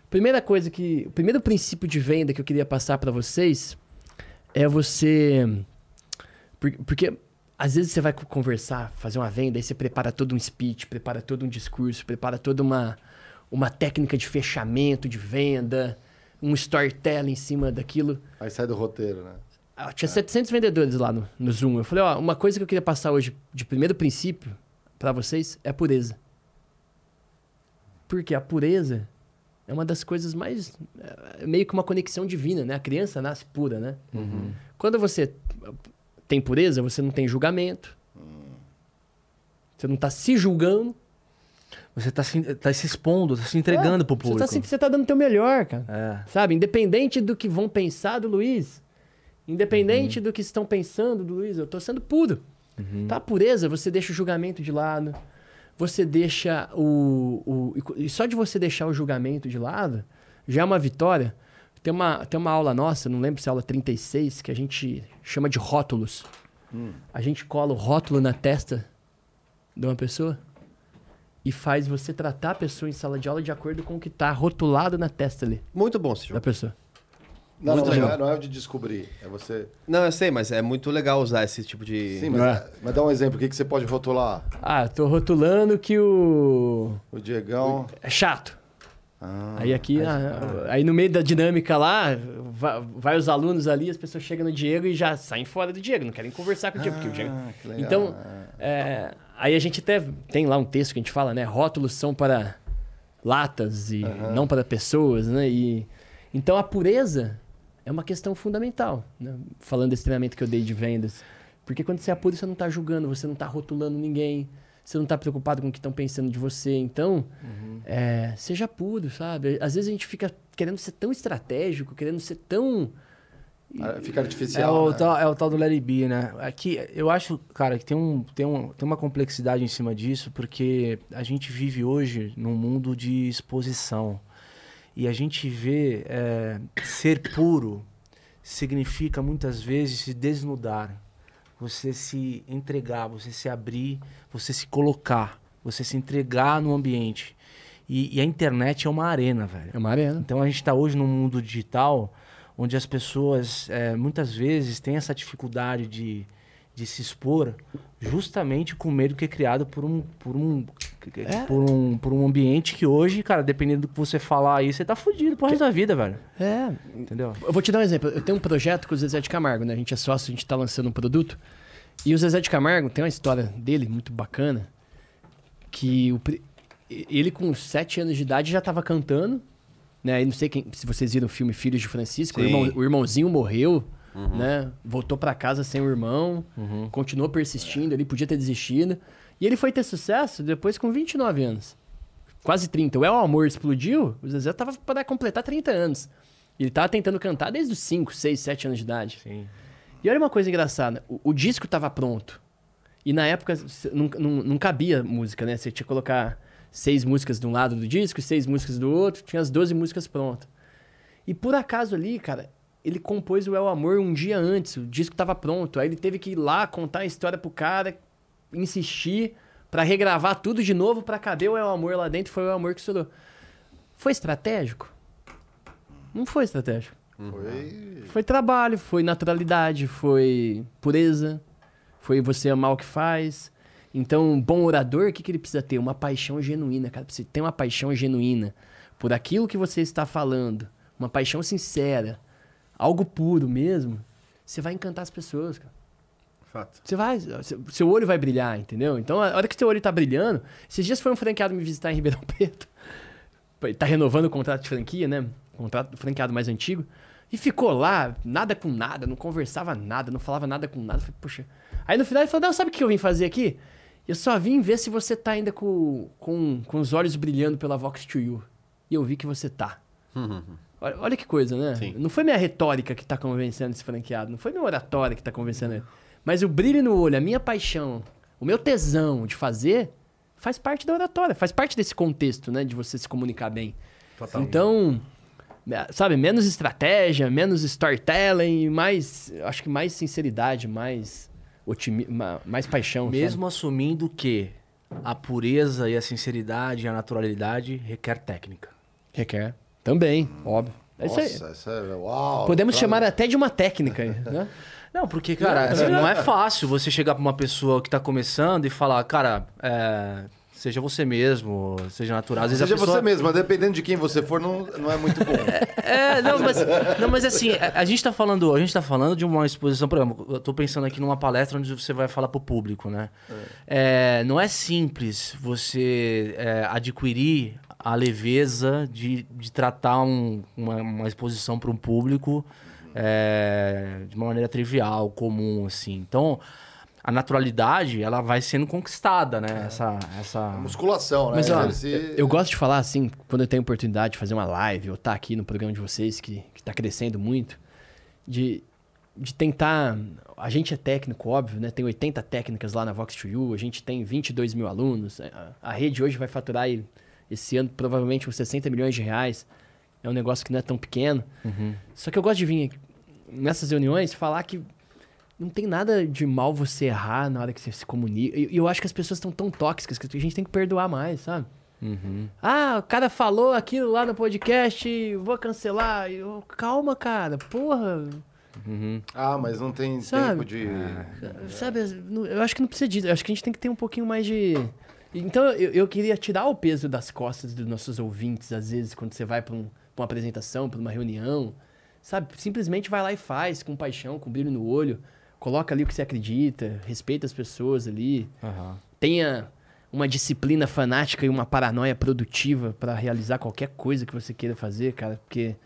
primeira coisa que. O primeiro princípio de venda que eu queria passar para vocês é você. Porque às vezes você vai conversar, fazer uma venda, aí você prepara todo um speech, prepara todo um discurso, prepara toda uma, uma técnica de fechamento de venda, um storytelling em cima daquilo. Aí sai do roteiro, né? Ah, tinha é. 700 vendedores lá no, no Zoom. Eu falei, ó, uma coisa que eu queria passar hoje de primeiro princípio para vocês é a pureza. Porque a pureza é uma das coisas mais. É meio que uma conexão divina, né? A criança nasce pura, né? Uhum. Quando você tem pureza, você não tem julgamento. Você não está se julgando. Você está se, tá se expondo, está se entregando é, pro público. Você está tá dando o teu melhor, cara. É. Sabe? Independente do que vão pensar do Luiz. Independente uhum. do que estão pensando do Luiz, eu estou sendo puro. Uhum. Tá? A pureza, você deixa o julgamento de lado. Você deixa o, o. E só de você deixar o julgamento de lado, já é uma vitória. Tem uma, tem uma aula nossa, não lembro se é aula 36, que a gente chama de rótulos. Hum. A gente cola o rótulo na testa de uma pessoa e faz você tratar a pessoa em sala de aula de acordo com o que está rotulado na testa ali. Muito bom, senhor. Da pessoa. Não, não, não, é, não é de descobrir, é você... Não, eu sei, mas é muito legal usar esse tipo de... Sim, mas, é. é. mas dá um exemplo, o que, que você pode rotular? Ah, tô rotulando que o... O Diegão... É chato. Ah, aí aqui, aí, ah, aí, no meio da dinâmica lá, vai, vai, os alunos ali, as pessoas chegam no Diego e já saem fora do Diego, não querem conversar com o Diego. porque o Diego... Ah, então, é, aí a gente até tem lá um texto que a gente fala, né? Rótulos são para latas e uhum. não para pessoas, né? E, então a pureza é uma questão fundamental, né? falando desse treinamento que eu dei de vendas. Porque quando você é puro, você não está julgando, você não está rotulando ninguém você não está preocupado com o que estão pensando de você. Então, uhum. é, seja puro, sabe? Às vezes a gente fica querendo ser tão estratégico, querendo ser tão. Ah, fica artificial. É o, né? tal, é o tal do Larry B, né? Aqui, eu acho, cara, que tem, um, tem, um, tem uma complexidade em cima disso, porque a gente vive hoje num mundo de exposição. E a gente vê é, ser puro significa muitas vezes se desnudar você se entregar, você se abrir, você se colocar, você se entregar no ambiente. E, e a internet é uma arena, velho. É uma arena. Então a gente está hoje num mundo digital onde as pessoas é, muitas vezes têm essa dificuldade de, de se expor justamente com medo que é criado por um, por um, é. por um, por um ambiente que hoje, cara, dependendo do que você falar aí, você tá fudido pro resto da vida, velho. É. Entendeu? Eu vou te dar um exemplo. Eu tenho um projeto com o Zezé de Camargo, né? A gente é sócio, a gente tá lançando um produto. E o Zezé de Camargo tem uma história dele muito bacana. Que o, ele, com sete anos de idade, já tava cantando. Né? E não sei quem, se vocês viram o filme Filhos de Francisco. O, irmão, o irmãozinho morreu. Uhum. Né? Voltou para casa sem o irmão, uhum. continuou persistindo, ele podia ter desistido. E ele foi ter sucesso depois com 29 anos. Quase 30. O El Amor explodiu, o Zezé tava para completar 30 anos. Ele tava tentando cantar desde os 5, 6, 7 anos de idade. Sim. E olha uma coisa engraçada, o, o disco tava pronto. E na época não, não, não, cabia música, né? Você tinha que colocar seis músicas de um lado do disco seis músicas do outro, tinha as 12 músicas prontas. E por acaso ali, cara, ele compôs o El Amor um dia antes, o disco tava pronto. Aí ele teve que ir lá contar a história pro cara, insistir para regravar tudo de novo para caber o El Amor lá dentro, foi o El Amor que estourou. Foi estratégico? Não foi estratégico. Foi... foi trabalho, foi naturalidade, foi pureza, foi você amar o que faz. Então, um bom orador, o que, que ele precisa ter? Uma paixão genuína, cara. Você tem uma paixão genuína por aquilo que você está falando, uma paixão sincera, algo puro mesmo, você vai encantar as pessoas, cara. Fato. Você vai, seu olho vai brilhar, entendeu? Então, a hora que seu olho tá brilhando, esses dias foi um franqueado me visitar em Ribeirão Preto. Tá renovando o contrato de franquia, né? contrato franqueado mais antigo. E ficou lá, nada com nada, não conversava nada, não falava nada com nada. Falei, puxa. Aí no final ele falou: Não, sabe o que eu vim fazer aqui? Eu só vim ver se você tá ainda com, com, com os olhos brilhando pela Vox to You. E eu vi que você tá. Uhum. <laughs> Olha, olha, que coisa, né? Sim. Não foi minha retórica que tá convencendo esse franqueado, não foi minha oratória que tá convencendo ele. Mas o brilho no olho, a minha paixão, o meu tesão de fazer, faz parte da oratória, faz parte desse contexto, né? De você se comunicar bem. Totalmente. Então, sabe, menos estratégia, menos storytelling, mais, acho que mais sinceridade, mais otimi mais paixão. Mesmo sabe? assumindo que a pureza e a sinceridade e a naturalidade requer técnica. Requer. Também, óbvio. É Nossa, isso aí. Isso é, uau, Podemos chamar até de uma técnica, né? <laughs> Não, porque, cara, assim, não é fácil você chegar pra uma pessoa que tá começando e falar, cara, é, seja você mesmo, seja natural. Às vezes seja pessoa... você mesmo, mas dependendo de quem você for, não, não é muito bom. <laughs> é, não, mas, não, mas assim, a, a, gente tá falando, a gente tá falando de uma exposição, por exemplo, eu tô pensando aqui numa palestra onde você vai falar pro público, né? É. É, não é simples você é, adquirir a leveza de, de tratar um, uma, uma exposição para um público é, de uma maneira trivial, comum, assim. Então, a naturalidade, ela vai sendo conquistada, né? É. Essa, essa... Musculação, né? Mas, ó, eu, eu, gosto de falar, assim, quando eu tenho oportunidade de fazer uma live ou estar tá aqui no programa de vocês, que está crescendo muito, de, de tentar... A gente é técnico, óbvio, né? Tem 80 técnicas lá na Vox2U, a gente tem 22 mil alunos. A, a rede hoje vai faturar esse ano provavelmente uns 60 milhões de reais. É um negócio que não é tão pequeno. Uhum. Só que eu gosto de vir nessas reuniões falar que não tem nada de mal você errar na hora que você se comunica. E eu, acho que as pessoas estão tão tóxicas que a gente tem que perdoar mais, sabe? Uhum. Ah, o cara falou aquilo lá no podcast, vou cancelar. Eu, calma, cara, porra. Uhum. Ah, mas não tem sabe? tempo de. Ah, sabe, eu acho que não precisa disso. Eu acho que a gente tem que ter um pouquinho mais de. Então, eu, eu queria tirar o peso das costas dos nossos ouvintes, às vezes, quando você vai para um, uma apresentação, para uma reunião. Sabe? Simplesmente vai lá e faz, com paixão, com brilho no olho coloca ali o que você acredita, respeita as pessoas ali. Uhum. Tenha uma disciplina fanática e uma paranoia produtiva para realizar qualquer coisa que você queira fazer, cara, porque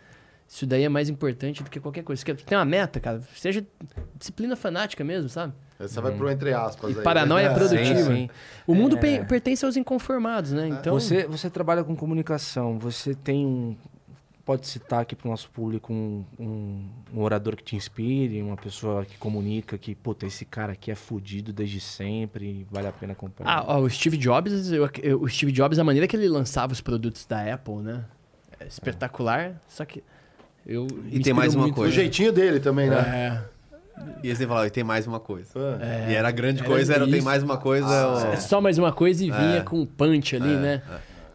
isso daí é mais importante do que qualquer coisa. Você tem uma meta, cara, seja disciplina fanática mesmo, sabe? Você vai pro entre aspas. E aí, paranoia <laughs> né? produtiva. Sim, sim. O mundo é... pertence aos inconformados, né? Então... Você, você trabalha com comunicação, você tem um, pode citar aqui para o nosso público um, um, um, orador que te inspire, uma pessoa que comunica que, puta, esse cara aqui é fudido desde sempre, vale a pena comprar? Ah, ó, o Steve Jobs, eu, eu, o Steve Jobs, a maneira que ele lançava os produtos da Apple, né? É espetacular, é. só que eu E tem mais uma coisa. O jeitinho dele também, né? É. E você falava, e tem mais uma coisa. É. E era a grande era coisa, era tem mais uma coisa. Ah, ou... Só mais uma coisa e vinha é. com punch ali, é, né?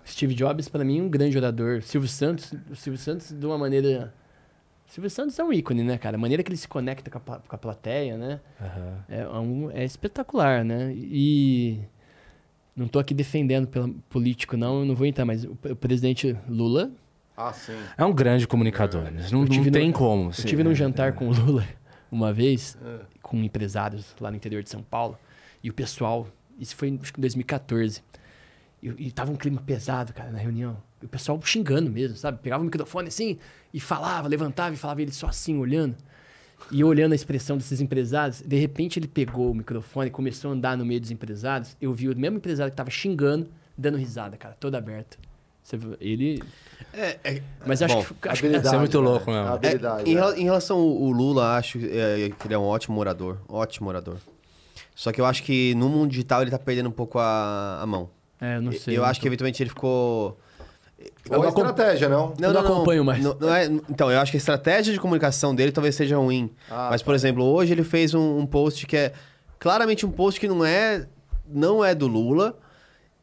É. Steve Jobs, para mim, um grande orador. Silvio Santos, o Silvio Santos, de uma maneira. Silvio Santos é um ícone, né, cara? A maneira que ele se conecta com a, com a plateia, né? Uhum. É, um, é espetacular, né? E. Não tô aqui defendendo pelo político, não, eu não vou entrar, mas o, o presidente Lula. Ah, sim. É um grande comunicador. É. Não, não tem no, como. Eu tive num jantar é. com o Lula uma vez, é. com empresários lá no interior de São Paulo, e o pessoal. Isso foi acho que em 2014. E, e tava um clima pesado, cara, na reunião. E o pessoal xingando mesmo, sabe? Pegava o microfone assim e falava, levantava e falava ele só assim, olhando. E olhando a expressão desses empresários, de repente ele pegou o microfone e começou a andar no meio dos empresários. Eu vi o mesmo empresário que tava xingando, dando risada, cara, todo aberto. Ele. É, é, Mas acho bom, que, acho que habilidade, Isso é muito né? louco, mesmo. Habilidade. É, em, né? rela- em relação ao Lula, acho é, que ele é um ótimo orador. Ótimo orador. Só que eu acho que no mundo digital ele tá perdendo um pouco a, a mão. É, eu não sei. eu não acho que eventualmente ele ficou. Ou a estratégia, não? Eu não acompanho mais. não- não é- então, eu acho que a estratégia de comunicação dele talvez seja ruim. Ah, Mas, por exemplo, hoje ele fez um, um post que é claramente um post que não é, não é do Lula.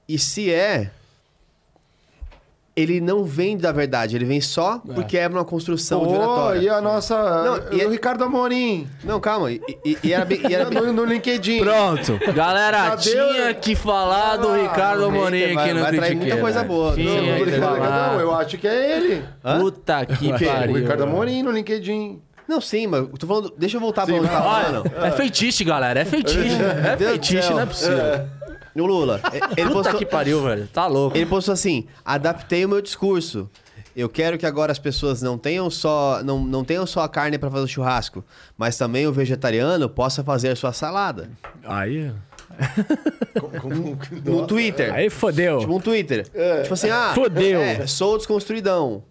E se é, ele não vem da verdade, ele vem só porque é uma construção de Pô, oratória. e a nossa... Não, e o Ricardo Amorim. Não, calma. E, e- e era bem. E era <laughs> bem... No, no LinkedIn. Pronto. Galera, Cadê tinha o- que falar do Ah, Ricardo o Amorim hater vai- aqui no vai Critiqueira. muita coisa boa. Tinha Não, O que falar. não, eu acho que é ele. Hã? Puta que O pariu. Ricardo Amorim no LinkedIn. Não, sim, mas tô falando. Deixa eu voltar pra Sim, onde eu tava falando. é feitiço, galera. É feitiço. <laughs> É feitiço, não é possível. O Lula. Ele Puta postou, que pariu, velho. Tá louco. ele postou assim: adaptei o meu discurso. Eu quero que agora as pessoas não tenham só não, não tenham só a carne para fazer o churrasco, mas também o vegetariano possa fazer a sua salada. Aí. No Twitter. Aí fodeu. Tipo um Twitter. Tipo assim, ah, Fodeu. é, sou desconstruidão.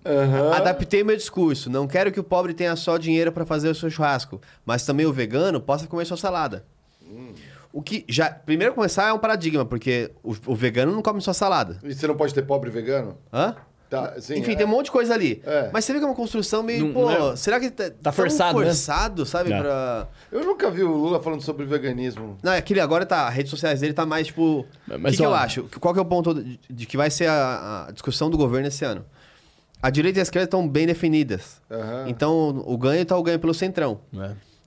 Adaptei meu discurso. Não quero que o pobre tenha só dinheiro para fazer o seu churrasco, mas também o vegano possa comer sua salada. O que já, primeiro começar é um paradigma, porque o, o vegano não come só salada. E você não pode ter pobre vegano? Hã? Tá, sim, Enfim, é. tem um monte de coisa ali. É. Mas você vê que é uma construção meio, Não- pô, não é- será que tá, tão forçado, né? forçado, sabe, É. pra... Eu nunca vi o Lula falando sobre veganismo. Não, é aquele agora tá, as redes sociais dele tá mais, tipo... O Mas, que, que eu acho? Qual que é o ponto de, de que vai ser a, a discussão do governo esse ano? A direita e a esquerda estão bem definidas. Aham. Então, o ganho tá o ganho pelo centrão.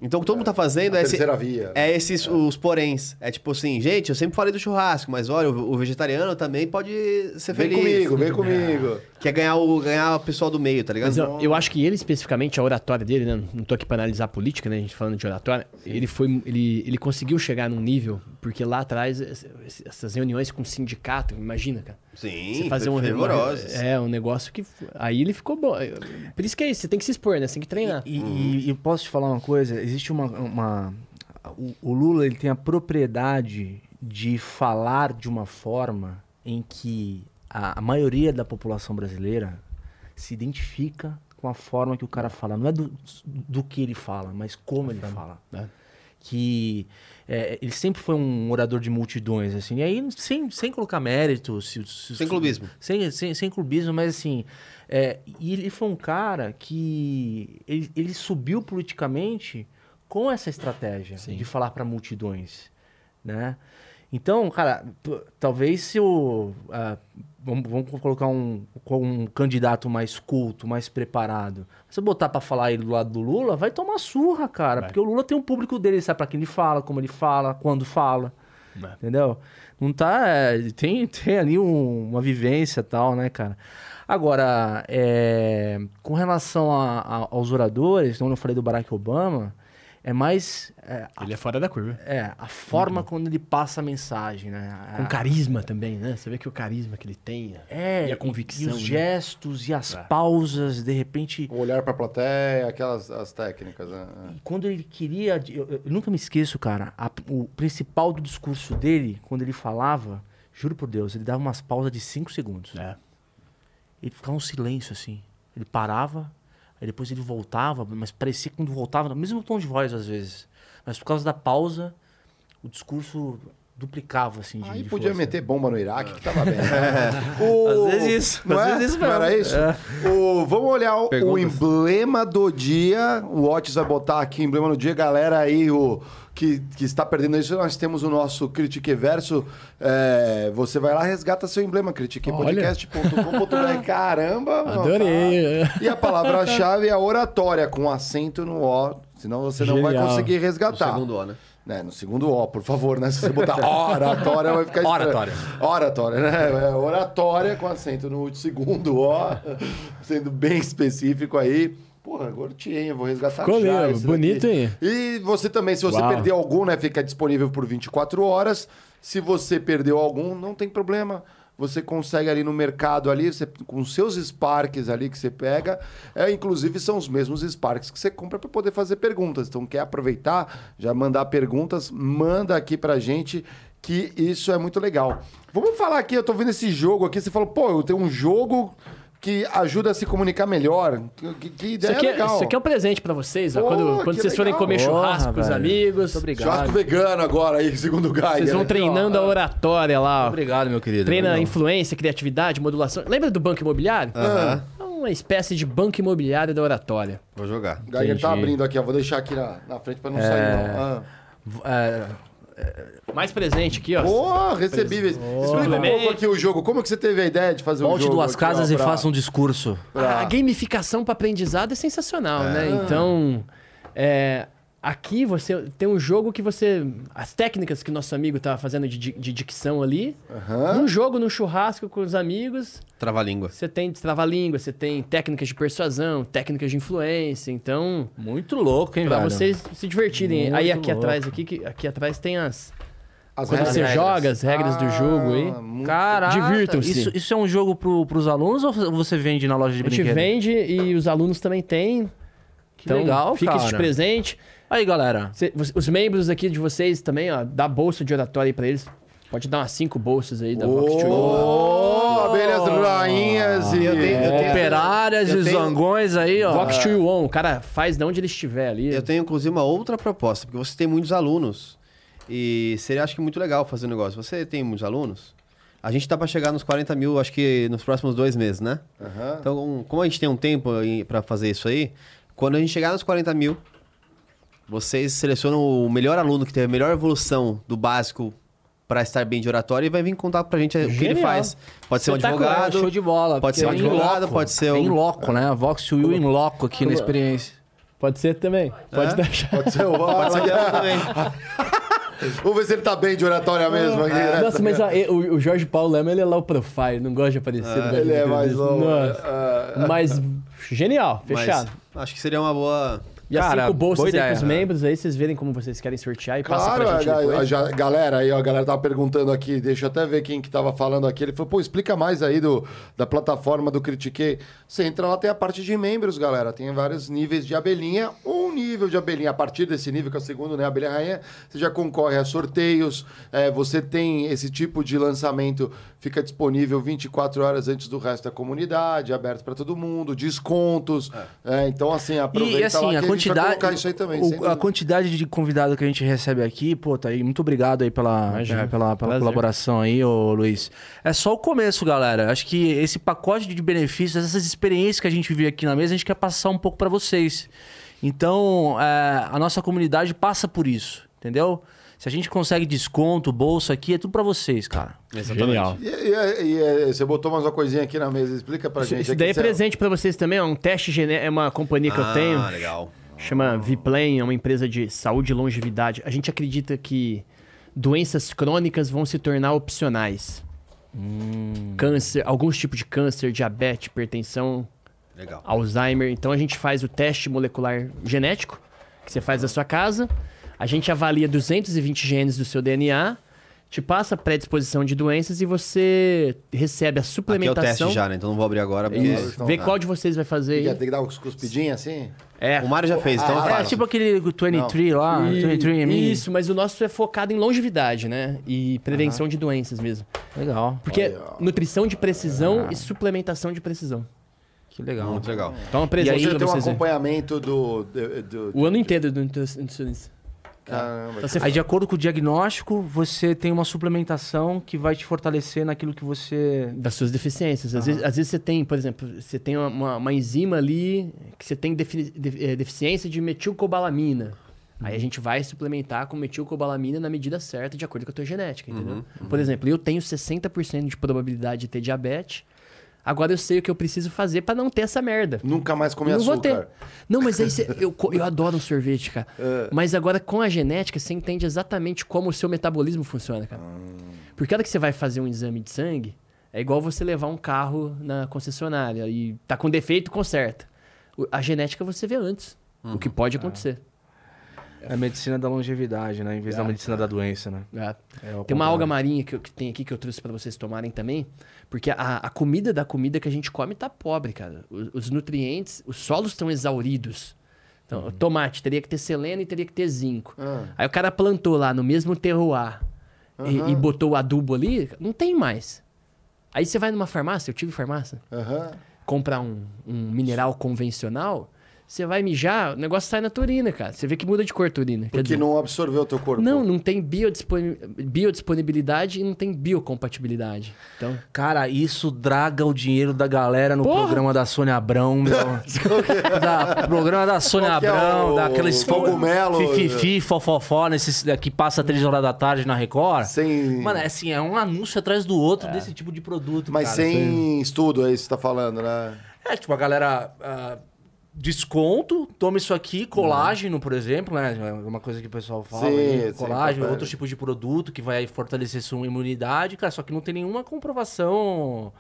É. Então, o que todo mundo tá fazendo A é... esse- via. É esses os poréns. É tipo assim, gente, eu sempre falei do churrasco, mas olha, o, o vegetariano também pode ser Vem feliz. comigo, vem comigo. Quer ganhar o, ganhar o pessoal do meio, tá ligado? Mas eu, eu acho que ele, especificamente, a oratória dele, né? Não tô aqui pra analisar a política, né? A gente falando de oratória. Ele foi. Ele, ele conseguiu chegar num nível, porque lá atrás, ess- essas reuniões com o sindicato, imagina, cara. Sim, Você fazer um fervorosos. É, um negócio que. Aí ele ficou bom. Por isso que é isso, você tem que se expor, né? Você tem que treinar. E, e- e posso te falar uma coisa? Existe uma. uma- o, o Lula ele tem a propriedade de falar de uma forma em que a, a maioria da população brasileira se identifica com a forma que o cara fala. Não é do, do que ele fala, mas como ele fala. né? Que é, ele sempre foi um orador de multidões, assim. E aí, sem, sem colocar mérito. se- se- Sem clubismo. sem, sem, sem clubismo, mas assim. é, e ele foi um cara que. Ele, ele subiu politicamente com essa estratégia de falar para multidões. Né? Então, cara, talvez se o. ah, vamos, vamos colocar um, um candidato mais culto, mais preparado. Se botar para falar ele do lado do Lula, vai tomar surra, cara. Porque o Lula tem um público dele, ele sabe para quem ele fala, como ele fala, quando fala. Entendeu? Não tá. é, tem, tem ali um- uma vivência e tal, né, cara? Agora, é, com relação a- a- aos oradores, quando eu falei do Barack Obama, é mais. É, a, Ele é fora da curva. é, a forma quando ele passa a mensagem, né? Com A- carisma também, né? Você vê que o carisma que ele tem. é, e a convicção. E os né? gestos e as É. pausas, de repente. O olhar pra plateia, aquelas as técnicas. Né? Quando ele queria. Eu, eu nunca me esqueço, cara. a- o principal do discurso dele, quando ele falava, juro por Deus, ele dava umas pausas de 5 segundos. É. Ele ficava um silêncio assim. Ele parava, aí depois ele voltava, mas parecia que quando voltava, no mesmo tom de voz às vezes. Mas por causa da pausa, o discurso duplicava assim. De, Aí de podia força. meter bomba no Iraque, que tava bem. <laughs> O- Às vezes isso, Não, às é? vezes isso Não mesmo. era isso? É. O- vamos olhar o, o emblema do dia. O Otis vai botar aqui emblema do dia. Galera aí, o, que, que está perdendo isso, nós temos o nosso Critique Verso. É, você vai lá, resgata seu emblema, critiquepodcast.com.br. Caramba! mano. Adorei. E a palavra-chave é oratória, com acento no O, senão você não vai Genial. conseguir O resgatar. segundo O, né? Né, no segundo O, por favor, né? Se você botar <laughs> oratória, vai ficar. Oratória. Oratória, né? É, oratória com acento no segundo O, <laughs> sendo bem específico aí. Porra, hein, eu vou resgatar Ficou já lindo, bonito, daqui. hein? E você também, se você Uau. perder algum, né, fica disponível por 24 horas. Se você perdeu algum, não tem problema. Você consegue ali no mercado ali, você, com seus Sparks ali que você pega, é, inclusive são os mesmos Sparks que você compra para poder fazer perguntas. Então quer aproveitar, já mandar perguntas, manda aqui pra gente que isso é muito legal. Vamos falar aqui, eu tô vendo esse jogo aqui, você falou, pô, eu tenho um jogo que ajuda a se comunicar melhor. Que, que ideia isso aqui, é, legal. Isso aqui é um presente para vocês, ó, quando, quando vocês legal. forem comer churrasco Porra, com os amigos. Muito obrigado. Churrasco vegano agora aí, <laughs> segundo o Guy. Vocês vão treinando a oratória lá. Muito obrigado, meu querido. Treina influência, criatividade, modulação. Lembra do banco imobiliário? Aham. É uma espécie de banco imobiliário da oratória. Vou jogar. O Geiger tá abrindo aqui, ó. Vou deixar aqui na, na frente para não é... sair, não. Ah. É... Mais presente aqui, ó. Recebi. Oh. Explica um pouco aqui o jogo. Como que você teve a ideia de fazer Volte um jogo? Volte duas casas pra... e faça um discurso. Pra... A gamificação para aprendizado é sensacional, é. né? Então, é, Aqui você tem um jogo que você. As técnicas que nosso amigo tá fazendo de, de dicção ali. Uhum. Num jogo, num churrasco com os amigos. Trava-língua. Você tem trava-língua, você tem técnicas de persuasão, técnicas de influência. Então. Muito louco, hein, pra velho? vocês se divertirem. Muito aí aqui louco. atrás, aqui, que, aqui atrás tem as. As Quando regras. você joga as regras ah, do jogo aí. Caraca, divirtam-se. Isso, isso é um jogo pro, pros alunos ou você vende na loja de brinquedos? A gente vende e os alunos também têm. Que então, legal, fica cara. esse de presente. Aí, galera. Cê, os membros aqui de vocês também, ó, dá bolsa de oratória aí pra eles. Pode dar umas cinco bolsas aí da oh, Vox Oh, abelhas rainhas e... Eu tenho, eu tenho, operárias e tenho... zangões aí, ó. Vox One, o cara faz de onde ele estiver ali. Eu tenho, inclusive, uma outra proposta, porque você tem muitos alunos. E seria, acho que, muito legal fazer um negócio. Você tem muitos alunos? A gente tá para chegar nos 40 mil, acho que nos próximos dois meses, né? Uhum. Então, como a gente tem um tempo para fazer isso aí, quando a gente chegar nos 40 mil, vocês selecionam o melhor aluno que teve a melhor evolução do básico para estar bem de oratória e vai vir contar pra gente Genial. o que ele faz. Pode ser um advogado. Show de bola. Pode ser um advogado, loco, pode ser um. Em loco, né? Vox to You em loco aqui na experiência. Pode ser também. Pode é? deixar. Pode ser o Pode ser também. <laughs> Vamos ver se ele tá bem de oratória mesmo. Aqui, né? Nossa, mas o, o, Jorge Paulo Lema, ele é low profile, não gosta de aparecer. Ah, ele é mais low. Nossa. Uh, mas genial, fechado. Mas, acho que seria uma boa e Cara, as cinco bolsas aí ideia, pros membros, aí vocês verem como vocês querem sortear e claro, passa pra gente a, depois. A, a, galera, aí ó, a galera tava perguntando aqui, deixa eu até ver quem que tava falando aqui. Ele falou, pô, explica mais aí do, da plataforma do Critiquei. Você entra lá, tem a parte de membros, galera. Tem vários níveis de abelhinha. Um nível de abelhinha, a partir desse nível, que é o segundo, né, abelha rainha, você já concorre a sorteios. É, você tem esse tipo de lançamento, fica disponível 24 horas antes do resto da comunidade, aberto para todo mundo, descontos. É. É, então, assim, aproveita e, assim, lá a quantidade, isso também. O, a quantidade de convidado que a gente recebe aqui, pô, tá aí. Muito obrigado aí pela, é, pela, pela colaboração aí, ô Luiz. É só o começo, galera. Acho que esse pacote de benefícios, essas experiências que a gente vive aqui na mesa, a gente quer passar um pouco para vocês. Então, é, a nossa comunidade passa por isso, entendeu? Se a gente consegue desconto, bolsa aqui, é tudo para vocês, cara. Exatamente. Genial. E, e, e, você botou mais uma coisinha aqui na mesa, explica pra gente. Isso daí é presente para vocês também, é um teste genético, é uma companhia que ah, eu tenho. Ah, legal. Chama Viplan, é uma empresa de saúde e longevidade. A gente acredita que doenças crônicas vão se tornar opcionais. Hum. Câncer, alguns tipos de câncer, diabetes, hipertensão, Legal. Alzheimer. Então a gente faz o teste molecular genético, que você faz na sua casa. A gente avalia 220 genes do seu DNA te passa predisposição de doenças e você recebe a suplementação. Aqui é o teste já, né? Então não vou abrir agora. Isso. Vê qual de vocês vai fazer. Tem que dar uns cuspidinhos assim? É. O Mário já fez, então ah, É tipo aquele 23 não. lá, e... 23 Isso, mas o nosso é focado em longevidade, né? E prevenção de doenças mesmo. Legal. Porque Olha. nutrição de precisão ah. e suplementação de precisão. Que legal. Muito legal. Então, e aí tem um acompanhamento do, do, do, O ano inteiro do nutricionista. Caramba. Então, Aí, de acordo com o diagnóstico, você tem uma suplementação que vai te fortalecer naquilo que você. Das suas deficiências. Às, vezes, às vezes, você tem, por exemplo, você tem uma, uma enzima ali que você tem defi de, deficiência de metilcobalamina. Aí a gente vai suplementar com metilcobalamina na medida certa, de acordo com a tua genética, entendeu? Uhum, uhum. Por exemplo, eu tenho 60% de probabilidade de ter diabetes Agora eu sei o que eu preciso fazer para não ter essa merda. Nunca mais comer não açúcar. Vou ter. Não, mas aí cê, eu, eu adoro um sorvete, cara. Uh. <laughs> Mas agora com a genética você entende exatamente como o seu metabolismo funciona, cara. Uh. Porque a hora que você vai fazer um exame de sangue, é igual você levar um carro na concessionária e tá com defeito, conserta. A genética você vê antes. Uhum. O que pode acontecer. É a medicina da longevidade, né? Em vez é. da medicina da doença, né? É. É tem uma alga marinha que, eu, que tem aqui que eu trouxe para vocês tomarem também. Porque a, a, comida da comida que a gente come tá pobre, cara. Os, os nutrientes, os solos estão exauridos. Então, uhum. tomate teria que ter seleno e teria que ter zinco. Uhum. Aí o cara plantou lá no mesmo terroir uhum. e, e, botou o adubo ali, não tem mais. Aí você vai numa farmácia, eu tive farmácia, uhum. comprar um, um mineral convencional, você vai mijar, o negócio sai na turina, cara. Você vê que muda de cor a turina. Porque dizer, não absorveu o teu corpo. Não, não tem biodisponibilidade e não tem biocompatibilidade. Então... Cara, isso draga o dinheiro da galera no Porra. programa da Sônia Abrão, meu. <laughs> da, programa da Sônia Abrão, é o, daqueles cogumelo. Fififi, fofofó, nesses, que passa três horas da tarde na Record. Sem... Mano, é assim, é um anúncio atrás do outro é. desse tipo de produto. Mas cara, sem assim. estudo, é isso que você tá falando, né? É, tipo, a galera. Uh, desconto, toma isso aqui, colágeno, por exemplo, né? É uma coisa que o pessoal fala. Sim, aí, colágeno, sim, outros tipos de produto que vai fortalecer sua imunidade, cara, só que não tem nenhuma comprovação.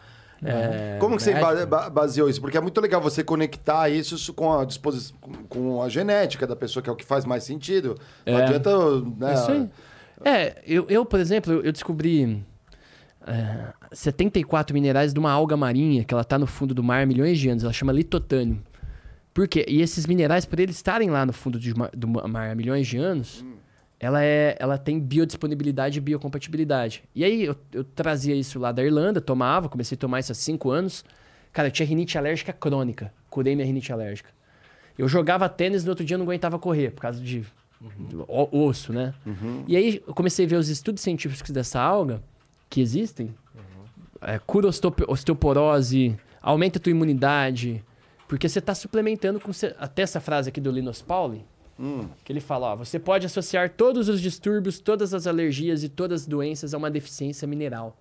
É, Como que médica. você baseou isso? Porque é muito legal você conectar isso com a disposição, com a genética da pessoa, que é o que faz mais sentido. Não é. adianta. Né, isso aí. É, eu, eu, por exemplo, eu descobri é, 74 minerais de uma alga marinha que ela está no fundo do mar há milhões de anos. Ela chama litotânio. Por quê? E esses minerais, por eles estarem lá no fundo de, do mar há milhões de anos, hum. ela, é, ela tem biodisponibilidade e biocompatibilidade. E aí eu, eu, trazia isso lá da Irlanda, tomava, comecei a tomar isso há 5 anos. Cara, eu tinha rinite alérgica crônica. Curei minha rinite alérgica. Eu jogava tênis no outro dia eu não aguentava correr, por causa de uhum. osso, né? Uhum. E aí eu comecei a ver os estudos científicos dessa alga, que existem. Uhum. É, cura osteoporose, aumenta a tua imunidade, porque você está suplementando com. Até essa frase aqui do Linus Pauling, hum. que ele fala: ó, você pode associar todos os distúrbios, todas as alergias e todas as doenças a uma deficiência mineral.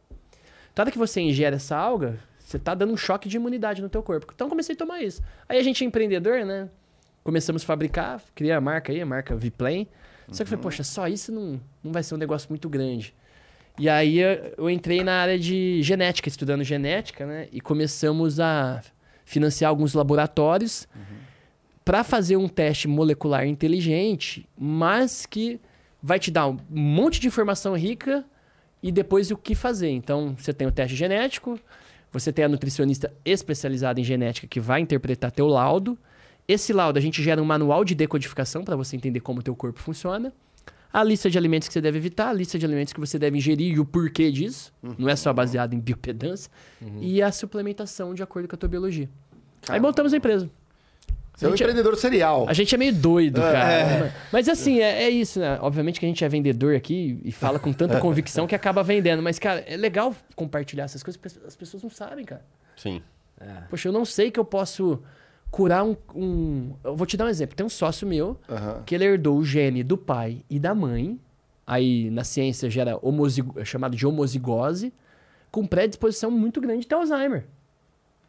Toda que você ingere essa alga, você está dando um choque de imunidade no teu corpo. Então comecei a tomar isso. Aí a gente é empreendedor, né? Começamos a fabricar, criei a marca aí, a marca Viplane. Só que eu falei, uhum. poxa, só isso não, não vai ser um negócio muito grande. E aí eu entrei na área de genética, estudando genética, né? E começamos a financiar alguns laboratórios uhum. para fazer um teste molecular inteligente, mas que vai te dar um monte de informação rica e depois o que fazer. Então, você tem o teste genético, você tem a nutricionista especializada em genética que vai interpretar teu laudo. Esse laudo a gente gera um manual de decodificação para você entender como o teu corpo funciona. A lista de alimentos que você deve evitar, a lista de alimentos que você deve ingerir e o porquê disso. Uhum. Não é só baseado em biopedância. Uhum. E a suplementação de acordo com a tua biologia. Aí montamos a empresa. Você é um é- empreendedor serial. A gente é meio doido, é. cara. É. Mas assim, é, é, isso, né? Obviamente que a gente é vendedor aqui e fala com tanta <laughs> convicção que acaba vendendo. Mas, cara, é legal compartilhar essas coisas porque as pessoas não sabem, cara. Sim. Poxa, eu não sei que eu posso curar um, um, Eu vou te dar um exemplo. Tem um sócio meu uhum. que ele herdou o gene do pai e da mãe. Aí na ciência gera homozig... chamado de homozigose, com predisposição muito grande de Alzheimer.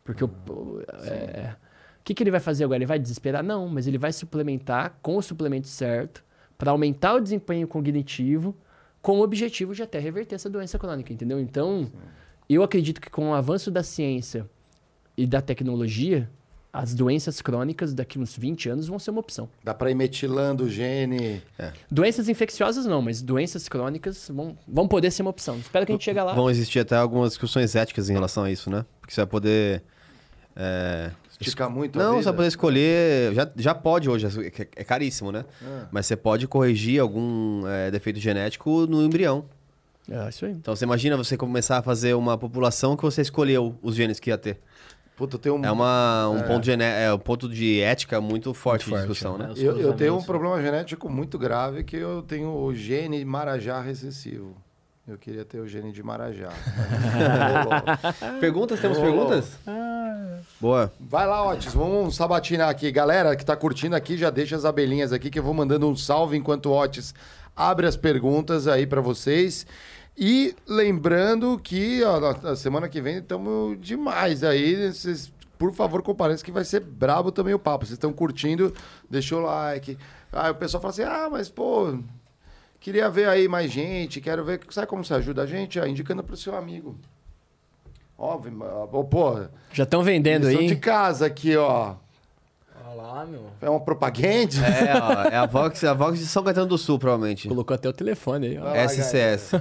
Porque uhum. o. É, o que, que ele vai fazer agora? Ele vai desesperar? Não, mas ele vai suplementar com o suplemento certo para aumentar o desempenho cognitivo com o objetivo de até reverter essa doença crônica, entendeu? Então, Sim. eu acredito que com o avanço da ciência e da tecnologia, as doenças crônicas daqui uns 20 anos vão ser uma opção. Dá para ir metilando o gene. É. Doenças infecciosas não, mas doenças crônicas vão, vão poder ser uma opção. Espero que a gente chegue lá. Vão existir até algumas discussões éticas em relação a isso, né? Porque você vai poder. É, Esticar muito Não, você vai poder escolher. Já, já pode hoje, é, é caríssimo, né? Ah. Mas você pode corrigir algum é, defeito genético no embrião. É, isso aí. Então você imagina você começar a fazer uma população que você escolheu os genes que ia ter. Puta, tem um... É uma, um, é. Ponto de, é um ponto de ética muito forte muito de discussão, forte, né? Eu, eu tenho um problema genético muito grave que eu tenho o gene Marajá recessivo. Eu queria ter o gene de Marajá. <laughs> perguntas? Temos perguntas? Boa. Vai lá, Otis. Vamos sabatinar aqui. Galera que tá curtindo aqui, já deixa as abelhinhas aqui que eu vou mandando um salve enquanto o Otis abre as perguntas aí para vocês. E lembrando que ó, na semana que vem estamos demais aí. Vocês, por favor, comparem que vai ser brabo também o papo. Vocês estão curtindo, deixa o like. Aí o pessoal fala assim: ah, mas pô, queria ver aí mais gente, quero ver. Sabe como você ajuda a gente? Ah, indicando para o seu amigo. Óbvio, pô. Já estão vendendo aí. de casa aqui, ó. Olha lá, meu. É uma propaganda? É, ó, é a Vox, é a Vox de São Caetano do Sul, provavelmente. Colocou até o telefone aí, ó. SCS.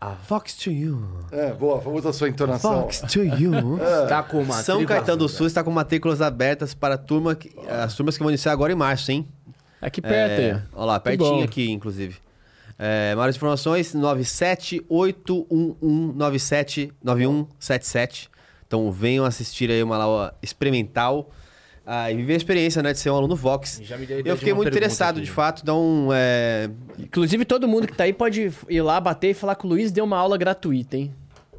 A Vox to you. É, boa, usa a sua entonação. Vox to you. É. Tá com São Caetano do Sul está com matrículas abertas para turma que, as turmas que vão iniciar agora em março, hein? Aqui perto é, aí. Olha lá, pertinho aqui, inclusive. É, maiores informações, 97811979177. Então venham assistir aí uma aula experimental ah, e viver a experiência né, de ser um aluno Vox. Já me deu a Eu fiquei muito interessado, aqui. de fato, então é, Inclusive, todo mundo que tá aí pode ir lá bater e falar que o Luiz deu uma aula gratuita, hein?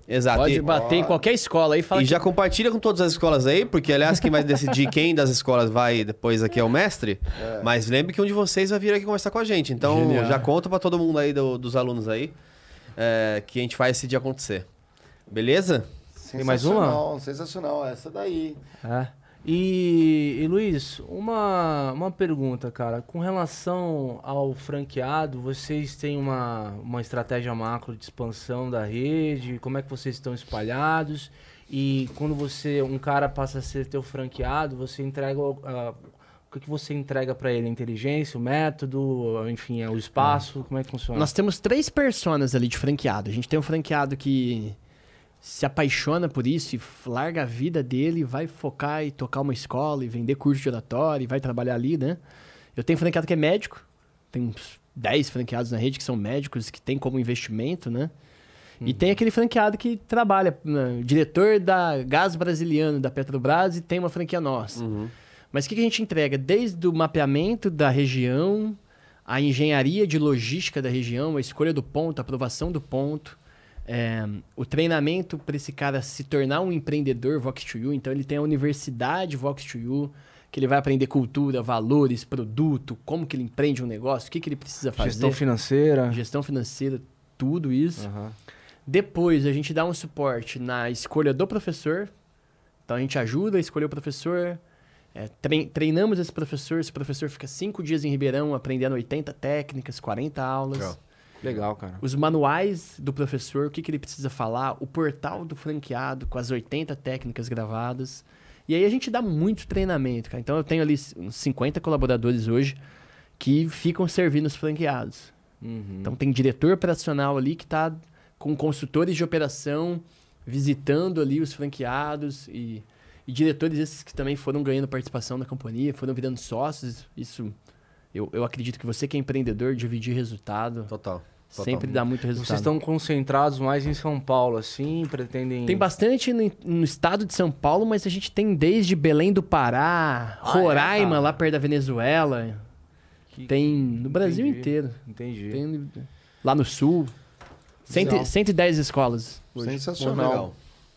Exato. Pode E- bater em qualquer escola aí e falar E que já compartilha com todas as escolas aí, porque aliás, quem vai decidir quem das escolas vai depois aqui é o mestre. Mas lembre que um de vocês vai vir aqui conversar com a gente. Então Genial. já conta pra todo mundo aí do- dos alunos aí é, que a gente faz esse dia acontecer. Beleza? Tem mais uma? Sensacional, Sensacional, essa daí. É. E, e, Luiz, uma, uma pergunta, cara. Com relação ao franqueado, vocês têm uma, uma estratégia macro de expansão da rede? Como é que vocês estão espalhados? E quando você, um cara passa a ser teu franqueado, você entrega o- a- o que, você entrega pra ele? A inteligência, o método, enfim, é o espaço? Como é que funciona? Nós temos três personas ali de franqueado. A gente tem um franqueado que se apaixona por isso e larga a vida dele, vai focar e tocar uma escola e vender curso de oratório e vai trabalhar ali, né? Eu tenho um franqueado que é médico. Tem uns 10 franqueados na rede que são médicos, que tem como investimento, né? E tem aquele franqueado que trabalha, né, diretor da Gás Brasiliano, da Petrobras, e tem uma franquia nossa. Mas o que, que a gente entrega? Desde o mapeamento da região, a engenharia de logística da região, a escolha do ponto, a aprovação do ponto, é, o treinamento para esse cara se tornar um empreendedor Vox2U. Então, ele tem a universidade Vox2U, que ele vai aprender cultura, valores, produto, como que ele empreende um negócio, o que, que ele precisa fazer. Gestão financeira. Gestão financeira, tudo isso. Aham. Depois, a gente dá um suporte na escolha do professor. Então, a gente ajuda a escolher o professor. é, trein- treinamos esse professor. Esse professor fica cinco dias em Ribeirão aprendendo 80 técnicas, 40 aulas. Legal. Legal, cara. Os manuais do professor, o que, que ele precisa falar. O portal do franqueado com as 80 técnicas gravadas. E aí a gente dá muito treinamento, cara. Então, eu tenho ali uns 50 colaboradores hoje que ficam servindo os franqueados. Uhum. Então tem diretor operacional ali que está com consultores de operação visitando ali os franqueados e, e diretores esses que também foram ganhando participação na companhia, foram virando sócios. Isso eu, eu acredito que você que é empreendedor, dividir resultado Total. Total. sempre dá muito Vocês resultado. estão concentrados mais em São Paulo, assim? Pretendem. Tem bastante no, no estado de São Paulo, mas a gente tem desde Belém do Pará, Ah, é, Roraima, cara? lá perto da Venezuela. Que- Tem no Brasil Entendi. inteiro. Entendi. Tem lá no sul. Cento, Legal. 110 escolas. hoje. Sensacional. legal.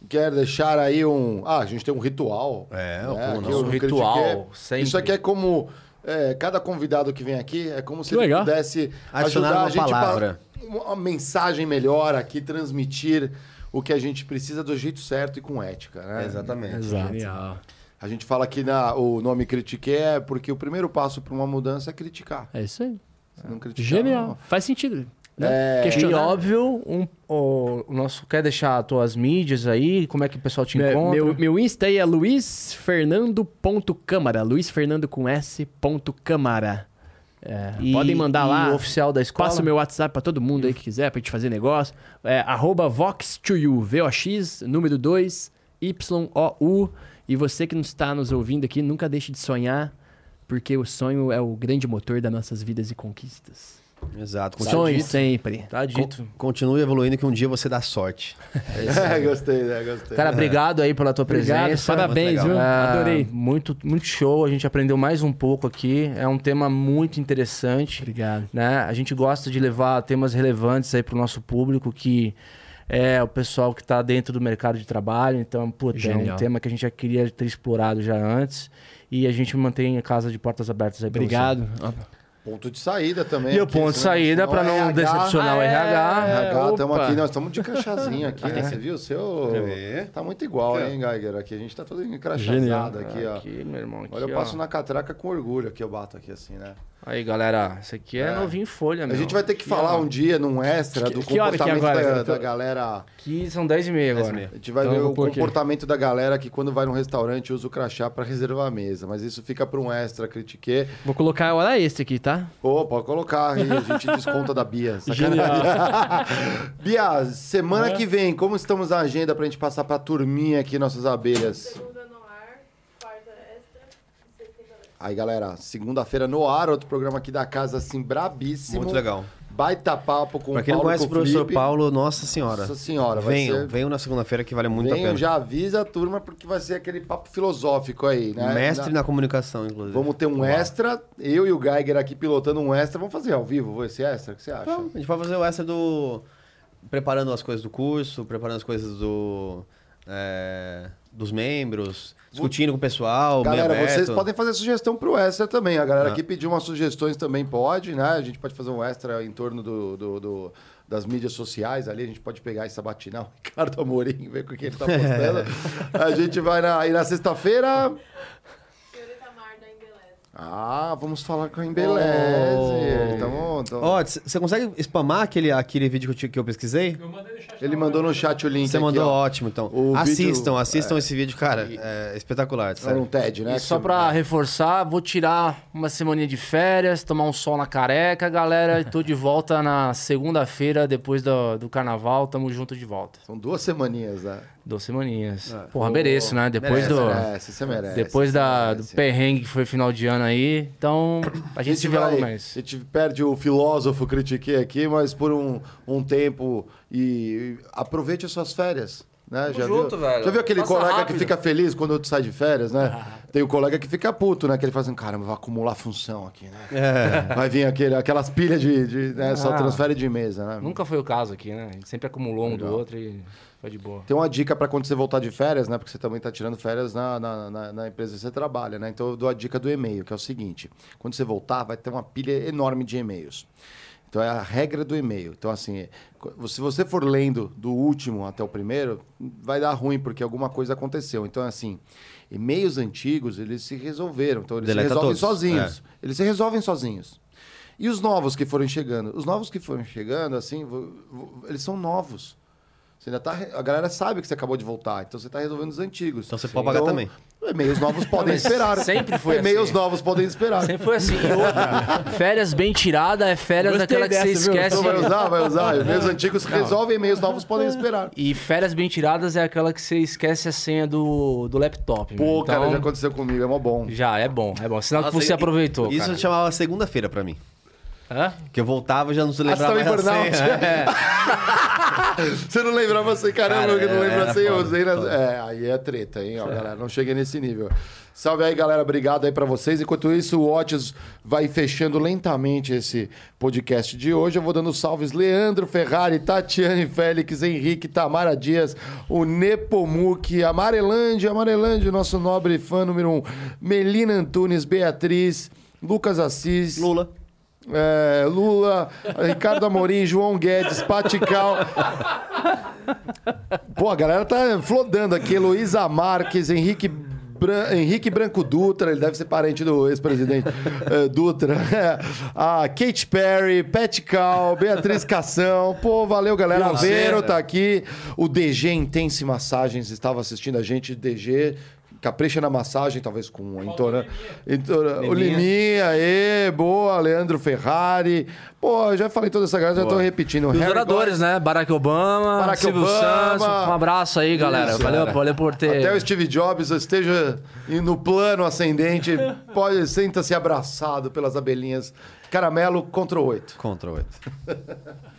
Quer deixar aí um. Ah, a gente tem um ritual. É, né? eu não ritual. Isso aqui é como. É, cada convidado que vem aqui é como se Que ele legal. pudesse Adicionar ajudar uma a gente palavra. pra uma mensagem melhor aqui, transmitir o que a gente precisa do jeito certo e com ética, né? Exatamente. Genial. A gente fala que na, o nome critique é porque o primeiro passo para uma mudança é criticar. É isso aí. Não criticar, Genial. não. Faz sentido. Né? É, E Questionar. óbvio, um, o, nosso quer deixar as tuas mídias aí, como é que o pessoal te Meu, encontra? meu, meu Insta aí é luizfernando.câmara. Luiz Fernando com S. ponto Câmara. É, E- podem mandar e lá. oficial da escola. Passa o meu WhatsApp pra todo mundo aí que quiser, pra gente fazer negócio. É arroba Vox2U, V-O-X, número 2, Y-O-U. E você que não está nos ouvindo aqui, nunca deixe de sonhar, porque o sonho é o grande motor das nossas vidas e conquistas. Exato. Sonhe Continue, sempre. Tá dito. continue evoluindo que um dia você dá sorte. É, <laughs> gostei, né? Gostei. Cara, obrigado aí pela tua Obrigado, presença. parabéns, muito viu? É, Adorei. Muito, muito show. A gente aprendeu mais um pouco aqui. É um tema muito interessante. Obrigado. né? A gente gosta de levar temas relevantes aí pro nosso público, que é o pessoal que está dentro do mercado de trabalho. Então, puta, é um tema que a gente já queria ter explorado já antes. E a gente mantém a casa de portas abertas aí pra você. Ponto de saída também. E o ponto de saída para não RH, decepcionar o RH. RH, estamos aqui, nós estamos de crachazinho aqui, <laughs> né? Você viu? O seu. É. Tá muito igual, hein, Geiger? Aqui a gente tá todo encrachazado aqui, ó. Aqui, meu irmão. Aqui, Olha, eu ó. passo na catraca com orgulho aqui, eu bato aqui assim, né? Aí, galera. Isso aqui é, É. novinho em folha, A meu. gente vai ter que Aqui, falar ó. um dia num extra do que hora que comportamento agora? da, tô- da galera. Aqui são 10 e meia agora. 10 e meia. A gente vai Então ver o aqui. comportamento da galera que quando vai num restaurante usa o crachá pra reservar a mesa. Mas isso fica pra um extra, critiquei. Vou colocar a hora extra aqui, tá? Pô, pode colocar aí, a gente desconta da Bia. <laughs> <laughs> Bia, semana que vem, como estamos na agenda pra gente passar pra turminha aqui, nossas abelhas? Segunda no ar, quarta extra e sexta em galera. Aí, galera, segunda-feira no ar, outro programa aqui da casa, assim, brabíssimo. Muito legal. Baita papo com pra quem o não Paulo conhece o professor Felipe. Paulo, nossa senhora. Nossa senhora, vai venham, ser- venham na segunda-feira que vale muito a Venham, pena. já avisa a turma, porque vai ser aquele papo filosófico aí, né? Mestre Na- na comunicação, inclusive. Vamos ter um extra, eu e o Geiger aqui pilotando um extra. Vamos fazer ao vivo esse extra? O que você acha? Então, a gente pode fazer o extra do. Preparando as coisas do curso, preparando as coisas do. é, dos membros, discutindo com o pessoal. Galera, vocês podem fazer sugestão pro extra também. A galera Ah. aqui pediu umas sugestões também pode, né? A gente pode fazer um extra em torno do, do- do- das mídias sociais ali. A gente pode pegar e sabatinar o <laughs> Ricardo Amorim, ver o que ele tá postando. <laughs> a gente vai na, e na sexta-feira. Senhorita Mar da Embeleza. Ah, vamos falar com a Embeleze. Oh. Então, então- Ó, c- você consegue spamar aquele, aquele vídeo que eu, que eu pesquisei? Eu mandei no chat. ele mandou no chat o link. Você aqui, mandou ó. ótimo, então. O assistam, vídeo- assistam esse vídeo, cara. É espetacular, É um TED, né? E só Que- pra reforçar, vou tirar uma semaninha de férias, tomar um sol na careca, galera. E tô de volta na segunda-feira, depois do, do carnaval. Tamo junto de volta. São duas semaninhas, né? Duas semaninhas. Porra, mereço, né? Depois merece, do. Merece, você merece. Depois você da, do merece. perrengue que foi final de ano aí. Então, a gente se vê vai- logo A mais. gente perde o filósofo, critiquei aqui, mas por um, um tempo. E, e aproveite as suas férias. Né? Já, junto, viu? velho. já viu aquele Passa colega rápido. que fica feliz quando tu sai de férias, né? Tem o colega que fica puto, né? Que ele fala assim, caramba, vai acumular função aqui, né? É. Vai vir aquele, aquelas pilhas de. de né? Só Ah. transfere de mesa, né? Nunca foi o caso aqui, né? A gente sempre acumulou um do Legal. outro e foi de boa. Tem uma dica para quando você voltar de férias, né? Porque você também está tirando férias na, na, na- na empresa que você trabalha, né? Então eu dou a dica do e-mail, que é o seguinte: quando você voltar, vai ter uma pilha enorme de e-mails. Então é a regra do e-mail. Então, assim, se você for lendo do último até o primeiro, vai dar ruim, porque alguma coisa aconteceu. Então, assim, e-mails antigos, eles se resolveram. Então, eles Deleta se resolvem todos. É. sozinhos. Eles se resolvem sozinhos. E os novos que foram chegando? Os novos que foram chegando, assim, eles são novos. Você ainda tá, a galera sabe que você acabou de voltar, então você está resolvendo os antigos. Então você pode pagar também. E-mails novos podem esperar. sempre foi E-mails assim. novos podem esperar. Sempre foi assim. Outra, férias bem tirada é férias daquela que você viu? esquece. Então vai usar, vai usar. E-mails antigos resolvem, e-mails novos podem esperar. E férias bem tiradas é aquela que você esquece a senha do, do laptop. Pô, meu. cara, Então, já aconteceu comigo, é mó bom. já é bom, é bom. Sinal que Nossa, você e- aproveitou. Isso cara. chamava segunda-feira pra mim. Hã? Que eu voltava e já não se Ah, você lembrava tava em mais burnout? senha. É. <laughs> Você não lembrava assim, caramba, Cara, que não lembra era assim, eu usei nas... É, aí é treta, hein, ó, galera. Não cheguei nesse nível. Salve aí, galera. Obrigado aí pra vocês. Enquanto isso, o Otis vai fechando lentamente esse podcast de hoje. Eu vou dando salves. Leandro Ferrari, Tatiane Félix, Henrique, Tamara Dias, o Nepomuc, Amarelândia, Amarelândia, nosso nobre fã número um, Melina Antunes, Beatriz, Lucas Assis. Lula. É, Lula, Ricardo Amorim, João Guedes, Patical. Pô, a galera tá flodando aqui. Heloísa Marques, Henrique, Bran- Henrique Branco Dutra, ele deve ser parente do ex-presidente eh, Dutra. <laughs> a Kate Perry, Pat Cal, Beatriz Cação. Pô, valeu, galera. Aveiro tá aqui. O DG Intense Massagens estava assistindo a gente. DG. Capricha na massagem, talvez com entona, entona, o Liminha, aê, boa, Leandro Ferrari. Pô, eu já falei toda essa galera, já tô repetindo. E os oradores, né? Barack Obama, Barack Silvio Obama. Santos. Um abraço aí, galera. Isso, valeu, cara. valeu por ter. Até o Steve Jobs esteja no plano ascendente, <laughs> pode senta-se abraçado pelas abelhinhas. Caramelo contra o oito. Contra 8. <laughs>